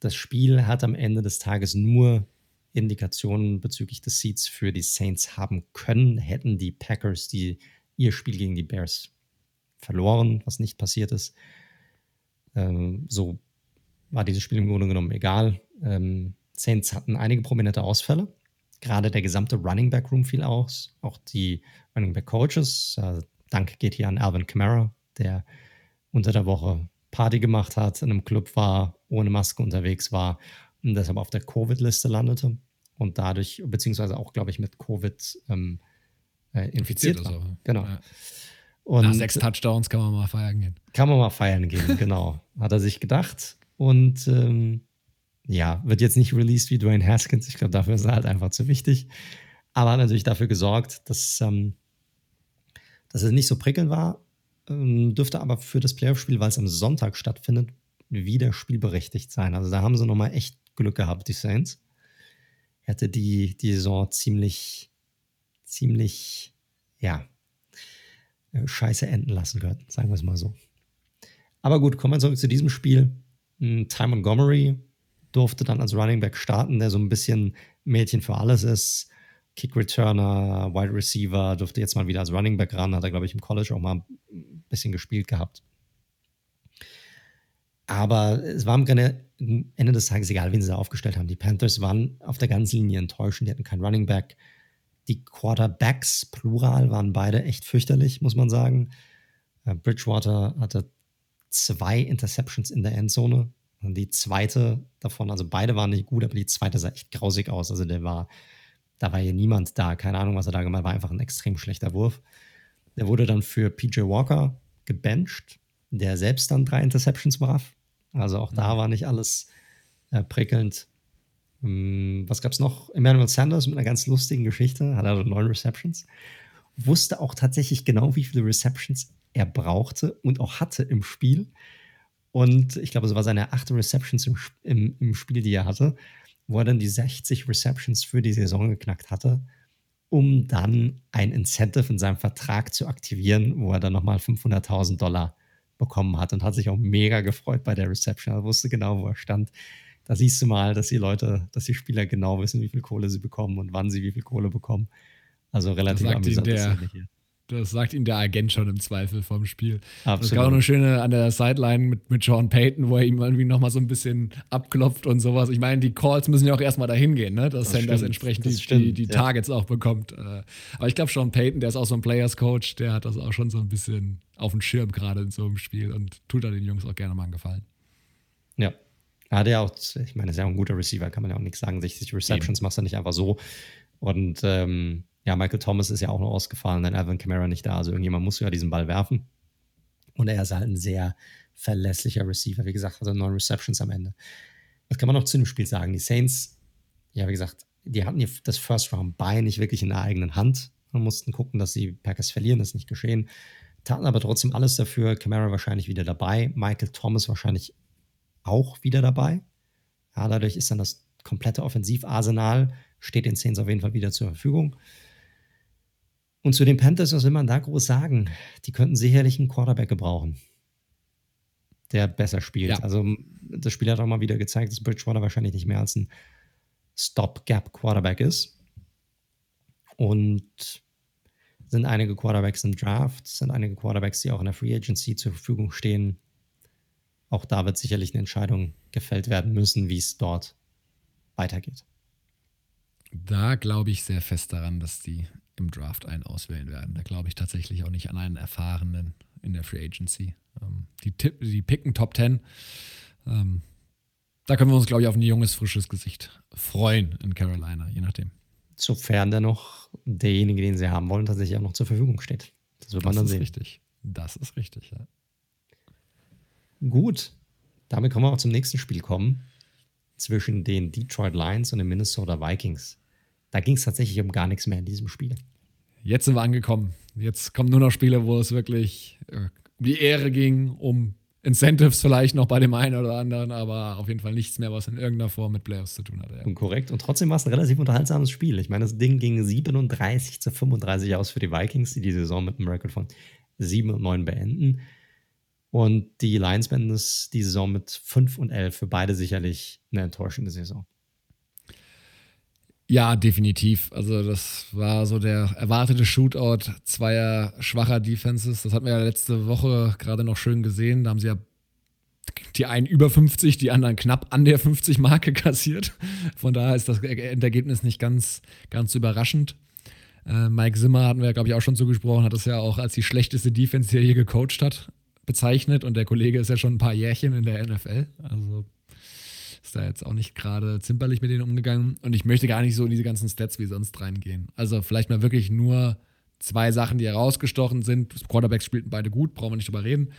Das Spiel hat am Ende des Tages nur Indikationen bezüglich des Seeds für die Saints haben können, hätten die Packers die, ihr Spiel gegen die Bears verloren, was nicht passiert ist. Ähm, so war dieses Spiel im Grunde genommen egal. Ähm, Saints hatten einige prominente Ausfälle. Gerade der gesamte Running Back Room fiel aus. Auch die Running Back Coaches. Äh, Dank geht hier an Alvin Kamara, der unter der Woche Party gemacht hat, in einem Club war, ohne Maske unterwegs war und deshalb auf der Covid-Liste landete und dadurch, beziehungsweise auch, glaube ich, mit Covid ähm, äh, infiziert, infiziert war. Genau. Ja. Und Nach sechs Touchdowns kann man mal feiern gehen. Kann man mal feiern gehen, genau. Hat er sich gedacht. Und ähm, ja, wird jetzt nicht released wie Dwayne Haskins. Ich glaube, dafür ist er halt einfach zu wichtig. Aber hat natürlich dafür gesorgt, dass, ähm, dass es nicht so prickelnd war. Ähm, dürfte aber für das Playoff-Spiel, weil es am Sonntag stattfindet, wieder spielberechtigt sein. Also da haben sie nochmal echt Glück gehabt, die Saints. Hätte die, die Saison ziemlich, ziemlich, ja, scheiße enden lassen können, sagen wir es mal so. Aber gut, kommen wir zurück zu diesem Spiel. Hm, Ty Montgomery durfte dann als Running Back starten, der so ein bisschen Mädchen für alles ist. Kick Returner, Wide Receiver, durfte jetzt mal wieder als Running Back ran, hat er, glaube ich, im College auch mal ein bisschen gespielt gehabt. Aber es war am Ende des Tages egal, wen sie da aufgestellt haben. Die Panthers waren auf der ganzen Linie enttäuschend, die hatten keinen Running Back. Die Quarterbacks, plural, waren beide echt fürchterlich, muss man sagen. Äh, Bridgewater hatte zwei Interceptions in der Endzone. Die zweite davon, also beide waren nicht gut, aber die zweite sah echt grausig aus. Also der war, da war hier niemand da. Keine Ahnung, was er da gemacht hat. War einfach ein extrem schlechter Wurf. Der wurde dann für PJ Walker gebencht, der selbst dann drei Interceptions warf. Also auch da mhm. war nicht alles äh, prickelnd. Hm, was gab es noch? Emmanuel Sanders mit einer ganz lustigen Geschichte, hat also neun Receptions. Wusste auch tatsächlich genau, wie viele Receptions er brauchte und auch hatte im Spiel. Und ich glaube, es war seine achte Receptions im, im, im Spiel, die er hatte, wo er dann die 60 Receptions für die Saison geknackt hatte, um dann ein Incentive in seinem Vertrag zu aktivieren, wo er dann nochmal 500.000 Dollar bekommen hat und hat sich auch mega gefreut bei der Reception. Er wusste genau, wo er stand. Da siehst du mal, dass die Leute, dass die Spieler genau wissen, wie viel Kohle sie bekommen und wann sie wie viel Kohle bekommen. Also relativ amüsant. Der, das sagt ihm der Agent schon im Zweifel vom Spiel. Absolut. Das gab auch eine schöne an der Sideline mit, mit Sean Payton, wo er ihm irgendwie nochmal so ein bisschen abklopft und sowas. Ich meine, die Calls müssen ja auch erstmal dahin gehen, ne? dass das Sanders entsprechend das die, die, die ja. Targets auch bekommt. Äh, aber ich glaube, Sean Payton, der ist auch so ein Players Coach, der hat das auch schon so ein bisschen auf dem Schirm gerade in so einem Spiel und tut da den Jungs auch gerne mal einen Gefallen. Ja. Er hat ja auch, ich meine, ist ja auch ein guter Receiver, kann man ja auch nichts sagen. 60 Receptions Eben. machst du nicht einfach so. Und ähm, ja, Michael Thomas ist ja auch noch ausgefallen, dann Alvin Kamara nicht da. Also irgendjemand muss ja diesen Ball werfen. Und er ist halt ein sehr verlässlicher Receiver. Wie gesagt, also neun Receptions am Ende. Was kann man noch zu dem Spiel sagen? Die Saints, ja, wie gesagt, die hatten hier das First Round Bye nicht wirklich in der eigenen Hand und mussten gucken, dass die Packers verlieren. Das ist nicht geschehen. Taten aber trotzdem alles dafür. Camara wahrscheinlich wieder dabei. Michael Thomas wahrscheinlich auch wieder dabei. Ja, dadurch ist dann das komplette Offensivarsenal, steht den Saints auf jeden Fall wieder zur Verfügung. Und zu den Panthers, was will man da groß sagen? Die könnten sicherlich einen Quarterback gebrauchen, der besser spielt. Ja. Also das Spiel hat auch mal wieder gezeigt, dass Bridgewater wahrscheinlich nicht mehr als ein Stopgap-Quarterback ist. Und sind einige Quarterbacks im Draft, sind einige Quarterbacks, die auch in der Free Agency zur Verfügung stehen. Auch da wird sicherlich eine Entscheidung gefällt werden müssen, wie es dort weitergeht. Da glaube ich sehr fest daran, dass die im Draft einen auswählen werden. Da glaube ich tatsächlich auch nicht an einen erfahrenen in der Free Agency. Ähm, die, Tipp, die picken Top 10. Ähm, da können wir uns, glaube ich, auf ein junges, frisches Gesicht freuen in Carolina, je nachdem. Sofern dann noch derjenige, den sie haben wollen, tatsächlich auch noch zur Verfügung steht. Das wird das man dann sehen. Richtig. Das ist richtig, ja. Gut. Damit können wir auch zum nächsten Spiel kommen. zwischen den Detroit Lions und den Minnesota Vikings. Da ging es tatsächlich um gar nichts mehr in diesem Spiel. Jetzt sind wir angekommen. Jetzt kommen nur noch Spiele, wo es wirklich äh, um die Ehre ging, um Incentives vielleicht noch bei dem einen oder anderen, aber auf jeden Fall nichts mehr, was in irgendeiner Form mit Playoffs zu tun hatte. Ja. Und korrekt. Und trotzdem war es ein relativ unterhaltsames Spiel. Ich meine, das Ding ging 37 zu 35 aus für die Vikings, die die Saison mit einem Rekord von 7 und 9 beenden. Und die Lions beenden es die Saison mit 5 und 11. Für beide sicherlich eine enttäuschende Saison. Ja, definitiv. Also das war so der erwartete Shootout zweier schwacher Defenses. Das hatten wir ja letzte Woche gerade noch schön gesehen. Da haben sie ja die einen über 50, die anderen knapp an der 50-Marke kassiert. Von daher ist das Endergebnis nicht ganz, ganz überraschend. Äh, Mike Zimmer hatten wir, glaube ich, auch schon zugesprochen, hat das ja auch als die schlechteste Defense, die er je gecoacht hat, bezeichnet. Und der Kollege ist ja schon ein paar Jährchen in der NFL. Also ist da jetzt auch nicht gerade zimperlich mit denen umgegangen. Und ich möchte gar nicht so in diese ganzen Stats wie sonst reingehen. Also vielleicht mal wirklich nur zwei Sachen, die herausgestochen sind. Quarterbacks spielten beide gut, brauchen wir nicht drüber reden.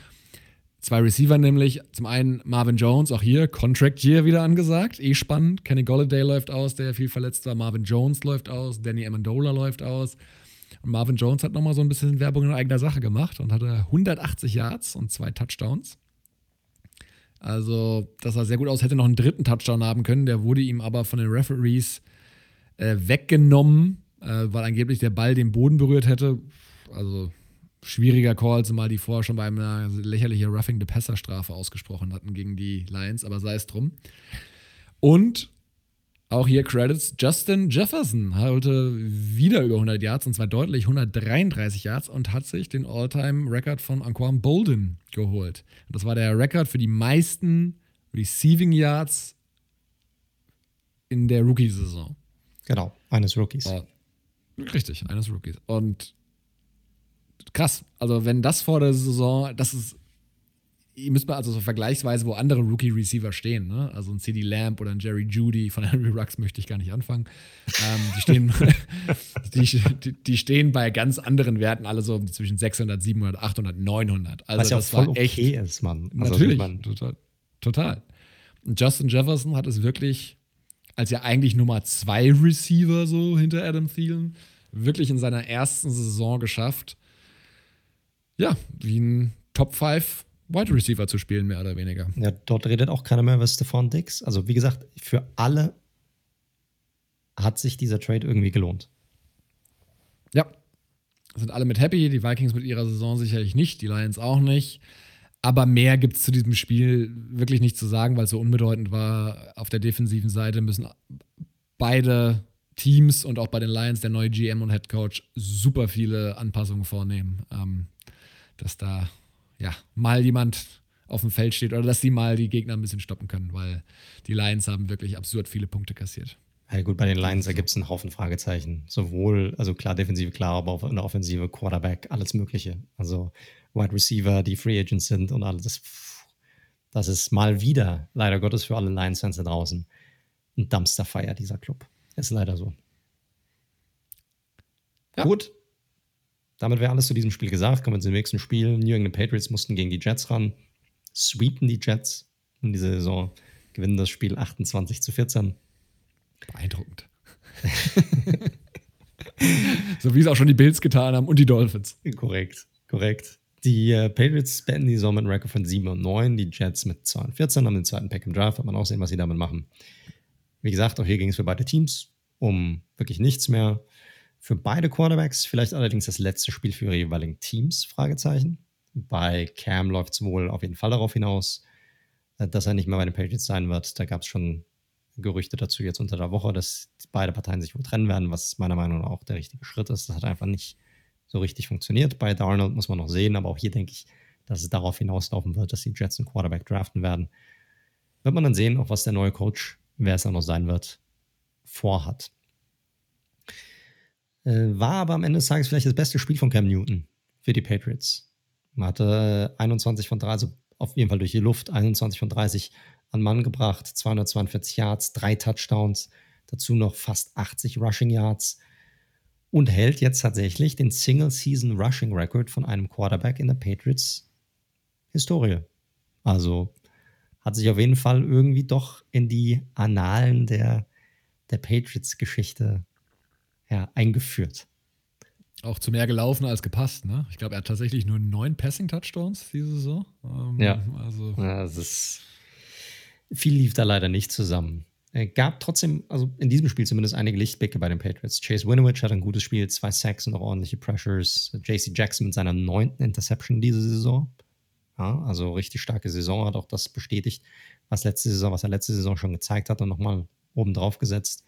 Zwei Receiver nämlich. Zum einen Marvin Jones, auch hier Contract Year wieder angesagt. Eh spannend. Kenny Golladay läuft aus, der viel verletzt war. Marvin Jones läuft aus. Danny Amendola läuft aus. Marvin Jones hat nochmal so ein bisschen Werbung in eigener Sache gemacht und hatte 180 Yards und zwei Touchdowns. Also, das sah sehr gut aus. Hätte noch einen dritten Touchdown haben können. Der wurde ihm aber von den Referees äh, weggenommen, äh, weil angeblich der Ball den Boden berührt hätte. Also, schwieriger Call, zumal die vorher schon bei einer lächerlichen Roughing the Passer Strafe ausgesprochen hatten gegen die Lions, aber sei es drum. Und auch hier Credits. Justin Jefferson hatte wieder über 100 Yards und zwar deutlich 133 Yards und hat sich den All-Time-Record von Anquan Bolden geholt. Das war der Rekord für die meisten Receiving Yards in der Rookie-Saison. Genau, eines Rookies. Oh, richtig, eines Rookies. Und krass, also wenn das vor der Saison, das ist ihr müsst mal also so vergleichsweise, wo andere Rookie-Receiver stehen, ne? Also ein CD Lamb oder ein Jerry Judy, von Henry Rux möchte ich gar nicht anfangen. Ähm, die, stehen, die, die, stehen bei ganz anderen Werten, alle so zwischen 600, 700, 800, 900. Also Was ja das voll war echt. okay ist, Mann. Also natürlich, man, total, total. Und Justin Jefferson hat es wirklich, als ja eigentlich Nummer zwei Receiver so hinter Adam Thielen, wirklich in seiner ersten Saison geschafft, ja, wie ein Top 5 Wide Receiver zu spielen, mehr oder weniger. Ja, dort redet auch keiner mehr über Stephon Dix. Also, wie gesagt, für alle hat sich dieser Trade irgendwie gelohnt. Ja. Sind alle mit happy. Die Vikings mit ihrer Saison sicherlich nicht, die Lions auch nicht. Aber mehr gibt es zu diesem Spiel wirklich nicht zu sagen, weil es so unbedeutend war. Auf der defensiven Seite müssen beide Teams und auch bei den Lions der neue GM und Head Coach super viele Anpassungen vornehmen, ähm, dass da ja, mal jemand auf dem Feld steht oder dass sie mal die Gegner ein bisschen stoppen können, weil die Lions haben wirklich absurd viele Punkte kassiert. Ja, gut, bei den Lions, da gibt es einen Haufen Fragezeichen. Sowohl, also klar, Defensive, klar, aber auch in der Offensive, Quarterback, alles Mögliche. Also Wide Receiver, die Free Agents sind und alles. Das ist mal wieder, leider Gottes für alle Lions-Fans da draußen, ein Dumpster-Fire, dieser Club. Ist leider so. Ja. Gut, damit wäre alles zu diesem Spiel gesagt. Kommen wir zum nächsten Spiel. New England Patriots mussten gegen die Jets ran, sweepen die Jets in dieser Saison, gewinnen das Spiel 28 zu 14. Beeindruckend. so wie es auch schon die Bills getan haben und die Dolphins. Korrekt, korrekt. Die äh, Patriots beenden die Saison mit einem Rekord von 7 und 9, die Jets mit 2 und 14, haben den zweiten Pack im Draft, hat man auch sehen, was sie damit machen. Wie gesagt, auch hier ging es für beide Teams um wirklich nichts mehr für beide Quarterbacks, vielleicht allerdings das letzte Spiel für ihre jeweiligen Teams, Fragezeichen. Bei Cam läuft es wohl auf jeden Fall darauf hinaus, äh, dass er nicht mehr bei den Patriots sein wird. Da gab es schon Gerüchte dazu jetzt unter der Woche, dass beide Parteien sich wohl trennen werden, was meiner Meinung nach auch der richtige Schritt ist. Das hat einfach nicht so richtig funktioniert. Bei Darnold muss man noch sehen, aber auch hier denke ich, dass es darauf hinauslaufen wird, dass die Jets einen Quarterback draften werden. Wird man dann sehen, auch was der neue Coach, wer es dann noch sein wird, vorhat. Äh, war aber am Ende des Tages vielleicht das beste Spiel von Cam Newton für die Patriots. Man hatte 21 von 30, also auf jeden Fall durch die Luft, 21 von 30 an Mann gebracht, 242 Yards, drei Touchdowns, dazu noch fast 80 Rushing Yards und hält jetzt tatsächlich den Single-Season Rushing Record von einem Quarterback in der Patriots Historie. Also hat sich auf jeden Fall irgendwie doch in die Annalen der, der Patriots-Geschichte ja, eingeführt. Auch zu mehr gelaufen als gepasst, ne? Ich glaube, er hat tatsächlich nur neun Passing-Touchdowns diese Saison. Ähm, ja. Also. ja, das ist. Viel lief da leider nicht zusammen. Es gab trotzdem, also in diesem Spiel zumindest einige Lichtblicke bei den Patriots. Chase Winovich hat ein gutes Spiel, zwei Sacks und auch ordentliche Pressures. JC Jackson mit seiner neunten Interception diese Saison. Ja, also richtig starke Saison, hat auch das bestätigt, was letzte Saison, was er letzte Saison schon gezeigt hat und nochmal oben drauf gesetzt.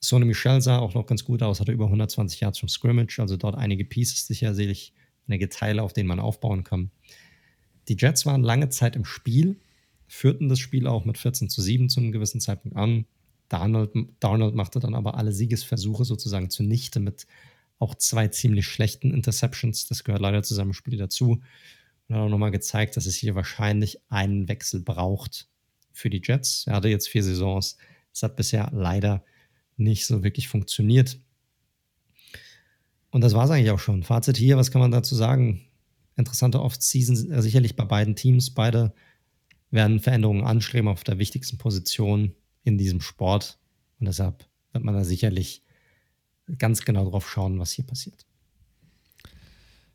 Sonny Michel sah auch noch ganz gut aus, hatte über 120 Yards vom Scrimmage, also dort einige Pieces sicher sicherlich, einige Teile, auf denen man aufbauen kann. Die Jets waren lange Zeit im Spiel, führten das Spiel auch mit 14 zu 7 zu einem gewissen Zeitpunkt an. Darnold, Darnold machte dann aber alle Siegesversuche sozusagen zunichte mit auch zwei ziemlich schlechten Interceptions. Das gehört leider zu seinem Spiel dazu. Und hat auch nochmal gezeigt, dass es hier wahrscheinlich einen Wechsel braucht für die Jets. Er hatte jetzt vier Saisons. Es hat bisher leider nicht so wirklich funktioniert. Und das war es eigentlich auch schon. Fazit hier, was kann man dazu sagen? Interessante Off-Season äh, sicherlich bei beiden Teams. Beide werden Veränderungen anstreben auf der wichtigsten Position in diesem Sport. Und deshalb wird man da sicherlich ganz genau drauf schauen, was hier passiert.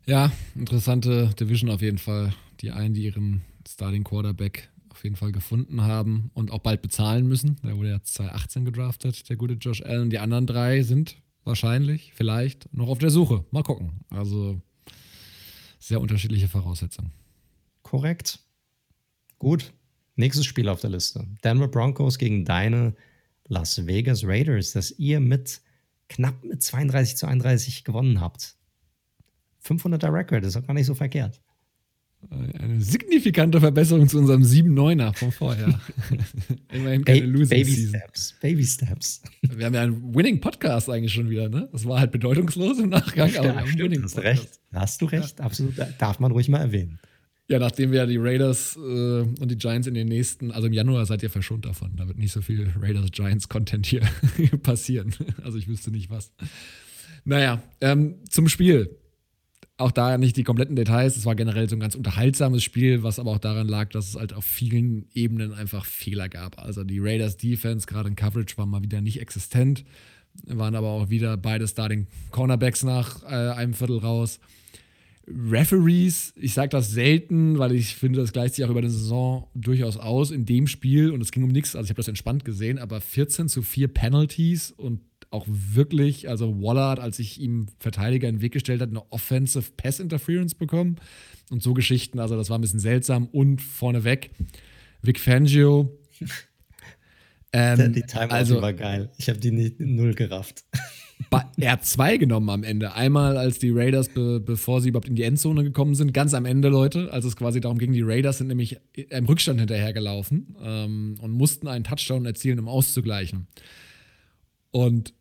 Ja, interessante Division auf jeden Fall. Die einen, die ihren Starting Quarterback auf jeden Fall gefunden haben und auch bald bezahlen müssen. Der wurde ja 2018 gedraftet, der gute Josh Allen. Die anderen drei sind wahrscheinlich, vielleicht noch auf der Suche. Mal gucken. Also sehr unterschiedliche Voraussetzungen. Korrekt. Gut. Nächstes Spiel auf der Liste. Denver Broncos gegen deine Las Vegas Raiders, das ihr mit knapp mit 32 zu 31 gewonnen habt. 500er Record, ist auch gar nicht so verkehrt. Eine signifikante Verbesserung zu unserem 7-9er von vorher. Immerhin keine ba Losing Baby Season. Steps. Baby Steps. Wir haben ja einen Winning-Podcast eigentlich schon wieder, ne? Das war halt bedeutungslos im Nachgang, ja, aber wir haben Hast recht. Hast du recht, ja. absolut. Darf man ruhig mal erwähnen. Ja, nachdem wir ja die Raiders äh, und die Giants in den nächsten, also im Januar seid ihr verschont davon. Da wird nicht so viel Raiders-Giants-Content hier passieren. Also ich wüsste nicht was. Naja, ähm, zum Spiel auch da nicht die kompletten Details. Es war generell so ein ganz unterhaltsames Spiel, was aber auch daran lag, dass es halt auf vielen Ebenen einfach Fehler gab. Also die Raiders Defense, gerade in Coverage, war mal wieder nicht existent. Waren aber auch wieder beide Starting Cornerbacks nach äh, einem Viertel raus. Referees, ich sage das selten, weil ich finde, das gleicht sich auch über die Saison durchaus aus in dem Spiel und es ging um nichts, also ich habe das entspannt gesehen, aber 14 zu 4 Penalties und auch wirklich, also Wallard, als ich ihm Verteidiger in den Weg gestellt hat, eine Offensive Pass Interference bekommen. Und so Geschichten, also das war ein bisschen seltsam. Und vorneweg, Vic Fangio. Ähm, die Timeout also, war geil. Ich habe die nicht null gerafft. Er hat zwei genommen am Ende. Einmal, als die Raiders, be bevor sie überhaupt in die Endzone gekommen sind, ganz am Ende, Leute, als es quasi darum ging, die Raiders sind nämlich im Rückstand hinterhergelaufen ähm, und mussten einen Touchdown erzielen, um auszugleichen. Und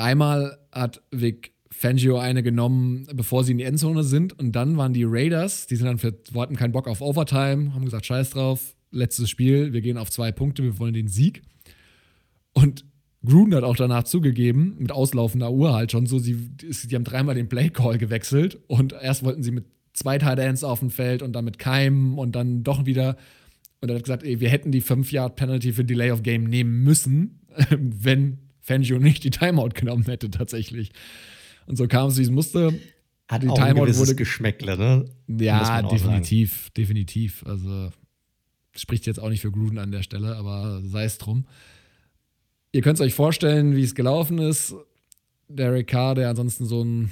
Einmal hat Vic Fangio eine genommen, bevor sie in die Endzone sind. Und dann waren die Raiders, die sind dann für, hatten keinen Bock auf Overtime, haben gesagt, scheiß drauf, letztes Spiel, wir gehen auf zwei Punkte, wir wollen den Sieg. Und Gruden hat auch danach zugegeben, mit auslaufender Uhr halt schon so, sie, die haben dreimal den Play-Call gewechselt und erst wollten sie mit zwei Tight Ends auf dem Feld und dann mit Keim und dann doch wieder. Und er hat gesagt, ey, wir hätten die 5-Yard-Penalty für Delay of Game nehmen müssen, wenn Fangio nicht die Timeout genommen hätte tatsächlich. Und so kam es, wie es musste. Hat die auch Timeout ein wurde Geschmäckle, ne? Ja, definitiv, sagen. definitiv. Also spricht jetzt auch nicht für Gruden an der Stelle, aber sei es drum. Ihr könnt es euch vorstellen, wie es gelaufen ist. Derek Carr, der ansonsten so ein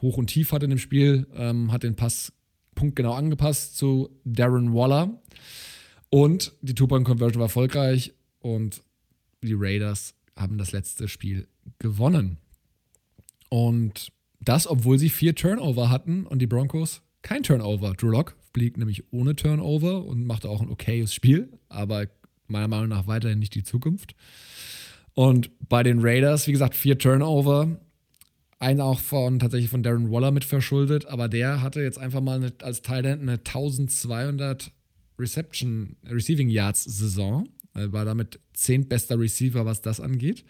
Hoch und Tief hat in dem Spiel, ähm, hat den Pass punktgenau angepasst zu Darren Waller. Und die Two-Point-Conversion war erfolgreich und die Raiders haben das letzte Spiel gewonnen. Und das, obwohl sie vier Turnover hatten und die Broncos kein Turnover. Drew Lock blieb nämlich ohne Turnover und machte auch ein okayes Spiel, aber meiner Meinung nach weiterhin nicht die Zukunft. Und bei den Raiders, wie gesagt, vier Turnover. Einen auch von tatsächlich von Darren Waller mit verschuldet, aber der hatte jetzt einfach mal eine, als Thailand eine 1200 Reception, Receiving Yards Saison. Er war damit zehntbester Receiver, was das angeht.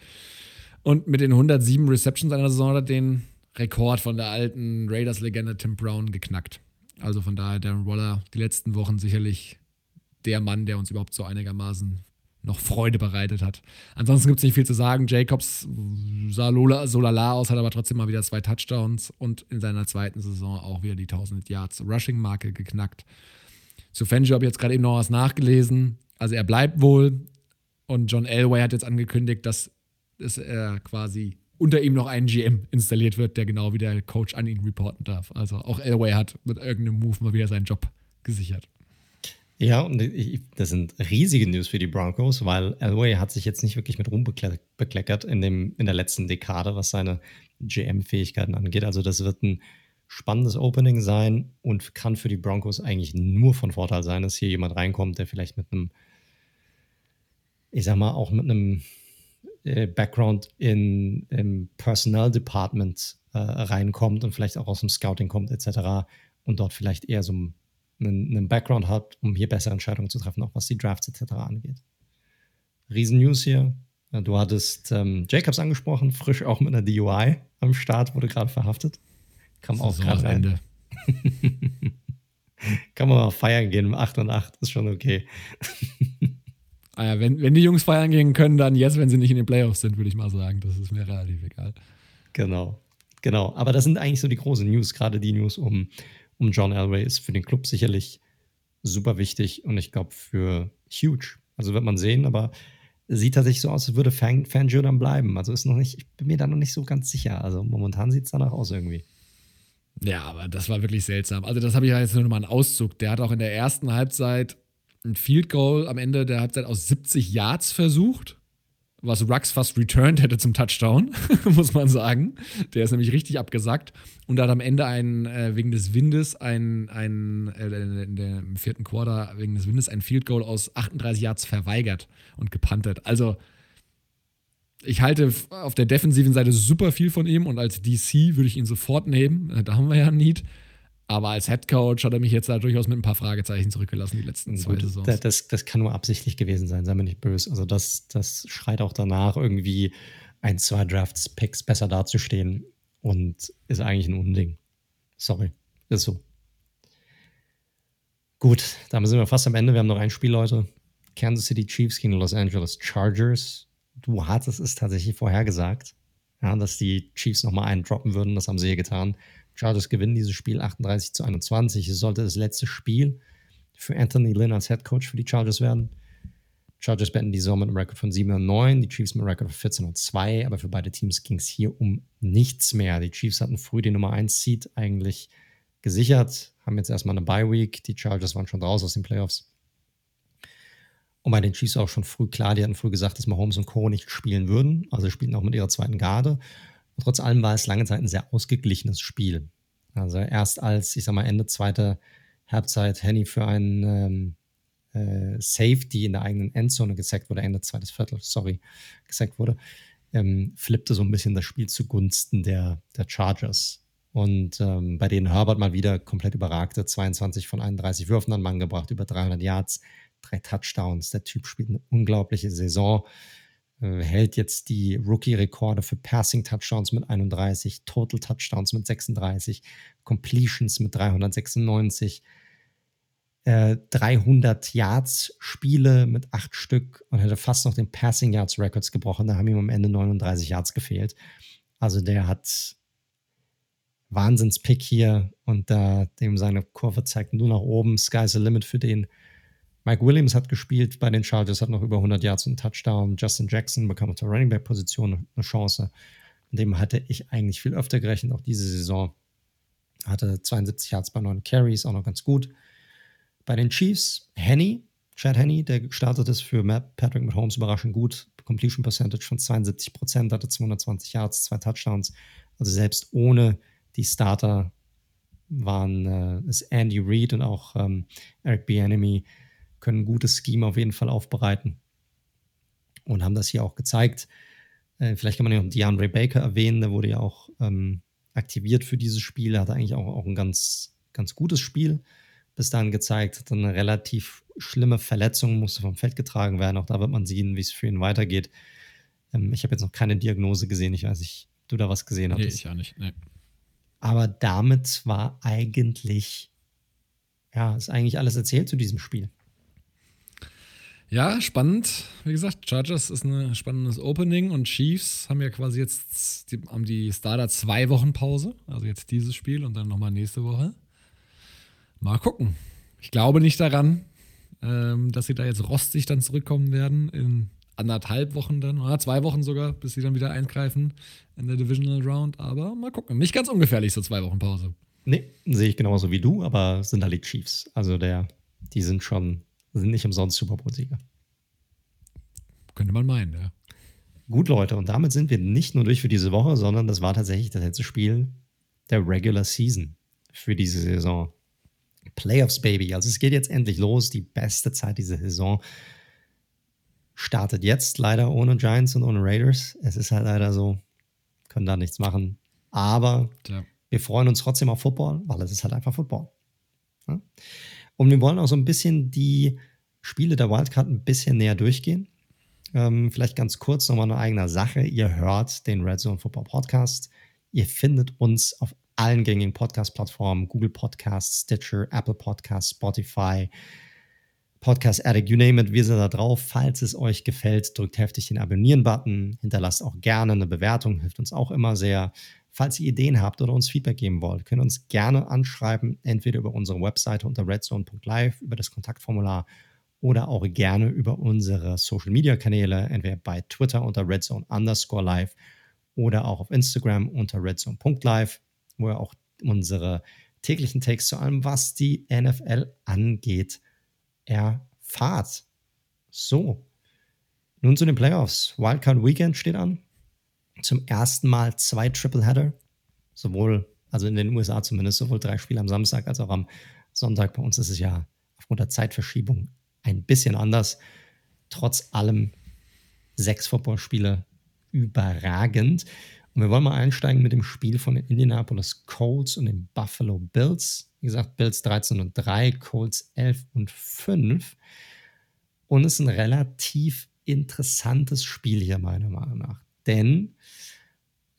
Und mit den 107 Receptions einer Saison hat er den Rekord von der alten Raiders-Legende Tim Brown geknackt. Also von daher Darren Waller die letzten Wochen sicherlich der Mann, der uns überhaupt so einigermaßen noch Freude bereitet hat. Ansonsten gibt es nicht viel zu sagen. Jacobs sah Lola, so lala aus, hat aber trotzdem mal wieder zwei Touchdowns und in seiner zweiten Saison auch wieder die 1000 Yards Rushing-Marke geknackt. Zu Fangio habe ich jetzt gerade eben noch was nachgelesen. Also er bleibt wohl und John Elway hat jetzt angekündigt, dass es äh, quasi unter ihm noch ein GM installiert wird, der genau wie der Coach an ihn reporten darf. Also auch Elway hat mit irgendeinem Move mal wieder seinen Job gesichert. Ja, und das sind riesige News für die Broncos, weil Elway hat sich jetzt nicht wirklich mit Ruhm bekleckert in, dem, in der letzten Dekade, was seine GM-Fähigkeiten angeht. Also das wird ein spannendes Opening sein und kann für die Broncos eigentlich nur von Vorteil sein, dass hier jemand reinkommt, der vielleicht mit einem, ich sag mal, auch mit einem äh, Background in, im Personnel Department äh, reinkommt und vielleicht auch aus dem Scouting kommt, etc. Und dort vielleicht eher so ein einen, einen Background hat, um hier bessere Entscheidungen zu treffen, auch was die Drafts etc. angeht. Riesen-News hier. Du hattest ähm, Jacobs angesprochen, frisch auch mit einer DUI am Start, wurde gerade verhaftet. Kam auch gerade Ende. Kann man mal feiern gehen um 8 und 8, ist schon okay. ah ja, wenn, wenn die Jungs feiern gehen können, dann jetzt, wenn sie nicht in den Playoffs sind, würde ich mal sagen. Das ist mir relativ egal. Genau, genau. Aber das sind eigentlich so die großen News, gerade die News um um John Elway ist für den Club sicherlich super wichtig und ich glaube für huge. Also wird man sehen, aber sieht tatsächlich so aus, als würde Fan Fangio dann bleiben. Also ist noch nicht, ich bin mir da noch nicht so ganz sicher. Also momentan sieht es danach aus irgendwie. Ja, aber das war wirklich seltsam. Also, das habe ich ja jetzt nur noch mal einen Auszug. Der hat auch in der ersten Halbzeit ein Field Goal am Ende der Halbzeit aus 70 Yards versucht was Rux fast returned hätte zum Touchdown, muss man sagen. Der ist nämlich richtig abgesackt und hat am Ende einen, äh, wegen des Windes, ein, ein äh, in der, im vierten Quarter, wegen des Windes, ein Field Goal aus 38 Yards verweigert und gepantet. Also, ich halte auf der defensiven Seite super viel von ihm und als DC würde ich ihn sofort nehmen. Da haben wir ja einen Need. Aber als Head Coach hat er mich jetzt da durchaus mit ein paar Fragezeichen zurückgelassen, die letzten zwei Saisons. Das, das kann nur absichtlich gewesen sein, sei mir nicht böse. Also das, das schreit auch danach, irgendwie ein, zwei Drafts-Picks besser dazustehen und ist eigentlich ein Unding. Sorry, ist so. Gut, damit sind wir fast am Ende. Wir haben noch ein Spiel, Leute. Kansas City Chiefs gegen Los Angeles Chargers. Du hattest es tatsächlich vorhergesagt, ja, dass die Chiefs nochmal einen droppen würden. Das haben sie hier getan. Chargers gewinnen dieses Spiel 38 zu 21. Es sollte das letzte Spiel für Anthony Lynn als Head Coach für die Chargers werden. Chargers beenden die Saison mit einem Rekord von 7 und 9, die Chiefs mit einem Rekord von 14 und 2, aber für beide Teams ging es hier um nichts mehr. Die Chiefs hatten früh die Nummer 1 Seed eigentlich gesichert, haben jetzt erstmal eine Bye Week, die Chargers waren schon raus aus den Playoffs. Und bei den Chiefs auch schon früh klar, die hatten früh gesagt, dass Mahomes und Co. nicht spielen würden, also spielten auch mit ihrer zweiten Garde. Trotz allem war es lange Zeit ein sehr ausgeglichenes Spiel. Also erst als, ich sag mal, Ende zweiter Halbzeit Henny für einen ähm, äh, Safety in der eigenen Endzone gesackt wurde, Ende zweites Viertel, sorry, gesackt wurde, ähm, flippte so ein bisschen das Spiel zugunsten der, der Chargers. Und ähm, bei denen Herbert mal wieder komplett überragte, 22 von 31 Würfen an Mann gebracht, über 300 Yards, drei Touchdowns. Der Typ spielt eine unglaubliche Saison. Äh, hält jetzt die Rookie-Rekorde für Passing-Touchdowns mit 31, Total Touchdowns mit 36, Completions mit 396, äh, 300 Yards Spiele mit 8 Stück und hätte fast noch den Passing Yards Records gebrochen. Da haben ihm am Ende 39 Yards gefehlt. Also der hat Wahnsinnspick hier und da dem seine Kurve zeigt nur nach oben. Sky's the limit für den. Mike Williams hat gespielt bei den Chargers, hat noch über 100 Yards und Touchdown. Justin Jackson bekam auf der Running Back Position eine Chance. An dem hatte ich eigentlich viel öfter gerechnet, auch diese Saison. Hatte 72 Yards bei 9 Carries, auch noch ganz gut. Bei den Chiefs, Henny, Chad Henny, der gestartet ist für Matt Patrick mit Holmes überraschend gut. Completion Percentage von 72 Prozent, hatte 220 Yards, zwei Touchdowns. Also selbst ohne die Starter waren äh, ist Andy Reid und auch ähm, Eric Bieniemy können ein gutes Scheme auf jeden Fall aufbereiten und haben das hier auch gezeigt. Äh, vielleicht kann man ja noch DeAndre Baker erwähnen, der wurde ja auch ähm, aktiviert für dieses Spiel. Er hatte eigentlich auch, auch ein ganz, ganz gutes Spiel bis dahin gezeigt, hat eine relativ schlimme Verletzung, musste vom Feld getragen werden. Auch da wird man sehen, wie es für ihn weitergeht. Ähm, ich habe jetzt noch keine Diagnose gesehen. Ich weiß nicht, ob du da was gesehen hast. Nee, ich auch nicht. Nee. Aber damit war eigentlich, ja, ist eigentlich alles erzählt zu diesem Spiel. Ja, spannend. Wie gesagt, Chargers ist ein spannendes Opening und Chiefs haben ja quasi jetzt die, haben die Starter zwei Wochen Pause. Also jetzt dieses Spiel und dann nochmal nächste Woche. Mal gucken. Ich glaube nicht daran, ähm, dass sie da jetzt rostig dann zurückkommen werden in anderthalb Wochen dann, oder zwei Wochen sogar, bis sie dann wieder eingreifen in der Divisional Round. Aber mal gucken. Nicht ganz ungefährlich, so zwei Wochen Pause. Nee, sehe ich genauso wie du, aber sind da die Chiefs. Also der, die sind schon, sind nicht umsonst Super Bowl-Sieger. Könnte man meinen, ja. Gut, Leute, und damit sind wir nicht nur durch für diese Woche, sondern das war tatsächlich das letzte Spiel der Regular Season für diese Saison. Playoffs, Baby. Also es geht jetzt endlich los. Die beste Zeit dieser Saison startet jetzt leider ohne Giants und ohne Raiders. Es ist halt leider so, können da nichts machen. Aber ja. wir freuen uns trotzdem auf Football, weil es ist halt einfach Football. Ja? Und wir wollen auch so ein bisschen die Spiele der Wildcard ein bisschen näher durchgehen. Ähm, vielleicht ganz kurz nochmal eine eigene Sache. Ihr hört den Red Zone Football Podcast. Ihr findet uns auf allen gängigen Podcast-Plattformen: Google Podcasts, Stitcher, Apple Podcasts, Spotify, Podcast Addict, you name it. Wir sind da drauf. Falls es euch gefällt, drückt heftig den Abonnieren-Button. Hinterlasst auch gerne eine Bewertung, hilft uns auch immer sehr. Falls ihr Ideen habt oder uns Feedback geben wollt, könnt ihr uns gerne anschreiben, entweder über unsere Webseite unter redzone.live, über das Kontaktformular oder auch gerne über unsere Social Media Kanäle, entweder bei Twitter unter redzone underscore live oder auch auf Instagram unter redzone.live, wo ihr auch unsere täglichen Takes zu allem, was die NFL angeht, erfahrt. So, nun zu den Playoffs. Wildcard Weekend steht an. Zum ersten Mal zwei Tripleheader. Sowohl, also in den USA zumindest, sowohl drei Spiele am Samstag als auch am Sonntag. Bei uns ist es ja aufgrund der Zeitverschiebung ein bisschen anders. Trotz allem sechs Footballspiele überragend. Und wir wollen mal einsteigen mit dem Spiel von den Indianapolis Colts und den Buffalo Bills. Wie gesagt, Bills 13 und 3, Colts 11 und 5. Und es ist ein relativ interessantes Spiel hier, meiner Meinung nach. Denn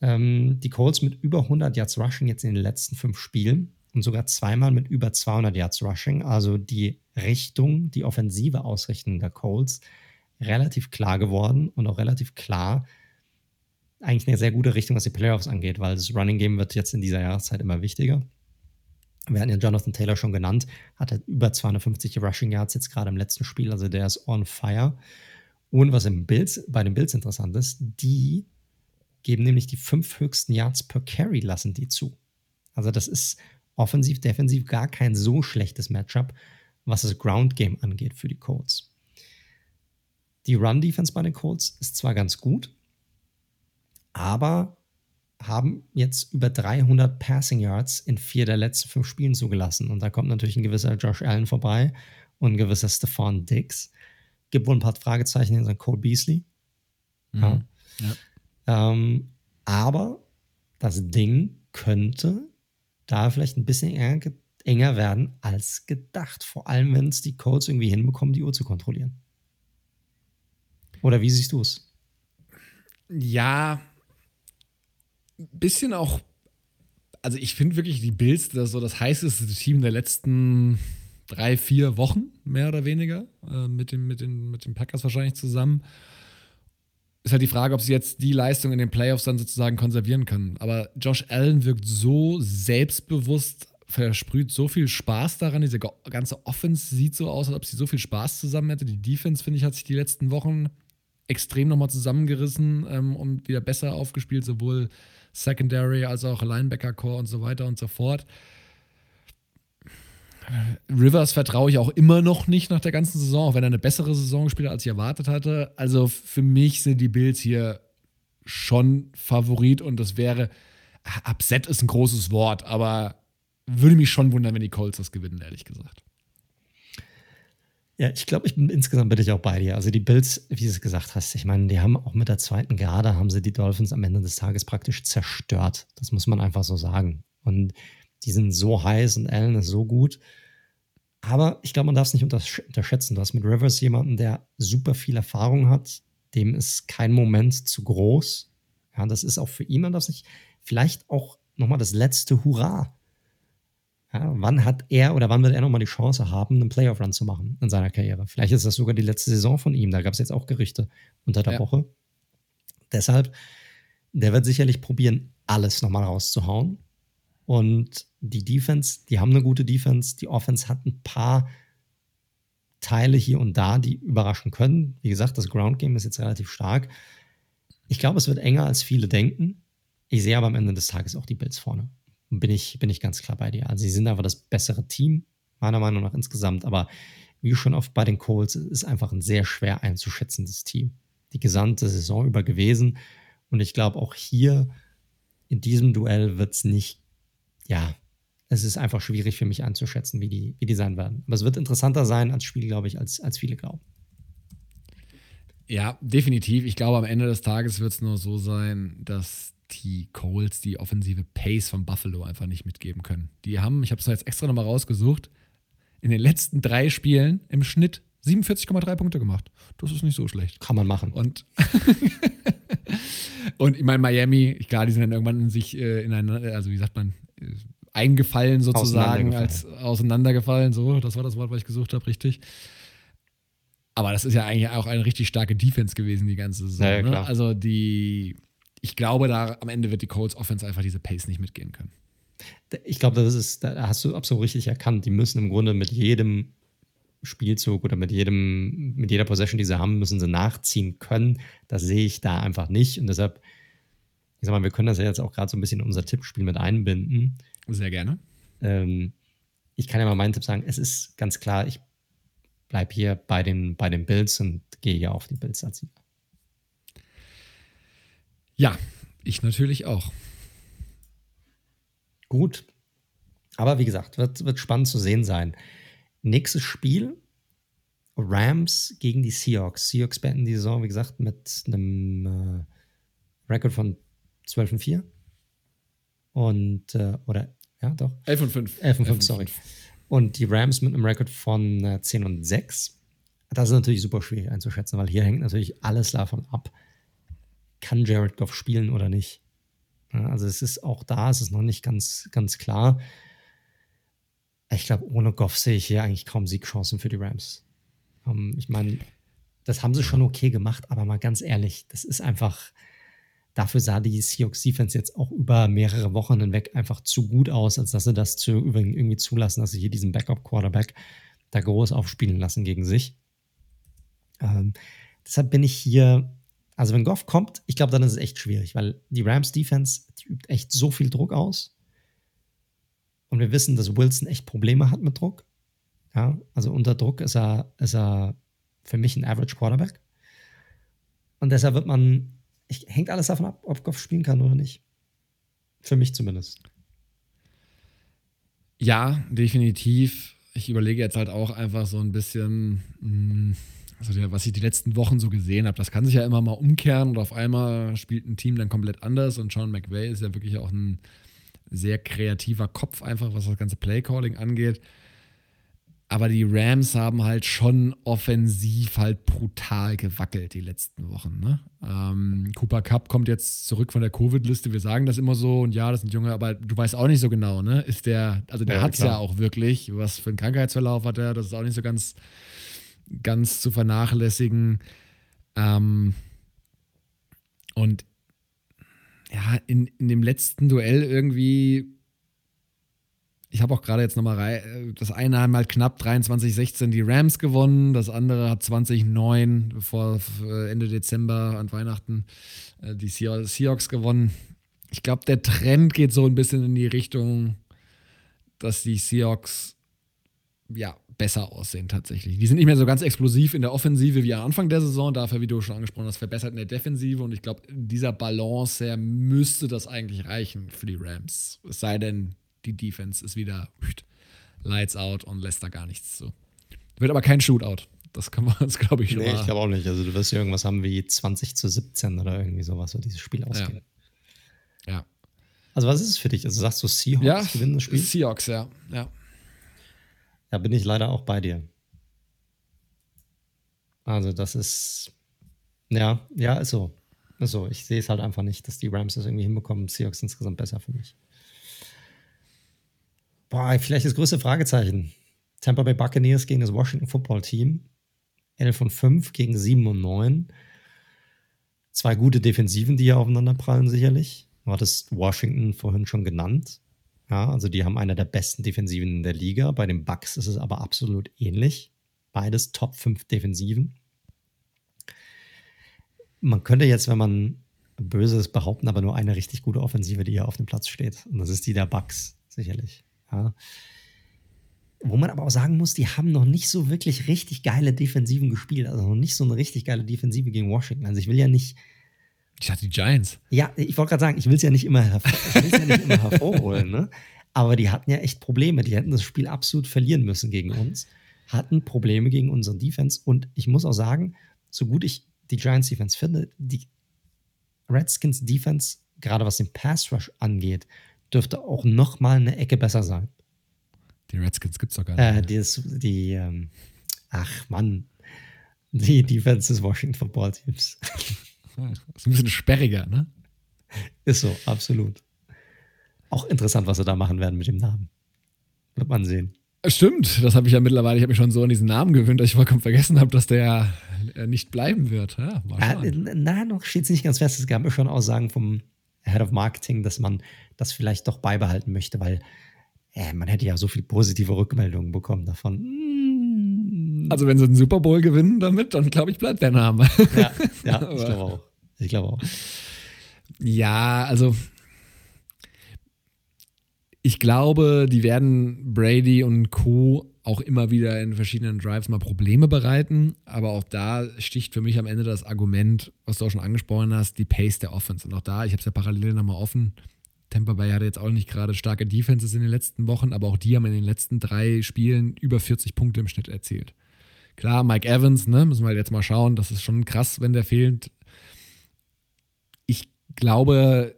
ähm, die Colts mit über 100 Yards Rushing jetzt in den letzten fünf Spielen und sogar zweimal mit über 200 Yards Rushing. Also die Richtung, die offensive Ausrichtung der Colts relativ klar geworden und auch relativ klar eigentlich eine sehr gute Richtung, was die Playoffs angeht, weil das Running Game wird jetzt in dieser Jahreszeit immer wichtiger. Wir hatten ja Jonathan Taylor schon genannt, hat er über 250 Rushing Yards jetzt gerade im letzten Spiel, also der ist on fire. Und was im Bills, bei den Bills interessant ist, die geben nämlich die fünf höchsten Yards per Carry, lassen die zu. Also das ist offensiv, defensiv gar kein so schlechtes Matchup, was das Ground Game angeht für die Colts. Die Run Defense bei den Colts ist zwar ganz gut, aber haben jetzt über 300 Passing Yards in vier der letzten fünf Spielen zugelassen. Und da kommt natürlich ein gewisser Josh Allen vorbei und ein gewisser Stephon Diggs. Gibt wohl ein paar Fragezeichen in Cole Beasley. Mhm. Ja. Ja. Ähm, aber das Ding könnte da vielleicht ein bisschen enger, enger werden als gedacht. Vor allem, wenn es die Codes irgendwie hinbekommen, die Uhr zu kontrollieren. Oder wie siehst du es? Ja, ein bisschen auch. Also, ich finde wirklich die Bills das so das heißeste Team der letzten drei, vier Wochen, mehr oder weniger, äh, mit, dem, mit, den, mit den Packers wahrscheinlich zusammen ist halt die Frage, ob sie jetzt die Leistung in den Playoffs dann sozusagen konservieren können. Aber Josh Allen wirkt so selbstbewusst, versprüht so viel Spaß daran. Diese ganze Offense sieht so aus, als ob sie so viel Spaß zusammen hätte. Die Defense, finde ich, hat sich die letzten Wochen extrem nochmal zusammengerissen ähm, und wieder besser aufgespielt, sowohl Secondary als auch Linebacker-Core und so weiter und so fort. Rivers vertraue ich auch immer noch nicht nach der ganzen Saison, auch wenn er eine bessere Saison gespielt hat, als ich erwartet hatte. Also für mich sind die Bills hier schon Favorit und das wäre, Upset ist ein großes Wort, aber würde mich schon wundern, wenn die Colts das gewinnen, ehrlich gesagt. Ja, ich glaube, ich bin insgesamt bin ich auch bei dir. Also die Bills, wie du es gesagt hast, ich meine, die haben auch mit der zweiten Garde, haben sie die Dolphins am Ende des Tages praktisch zerstört. Das muss man einfach so sagen. Und die sind so heiß und Allen ist so gut. Aber ich glaube, man darf es nicht unterschätzen. Du hast mit Rivers jemanden, der super viel Erfahrung hat. Dem ist kein Moment zu groß. Ja, das ist auch für ihn, man darf sich vielleicht auch nochmal das letzte Hurra. Ja, wann hat er oder wann wird er nochmal die Chance haben, einen Playoff-Run zu machen in seiner Karriere? Vielleicht ist das sogar die letzte Saison von ihm. Da gab es jetzt auch Gerüchte unter der ja. Woche. Deshalb, der wird sicherlich probieren, alles nochmal rauszuhauen. Und die Defense, die haben eine gute Defense. Die Offense hat ein paar Teile hier und da, die überraschen können. Wie gesagt, das Ground Game ist jetzt relativ stark. Ich glaube, es wird enger, als viele denken. Ich sehe aber am Ende des Tages auch die Bills vorne bin ich, bin ich ganz klar bei dir. Also sie sind einfach das bessere Team, meiner Meinung nach insgesamt, aber wie schon oft bei den Colts, ist einfach ein sehr schwer einzuschätzendes Team. Die gesamte Saison über gewesen. Und ich glaube, auch hier in diesem Duell wird es nicht, ja, es ist einfach schwierig für mich einzuschätzen, wie die, wie die sein werden. Aber es wird interessanter sein als Spiel, glaube ich, als, als viele glauben. Ja, definitiv. Ich glaube, am Ende des Tages wird es nur so sein, dass die Coles die offensive Pace von Buffalo einfach nicht mitgeben können. Die haben, ich habe es jetzt extra nochmal rausgesucht, in den letzten drei Spielen im Schnitt 47,3 Punkte gemacht. Das ist nicht so schlecht. Kann man machen. Und, und ich meine, Miami, klar, die sind dann irgendwann in sich äh, in einer, also wie sagt man, äh, eingefallen sozusagen, als auseinandergefallen. So, das war das Wort, was ich gesucht habe, richtig. Aber das ist ja eigentlich auch eine richtig starke Defense gewesen, die ganze Saison. Ja, ja, ne? Also die, ich glaube, da am Ende wird die Colts Offense einfach diese Pace nicht mitgehen können. Ich glaube, das ist, da hast du absolut richtig erkannt. Die müssen im Grunde mit jedem Spielzug oder mit jedem, mit jeder Possession, die sie haben, müssen sie nachziehen können. Das sehe ich da einfach nicht. Und deshalb, ich sag mal, wir können das ja jetzt auch gerade so ein bisschen in unser Tippspiel mit einbinden. Sehr gerne. Ähm, ich kann ja mal meinen Tipp sagen, es ist ganz klar, ich bleibe hier bei den, bei den Bills und gehe hier auf die Bills als Sieger. Ja, ich natürlich auch. Gut. Aber wie gesagt, wird, wird spannend zu sehen sein. Nächstes Spiel: Rams gegen die Seahawks. Seahawks beenden die Saison, wie gesagt, mit einem äh, Rekord von 12 und 4. Und, äh, oder, ja, doch. 11 und 5. 11 und 5, 11 sorry. 5. Und die Rams mit einem Rekord von äh, 10 und 6. Das ist natürlich super schwierig einzuschätzen, weil hier hängt natürlich alles davon ab, kann Jared Goff spielen oder nicht. Ja, also es ist auch da, es ist noch nicht ganz, ganz klar. Ich glaube, ohne Goff sehe ich hier eigentlich kaum Siegchancen für die Rams. Um, ähm, ich meine, das haben sie schon okay gemacht, aber mal ganz ehrlich, das ist einfach, dafür sah die Seahawks Defense jetzt auch über mehrere Wochen hinweg einfach zu gut aus, als dass sie das zu, irgendwie zulassen, dass sie hier diesen Backup-Quarterback da groß aufspielen lassen gegen sich. Ähm, deshalb bin ich hier also wenn Goff kommt, ich glaube, dann ist es echt schwierig, weil die Rams Defense, die übt echt so viel Druck aus. Und wir wissen, dass Wilson echt Probleme hat mit Druck. Ja, also unter Druck ist er, ist er für mich ein Average Quarterback. Und deshalb wird man, ich, hängt alles davon ab, ob Goff spielen kann oder nicht. Für mich zumindest. Ja, definitiv. Ich überlege jetzt halt auch einfach so ein bisschen, hm, also was ich die letzten Wochen so gesehen habe, das kann sich ja immer mal umkehren und auf einmal spielt ein Team dann komplett anders und Sean McVay ist ja wirklich auch ein sehr kreativer Kopf einfach, was das ganze Playcalling angeht. Aber die Rams haben halt schon offensiv halt brutal gewackelt die letzten Wochen. Ne? Ähm, Cooper Cup kommt jetzt zurück von der Covid-Liste. Wir sagen das immer so und ja, das sind Junge, aber du weißt auch nicht so genau, ne? Ist der, also der ja, hat es ja auch wirklich. Was für einen Krankheitsverlauf hat er? Das ist auch nicht so ganz ganz zu vernachlässigen. Ähm, und ja, in, in dem letzten Duell irgendwie, ich habe auch gerade jetzt nochmal rein, das eine hat mal knapp 23-16 die Rams gewonnen, das andere hat 2009, bevor Ende Dezember an Weihnachten äh, die Seahawks gewonnen. Ich glaube, der Trend geht so ein bisschen in die Richtung, dass die Seahawks ja besser aussehen tatsächlich. Die sind nicht mehr so ganz explosiv in der Offensive wie am Anfang der Saison, dafür, wie du schon angesprochen hast, verbessert in der Defensive und ich glaube, dieser Balance her müsste das eigentlich reichen für die Rams. Es sei denn, die Defense ist wieder lights out und lässt da gar nichts zu. Wird aber kein Shootout. Das kann man uns, glaube ich, Nee, ich glaube auch nicht. Also du wirst ja irgendwas haben wie 20 zu 17 oder irgendwie sowas, wo dieses Spiel ausgeht. Ja. ja. Also was ist es für dich? Also sagst du Seahawks ja, gewinnen das Spiel? Seahawks, ja. ja. Da bin ich leider auch bei dir. Also, das ist. Ja, ja, ist so. Ist so. Ich sehe es halt einfach nicht, dass die Rams das irgendwie hinbekommen. Seahawks insgesamt besser für mich. Boah, vielleicht das größte Fragezeichen. Tampa Bay Buccaneers gegen das Washington Football Team. 11 und 5 gegen 7 und 9. Zwei gute Defensiven, die hier aufeinander prallen, sicherlich. Du hattest Washington vorhin schon genannt. Ja, also die haben eine der besten Defensiven in der Liga. Bei den Bucks ist es aber absolut ähnlich. Beides Top 5 Defensiven. Man könnte jetzt, wenn man Böses behaupten, aber nur eine richtig gute Offensive, die hier auf dem Platz steht. Und das ist die der Bucks, sicherlich. Ja. Wo man aber auch sagen muss, die haben noch nicht so wirklich richtig geile Defensiven gespielt. Also noch nicht so eine richtig geile Defensive gegen Washington. Also ich will ja nicht. Ich hatte die Giants. Ja, ich wollte gerade sagen, ich will es ja nicht immer, hervor ja nicht immer hervorholen. Ne? Aber die hatten ja echt Probleme. Die hätten das Spiel absolut verlieren müssen gegen uns. Hatten Probleme gegen unsere Defense. Und ich muss auch sagen, so gut ich die Giants Defense finde, die Redskins Defense, gerade was den Pass Rush angeht, dürfte auch noch mal eine Ecke besser sein. Die Redskins gibt es doch gar nicht. Äh, die, die ähm, ach Mann, die Defense des Washington Football Teams. ist ein bisschen sperriger, ne? Ist so, absolut. Auch interessant, was sie da machen werden mit dem Namen. Wird man sehen. Stimmt, das habe ich ja mittlerweile, ich habe mich schon so an diesen Namen gewöhnt, dass ich vollkommen vergessen habe, dass der äh, nicht bleiben wird. Ja, ja, na, noch steht es nicht ganz fest. Es gab ja schon Aussagen vom Head of Marketing, dass man das vielleicht doch beibehalten möchte, weil äh, man hätte ja so viele positive Rückmeldungen bekommen davon. Mm. Also wenn sie einen Super Bowl gewinnen damit, dann glaube ich, bleibt der Name. Ja, ja ich glaube auch. Ich glaube auch. Ja, also ich glaube, die werden Brady und Co. auch immer wieder in verschiedenen Drives mal Probleme bereiten. Aber auch da sticht für mich am Ende das Argument, was du auch schon angesprochen hast, die Pace der Offense. Und auch da, ich habe es ja parallel nochmal offen. Tampa Bay hatte jetzt auch nicht gerade starke Defenses in den letzten Wochen, aber auch die haben in den letzten drei Spielen über 40 Punkte im Schnitt erzielt. Klar, Mike Evans, ne, müssen wir halt jetzt mal schauen, das ist schon krass, wenn der fehlt. Ich glaube,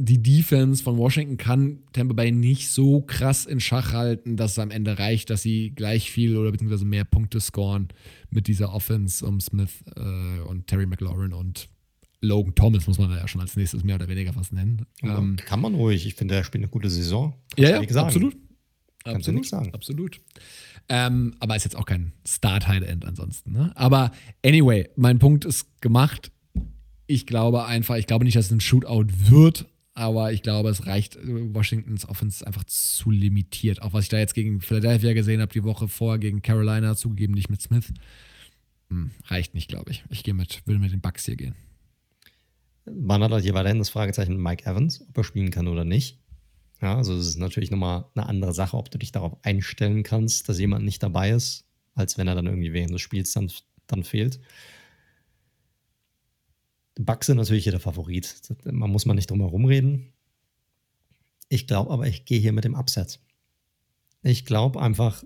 die Defense von Washington kann Tampa Bay nicht so krass in Schach halten, dass es am Ende reicht, dass sie gleich viel oder beziehungsweise mehr Punkte scoren mit dieser Offense um Smith äh, und Terry McLaurin und Logan Thomas, muss man ja schon als nächstes mehr oder weniger was nennen. Ähm, kann man ruhig. Ich finde, er spielt eine gute Saison. Kannst ja, ja, absolut. Kannst absolut, du sagen. Absolut. Ähm, aber ist jetzt auch kein Start-High-End ansonsten. Ne? Aber anyway, mein Punkt ist gemacht. Ich glaube einfach, ich glaube nicht, dass es ein Shootout wird, aber ich glaube, es reicht äh, Washingtons Offense einfach zu limitiert. Auch was ich da jetzt gegen Philadelphia gesehen habe, die Woche vor gegen Carolina, zugegeben nicht mit Smith. Hm, reicht nicht, glaube ich. Ich gehe mit, will mit den Bucks hier gehen. Man hat halt hier weiterhin das Fragezeichen Mike Evans, ob er spielen kann oder nicht. Ja, also es ist natürlich nochmal eine andere Sache, ob du dich darauf einstellen kannst, dass jemand nicht dabei ist, als wenn er dann irgendwie während des Spiels dann, dann fehlt. Bucks sind natürlich hier der Favorit. Man muss man nicht drum herum reden. Ich glaube aber, ich gehe hier mit dem Upset. Ich glaube einfach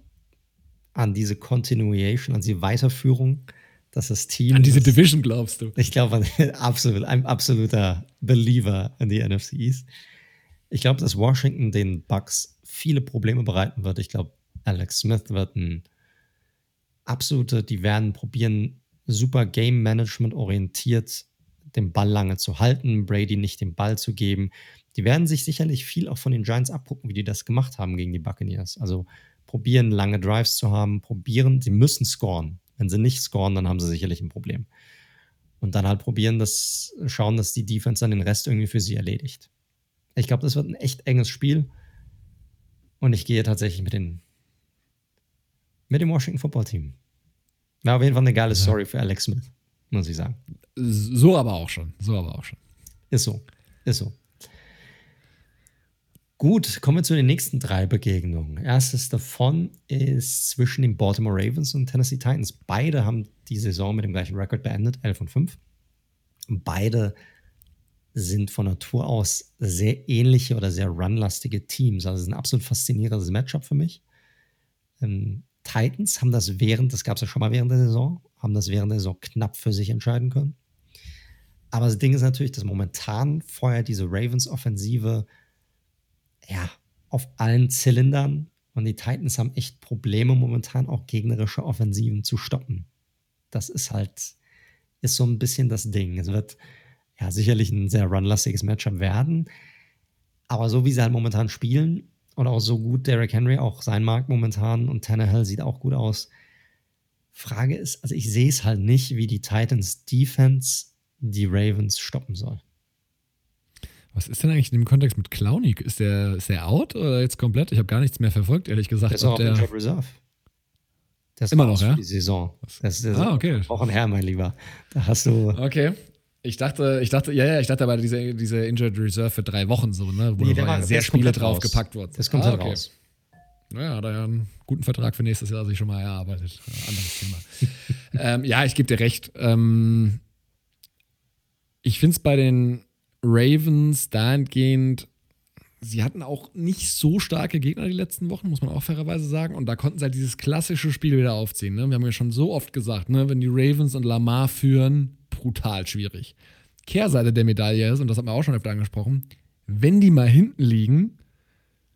an diese Continuation, an die Weiterführung, dass das Team. An diese ist, Division glaubst du? Ich glaube, absolut, ein absoluter Believer in die NFC East. Ich glaube, dass Washington den Bucks viele Probleme bereiten wird. Ich glaube, Alex Smith wird ein absolute, die werden probieren, super Game Management orientiert den Ball lange zu halten, Brady nicht den Ball zu geben. Die werden sich sicherlich viel auch von den Giants abgucken, wie die das gemacht haben gegen die Buccaneers. Also probieren, lange Drives zu haben, probieren, sie müssen scoren. Wenn sie nicht scoren, dann haben sie sicherlich ein Problem. Und dann halt probieren, das, schauen, dass die Defense dann den Rest irgendwie für sie erledigt. Ich glaube, das wird ein echt enges Spiel. Und ich gehe tatsächlich mit, den, mit dem Washington Football Team. War auf jeden Fall eine geile Story für Alex Smith muss ich sagen. So aber auch schon. So aber auch schon. Ist so. Ist so. Gut, kommen wir zu den nächsten drei Begegnungen. Erstes davon ist zwischen den Baltimore Ravens und Tennessee Titans. Beide haben die Saison mit dem gleichen Rekord beendet, 11 und 5. Beide sind von Natur aus sehr ähnliche oder sehr runlastige Teams. Also es ist ein absolut faszinierendes Matchup für mich. Ähm, Titans haben das während, das gab es ja schon mal während der Saison, haben das während der Saison knapp für sich entscheiden können. Aber das Ding ist natürlich, dass momentan feuert diese Ravens-Offensive ja, auf allen Zylindern und die Titans haben echt Probleme momentan auch gegnerische Offensiven zu stoppen. Das ist halt, ist so ein bisschen das Ding. Es wird ja sicherlich ein sehr runlastiges Matchup werden, aber so wie sie halt momentan spielen, Und auch so gut Derrick Henry auch sein mag momentan und Tannehill sieht auch gut aus. Frage ist, also ich sehe es halt nicht, wie die Titans Defense die Ravens stoppen soll. Was ist denn eigentlich in dem Kontext mit Clowny? Ist der, ist der out oder jetzt komplett? Ich habe gar nichts mehr verfolgt, ehrlich gesagt. Der ist auch der, Job Reserve. Ist immer noch, ja? Die Saison. Das ist ah, okay. Wochen her, mein Lieber. Da hast du. Okay. Ich dachte, ich dachte, ja, ja, ich dachte aber diese, diese Injured Reserve für drei Wochen so, ne? Wo nee, da war, sehr Spiele drauf raus. gepackt wurden. Das kommt ah, okay. raus. Naja, hat er ja einen guten Vertrag für nächstes Jahr sich schon mal erarbeitet. Anderes Thema. ähm, ja, ich gebe dir recht. Ähm, ich finde es bei den Ravens dahingehend, sie hatten auch nicht so starke Gegner die letzten Wochen, muss man auch fairerweise sagen. Und da konnten sie halt dieses klassische Spiel wieder aufziehen. Ne? Wir haben ja schon so oft gesagt, ne? wenn die Ravens und Lamar führen, brutal schwierig. Kehrseite der Medaille ist, und das haben wir auch schon öfter angesprochen, wenn die mal hinten liegen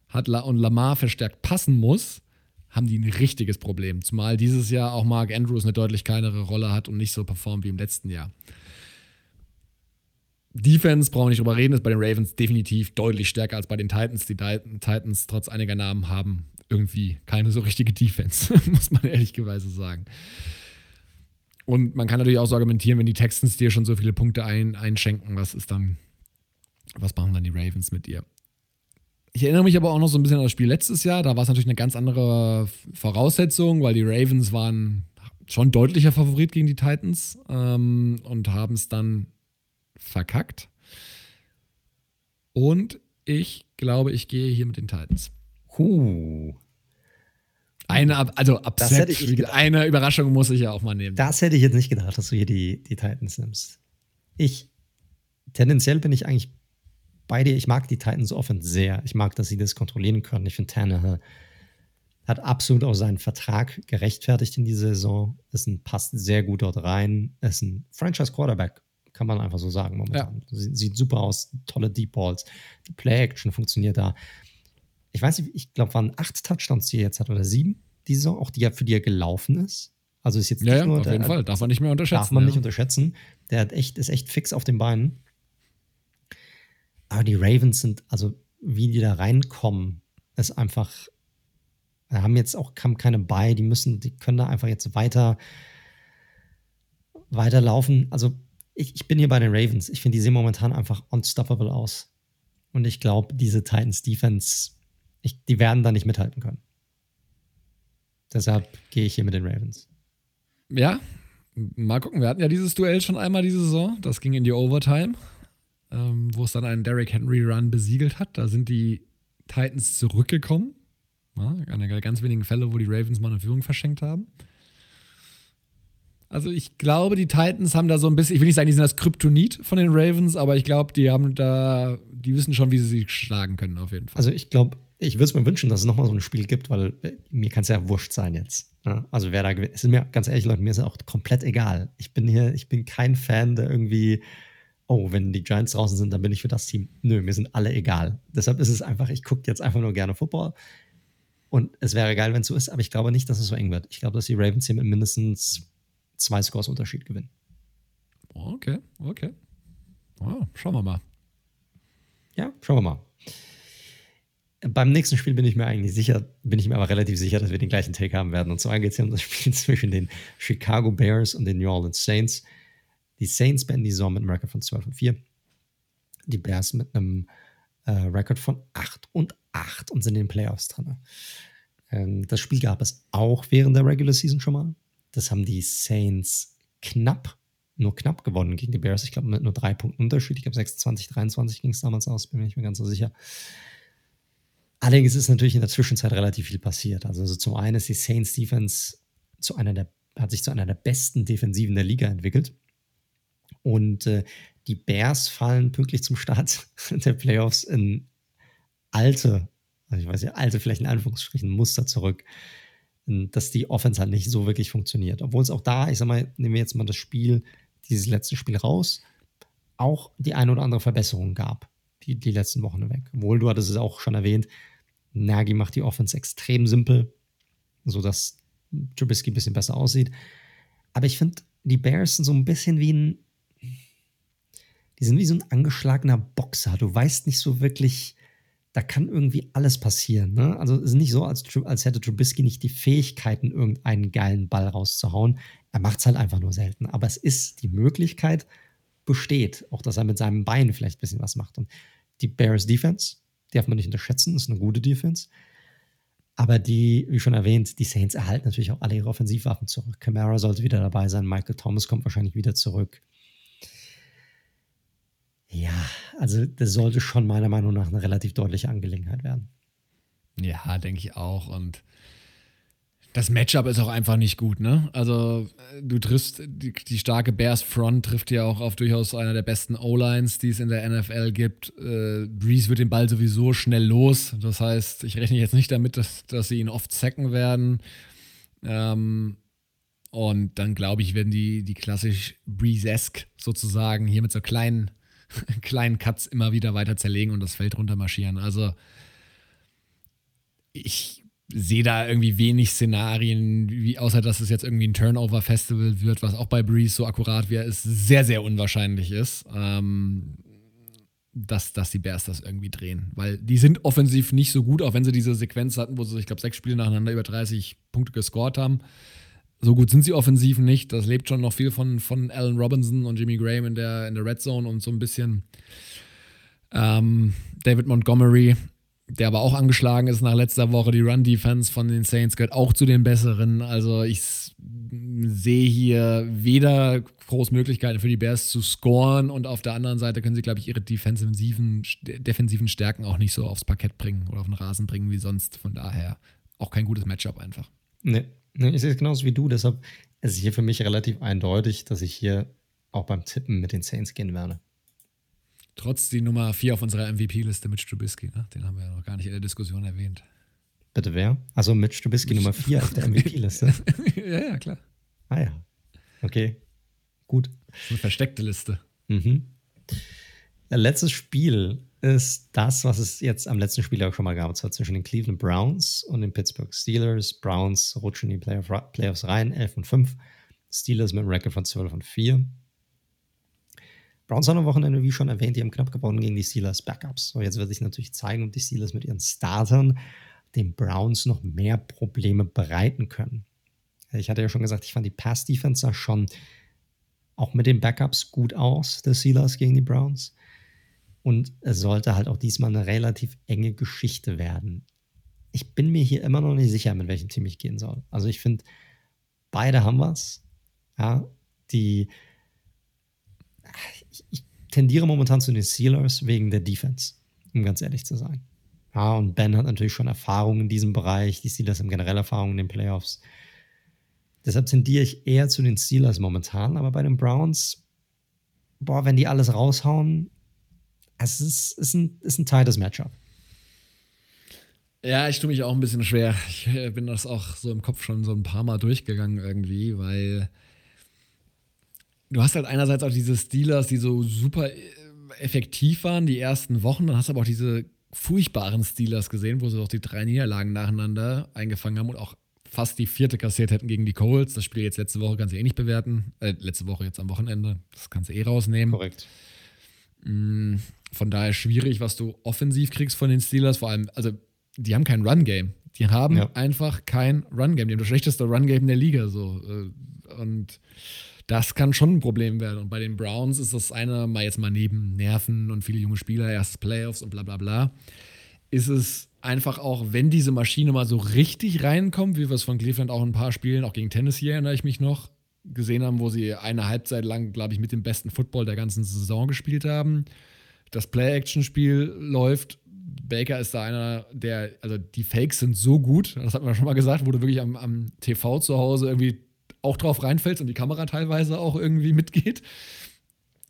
hat La und Lamar verstärkt passen muss, haben die ein richtiges Problem. Zumal dieses Jahr auch Mark Andrews eine deutlich kleinere Rolle hat und nicht so performt wie im letzten Jahr. Defense, brauchen wir nicht drüber reden, ist bei den Ravens definitiv deutlich stärker als bei den Titans. Die Titans, trotz einiger Namen, haben irgendwie keine so richtige Defense, muss man ehrlicherweise sagen. Und man kann natürlich auch so argumentieren, wenn die Texans dir schon so viele Punkte ein, einschenken, was ist dann, was machen dann die Ravens mit dir? Ich erinnere mich aber auch noch so ein bisschen an das Spiel letztes Jahr. Da war es natürlich eine ganz andere Voraussetzung, weil die Ravens waren schon deutlicher Favorit gegen die Titans ähm, und haben es dann verkackt. Und ich glaube, ich gehe hier mit den Titans. Huh. Eine, also upset, eine Überraschung muss ich ja auch mal nehmen. Das hätte ich jetzt nicht gedacht, dass du hier die, die Titans nimmst. Ich, tendenziell bin ich eigentlich bei dir. Ich mag die Titans Offense sehr. Ich mag, dass sie das kontrollieren können. Ich finde, Tannehill hat absolut auch seinen Vertrag gerechtfertigt in dieser Saison. Es passt sehr gut dort rein. Es ist ein Franchise-Quarterback kann man einfach so sagen momentan. Ja. Sie, sieht super aus, tolle Deep Balls. Die Play-Action funktioniert da. Ich weiß nicht, ich glaube, waren acht Touchdowns, die er jetzt hat oder sieben, die Saison, auch die er für die er gelaufen ist. Also ist jetzt ja, nicht nur. Auf der, jeden Fall, darf man nicht mehr unterschätzen. Darf man ja. nicht unterschätzen. Der hat echt, ist echt fix auf den Beinen. Aber die Ravens sind, also wie die da reinkommen, ist einfach, haben jetzt auch keine bei, die müssen, die können da einfach jetzt weiter weiterlaufen. Also ich, ich bin hier bei den Ravens. Ich finde, die sehen momentan einfach unstoppable aus. Und ich glaube, diese Titans Defense, ich, die werden da nicht mithalten können. Deshalb gehe ich hier mit den Ravens. Ja, mal gucken. Wir hatten ja dieses Duell schon einmal diese Saison. Das ging in die Overtime, ähm, wo es dann einen Derrick Henry Run besiegelt hat. Da sind die Titans zurückgekommen. Ja, einer der ganz wenigen Fälle, wo die Ravens mal eine Führung verschenkt haben. Also ich glaube, die Titans haben da so ein bisschen, ich will nicht sagen, die sind das Kryptonit von den Ravens, aber ich glaube, die haben da, die wissen schon, wie sie sich schlagen können, auf jeden Fall. Also ich glaube, ich würde es mir wünschen, dass es nochmal so ein Spiel gibt, weil äh, mir kann es ja wurscht sein jetzt. Ne? Also wer da gewinnt, es ist mir ganz ehrlich, Leute, mir ist es auch komplett egal. Ich bin hier, ich bin kein Fan, der irgendwie, oh, wenn die Giants draußen sind, dann bin ich für das Team. Nö, mir sind alle egal. Deshalb ist es einfach, ich gucke jetzt einfach nur gerne Football. Und es wäre geil, wenn es so ist, aber ich glaube nicht, dass es so eng wird. Ich glaube, dass die Ravens hier mit mindestens zwei Scores Unterschied gewinnen. Okay, okay. Oh, schauen wir mal. Ja, schauen wir mal. Beim nächsten Spiel bin ich mir eigentlich sicher, bin ich mir aber relativ sicher, dass wir den gleichen Take haben werden. Und zwar geht es hier um das Spiel zwischen den Chicago Bears und den New Orleans Saints. Die Saints beenden die Saison mit einem Rekord von 12 und 4. Die Bears mit einem äh, Rekord von 8 und 8 und sind in den Playoffs drin. Ähm, das Spiel gab es auch während der Regular Season schon mal. Das haben die Saints knapp, nur knapp gewonnen gegen die Bears. Ich glaube, mit nur drei Punkten Unterschied. Ich glaube, 26, 23 ging es damals aus, bin mir nicht mehr ganz so sicher. Allerdings ist natürlich in der Zwischenzeit relativ viel passiert. Also, also zum einen ist die Saints Defense zu einer der, hat sich zu einer der besten Defensiven der Liga entwickelt. Und äh, die Bears fallen pünktlich zum Start der Playoffs in alte, also ich weiß ja, alte, vielleicht in Anführungsstrichen, Muster zurück dass die Offense halt nicht so wirklich funktioniert. Obwohl es auch da, ich sag mal, nehmen wir jetzt mal das Spiel, dieses letzte Spiel raus, auch die ein oder andere Verbesserung gab, die, die letzten Wochen weg. Obwohl, du hattest es auch schon erwähnt, Nagy macht die Offense extrem simpel, sodass Trubisky ein bisschen besser aussieht. Aber ich finde, die Bears sind so ein bisschen wie ein, die sind wie so ein angeschlagener Boxer. Du weißt nicht so wirklich, da kann irgendwie alles passieren. Ne? Also es ist nicht so, als, als hätte Trubisky nicht die Fähigkeiten, irgendeinen geilen Ball rauszuhauen. Er macht es halt einfach nur selten. Aber es ist die Möglichkeit, besteht, auch dass er mit seinem Bein vielleicht ein bisschen was macht. Und die Bears Defense, die darf man nicht unterschätzen, ist eine gute Defense. Aber die, wie schon erwähnt, die Saints erhalten natürlich auch alle ihre Offensivwaffen zurück. Camara sollte wieder dabei sein, Michael Thomas kommt wahrscheinlich wieder zurück. Ja, also das sollte schon meiner Meinung nach eine relativ deutliche Angelegenheit werden. Ja, denke ich auch. Und das Matchup ist auch einfach nicht gut, ne? Also, du triffst, die, die starke Bears Front trifft ja auch auf durchaus einer der besten O-Lines, die es in der NFL gibt. Äh, Breeze wird den Ball sowieso schnell los. Das heißt, ich rechne jetzt nicht damit, dass, dass sie ihn oft sacken werden. Ähm, und dann, glaube ich, werden die, die klassisch Breeze-esque sozusagen hier mit so kleinen, kleinen Cuts immer wieder weiter zerlegen und das Feld runtermarschieren. Also, ich sehe da irgendwie wenig Szenarien, wie, außer dass es jetzt irgendwie ein Turnover-Festival wird, was auch bei Breeze so akkurat wie er ist, sehr, sehr unwahrscheinlich ist, ähm, dass, dass die Bears das irgendwie drehen. Weil die sind offensiv nicht so gut, auch wenn sie diese Sequenz hatten, wo sie, ich glaube, sechs Spiele nacheinander über 30 Punkte gescored haben. So gut sind sie offensiv nicht. Das lebt schon noch viel von, von Allen Robinson und Jimmy Graham in der, in der Red Zone und so ein bisschen ähm, David Montgomery der aber auch angeschlagen ist nach letzter Woche. Die Run-Defense von den Saints gehört auch zu den besseren. Also ich sehe hier weder groß Möglichkeiten für die Bears zu scoren und auf der anderen Seite können sie, glaube ich, ihre defensiven, defensiven Stärken auch nicht so aufs Parkett bringen oder auf den Rasen bringen wie sonst. Von daher auch kein gutes Matchup einfach. Nee ich sehe es genauso wie du. Deshalb ist es hier für mich relativ eindeutig, dass ich hier auch beim Tippen mit den Saints gehen werde. Trotz die Nummer 4 auf unserer MVP-Liste mit Strubisky. Ne? Den haben wir ja noch gar nicht in der Diskussion erwähnt. Bitte wer? Also mit Strubisky Nummer 4 auf der MVP-Liste. ja, ja, klar. Ah ja. Okay. Gut. Das ist eine versteckte Liste. Mhm. Letztes Spiel ist das, was es jetzt am letzten Spiel auch schon mal gab, zwar zwischen den Cleveland Browns und den Pittsburgh Steelers. Browns rutschen in die Playoff Playoffs rein, 11 und 5. Steelers mit einem Record von 12 und 4. Browns haben am Wochenende, wie schon erwähnt, die haben knapp gewonnen gegen die Steelers Backups. So, jetzt wird sich natürlich zeigen, ob die Steelers mit ihren Startern den Browns noch mehr Probleme bereiten können. Ich hatte ja schon gesagt, ich fand die Pass-Defense schon auch mit den Backups gut aus, der Steelers gegen die Browns. Und es sollte halt auch diesmal eine relativ enge Geschichte werden. Ich bin mir hier immer noch nicht sicher, mit welchem Team ich gehen soll. Also ich finde, beide haben was. Ja, die ich, tendiere momentan zu den Steelers wegen der Defense, um ganz ehrlich zu sein. Ja, und Ben hat natürlich schon Erfahrung in diesem Bereich. Die Steelers haben generell Erfahrung in den Playoffs. Deshalb tendiere ich eher zu den Steelers momentan. Aber bei den Browns, boah, wenn die alles raushauen, es ist, ist, ein, ist ein tightes Matchup. Ja, ich tue mich auch ein bisschen schwer. Ich äh, bin das auch so im Kopf schon so ein paar Mal durchgegangen irgendwie, weil du hast halt einerseits auch diese Steelers, die so super äh, effektiv waren die ersten Wochen, dann hast du aber auch diese furchtbaren Steelers gesehen, wo sie auch die drei Niederlagen nacheinander eingefangen haben und auch fast die vierte kassiert hätten gegen die Colts. Das Spiel jetzt letzte Woche kannst du eh nicht bewerten. Äh, letzte Woche jetzt am Wochenende. Das kannst du eh rausnehmen. Korrekt. Mm, von daher schwierig, was du offensiv kriegst von den Steelers. Vor allem, also, die haben kein Run-Game. Die haben ja. einfach kein Run-Game. Die haben das schlechteste Run-Game der Liga. So. Äh, und das kann schon ein Problem werden. Und bei den Browns ist das eine, mal jetzt mal neben Nerven und viele junge Spieler, erst Playoffs und bla bla bla, ist es einfach auch, wenn diese Maschine mal so richtig reinkommt, wie wir es von Cleveland auch in ein paar Spielen, auch gegen Tennessee erinnere ich mich noch, gesehen haben, wo sie eine Halbzeit lang, glaube ich, mit dem besten Football der ganzen Saison gespielt haben. Das Play-Action-Spiel läuft. Baker ist da einer, der, also die Fakes sind so gut, das hat man schon mal gesagt, wo du wirklich am, am TV zu Hause irgendwie auch drauf reinfällst und die Kamera teilweise auch irgendwie mitgeht.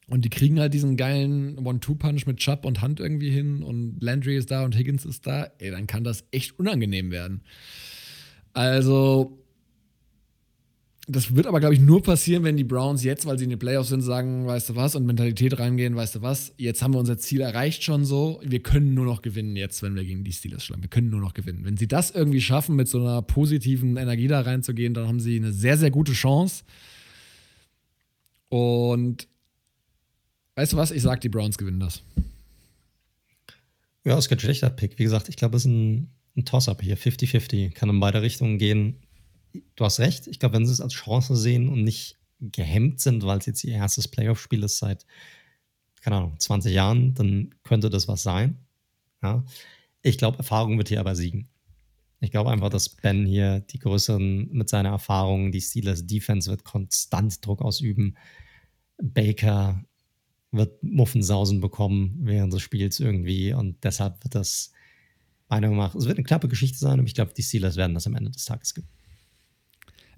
Und die kriegen halt diesen geilen One-Two-Punch mit Chubb und Hand irgendwie hin und Landry ist da und Higgins ist da. Ey, dann kann das echt unangenehm werden. Also, das wird aber, glaube ich, nur passieren, wenn die Browns jetzt, weil sie in den Playoffs sind, sagen, weißt du was, und Mentalität reingehen, weißt du was, jetzt haben wir unser Ziel erreicht schon so, wir können nur noch gewinnen jetzt, wenn wir gegen die Steelers schlagen. Wir können nur noch gewinnen. Wenn sie das irgendwie schaffen, mit so einer positiven Energie da reinzugehen, dann haben sie eine sehr, sehr gute Chance. Und weißt du was, ich sag, die Browns gewinnen das. Ja, ist kein schlechter Pick. Wie gesagt, ich glaube, es ist ein, ein Toss-up hier. 50-50. Kann in beide Richtungen gehen. Du hast recht. Ich glaube, wenn sie es als Chance sehen und nicht gehemmt sind, weil es jetzt ihr erstes Playoff-Spiel ist seit, keine Ahnung, 20 Jahren, dann könnte das was sein. Ja. Ich glaube, Erfahrung wird hier aber siegen. Ich glaube einfach, dass Ben hier die größeren mit seiner Erfahrung, die Steelers Defense wird konstant Druck ausüben. Baker wird Muffensausen bekommen während des Spiels irgendwie und deshalb wird das meiner Meinung nach, es wird eine knappe Geschichte sein, aber ich glaube, die Steelers werden das am Ende des Tages gewinnen.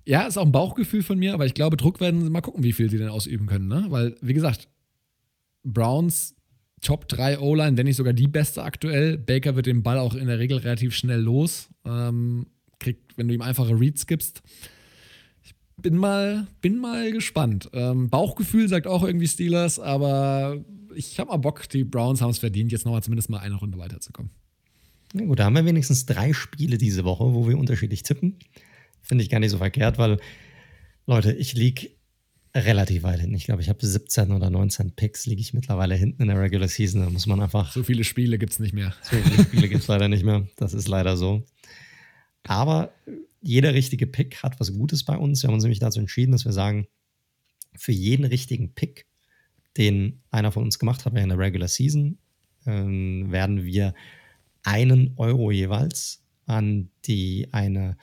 Ja, ist auch ein Bauchgefühl von mir, aber ich glaube, Druck werden sie mal gucken, wie viel sie denn ausüben können, ne? Weil, wie gesagt, Browns Top 3 O-Line, wenn nicht sogar die beste aktuell. Baker wird den Ball auch in der Regel relativ schnell los. Ähm, kriegt, wenn du ihm einfache Reads gibst. Ich bin mal, bin mal gespannt. Ähm, Bauchgefühl sagt auch irgendwie Steelers, aber ich habe mal Bock, die Browns haben es verdient, jetzt nochmal zumindest mal eine Runde weiterzukommen. Na gut, da haben wir wenigstens drei Spiele diese Woche, wo wir unterschiedlich tippen. Finde ich gar nicht so verkehrt, weil, Leute, ich liege relativ weit hinten. Ich glaube, ich habe 17 oder 19 Picks, liege ich mittlerweile hinten in der Regular Season. Da muss man einfach. So viele Spiele gibt es nicht mehr. So viele Spiele gibt es leider nicht mehr. Das ist leider so. Aber jeder richtige Pick hat was Gutes bei uns. Wir haben uns nämlich dazu entschieden, dass wir sagen, für jeden richtigen Pick, den einer von uns gemacht hat während der Regular Season, äh, werden wir einen Euro jeweils an die eine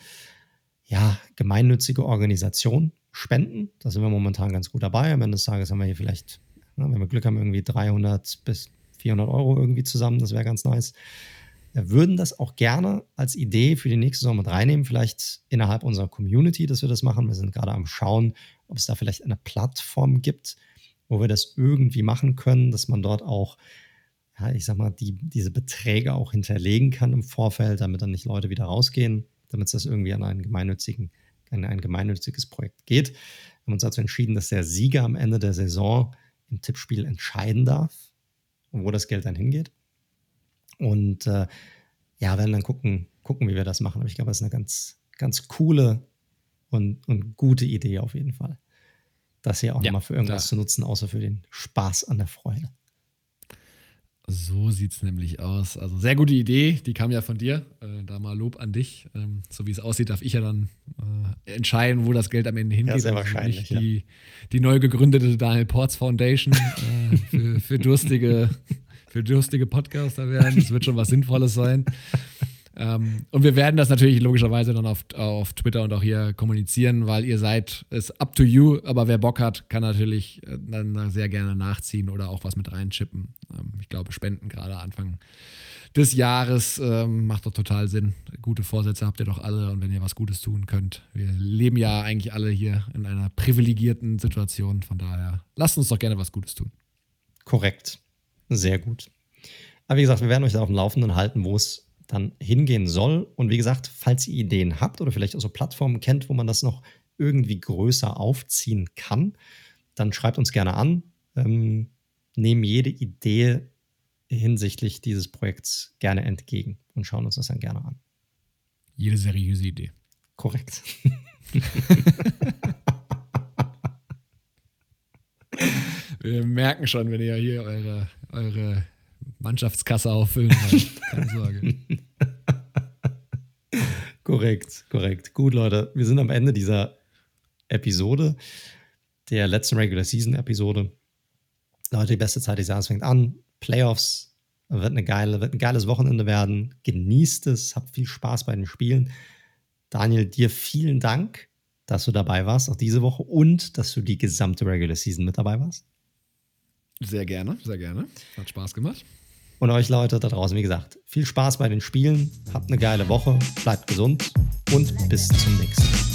ja, gemeinnützige Organisation spenden. Da sind wir momentan ganz gut dabei. Am Ende des Tages haben wir hier vielleicht, wenn wir Glück haben, irgendwie 300 bis 400 Euro irgendwie zusammen. Das wäre ganz nice. Wir würden das auch gerne als Idee für die nächste Saison mit reinnehmen, vielleicht innerhalb unserer Community, dass wir das machen. Wir sind gerade am Schauen, ob es da vielleicht eine Plattform gibt, wo wir das irgendwie machen können, dass man dort auch, ja, ich sag mal, die, diese Beträge auch hinterlegen kann im Vorfeld, damit dann nicht Leute wieder rausgehen, damit es das irgendwie an einen gemeinnützigen ein, ein gemeinnütziges Projekt geht. Wir haben uns dazu entschieden, dass der Sieger am Ende der Saison im Tippspiel entscheiden darf, wo das Geld dann hingeht. Und äh, ja, werden dann gucken, gucken, wie wir das machen. Aber ich glaube, das ist eine ganz, ganz coole und, und gute Idee auf jeden Fall. Das hier auch ja, nochmal für irgendwas klar. zu nutzen, außer für den Spaß an der Freude. So sieht es nämlich aus. Also sehr gute Idee, die kam ja von dir. Äh, da mal Lob an dich. Ähm, so wie es aussieht, darf ich ja dann äh, entscheiden, wo das Geld am Ende hingeht. Ja, sehr also wahrscheinlich. Also die, die neu gegründete Daniel Ports Foundation äh, für, für, durstige, für durstige Podcaster werden. Das wird schon was Sinnvolles sein. Ähm, und wir werden das natürlich logischerweise dann auf, auf Twitter und auch hier kommunizieren, weil ihr seid, ist up to you, aber wer Bock hat, kann natürlich äh, dann sehr gerne nachziehen oder auch was mit reinchippen. Ähm, ich glaube, Spenden gerade Anfang des Jahres ähm, macht doch total Sinn. Gute Vorsätze habt ihr doch alle und wenn ihr was Gutes tun könnt. Wir leben ja eigentlich alle hier in einer privilegierten Situation, von daher lasst uns doch gerne was Gutes tun. Korrekt. Sehr gut. Aber wie gesagt, wir werden euch da auf dem Laufenden halten, wo es dann hingehen soll. Und wie gesagt, falls ihr Ideen habt oder vielleicht auch so Plattformen kennt, wo man das noch irgendwie größer aufziehen kann, dann schreibt uns gerne an. Ähm, nehmen jede Idee hinsichtlich dieses Projekts gerne entgegen und schauen uns das dann gerne an. Jede seriöse Idee. Korrekt. Wir merken schon, wenn ihr hier eure, eure Mannschaftskasse auffüllen wollt. Keine Sorge. korrekt, korrekt. Gut, Leute, wir sind am Ende dieser Episode, der letzten Regular Season Episode. Leute, die beste Zeit des Jahres fängt an. Playoffs wird, eine geile, wird ein geiles Wochenende werden. Genießt es, habt viel Spaß bei den Spielen. Daniel, dir vielen Dank, dass du dabei warst, auch diese Woche und dass du die gesamte Regular Season mit dabei warst. Sehr gerne, sehr gerne. Hat Spaß gemacht. Und euch Leute da draußen, wie gesagt, viel Spaß bei den Spielen, habt eine geile Woche, bleibt gesund und bis zum nächsten Mal.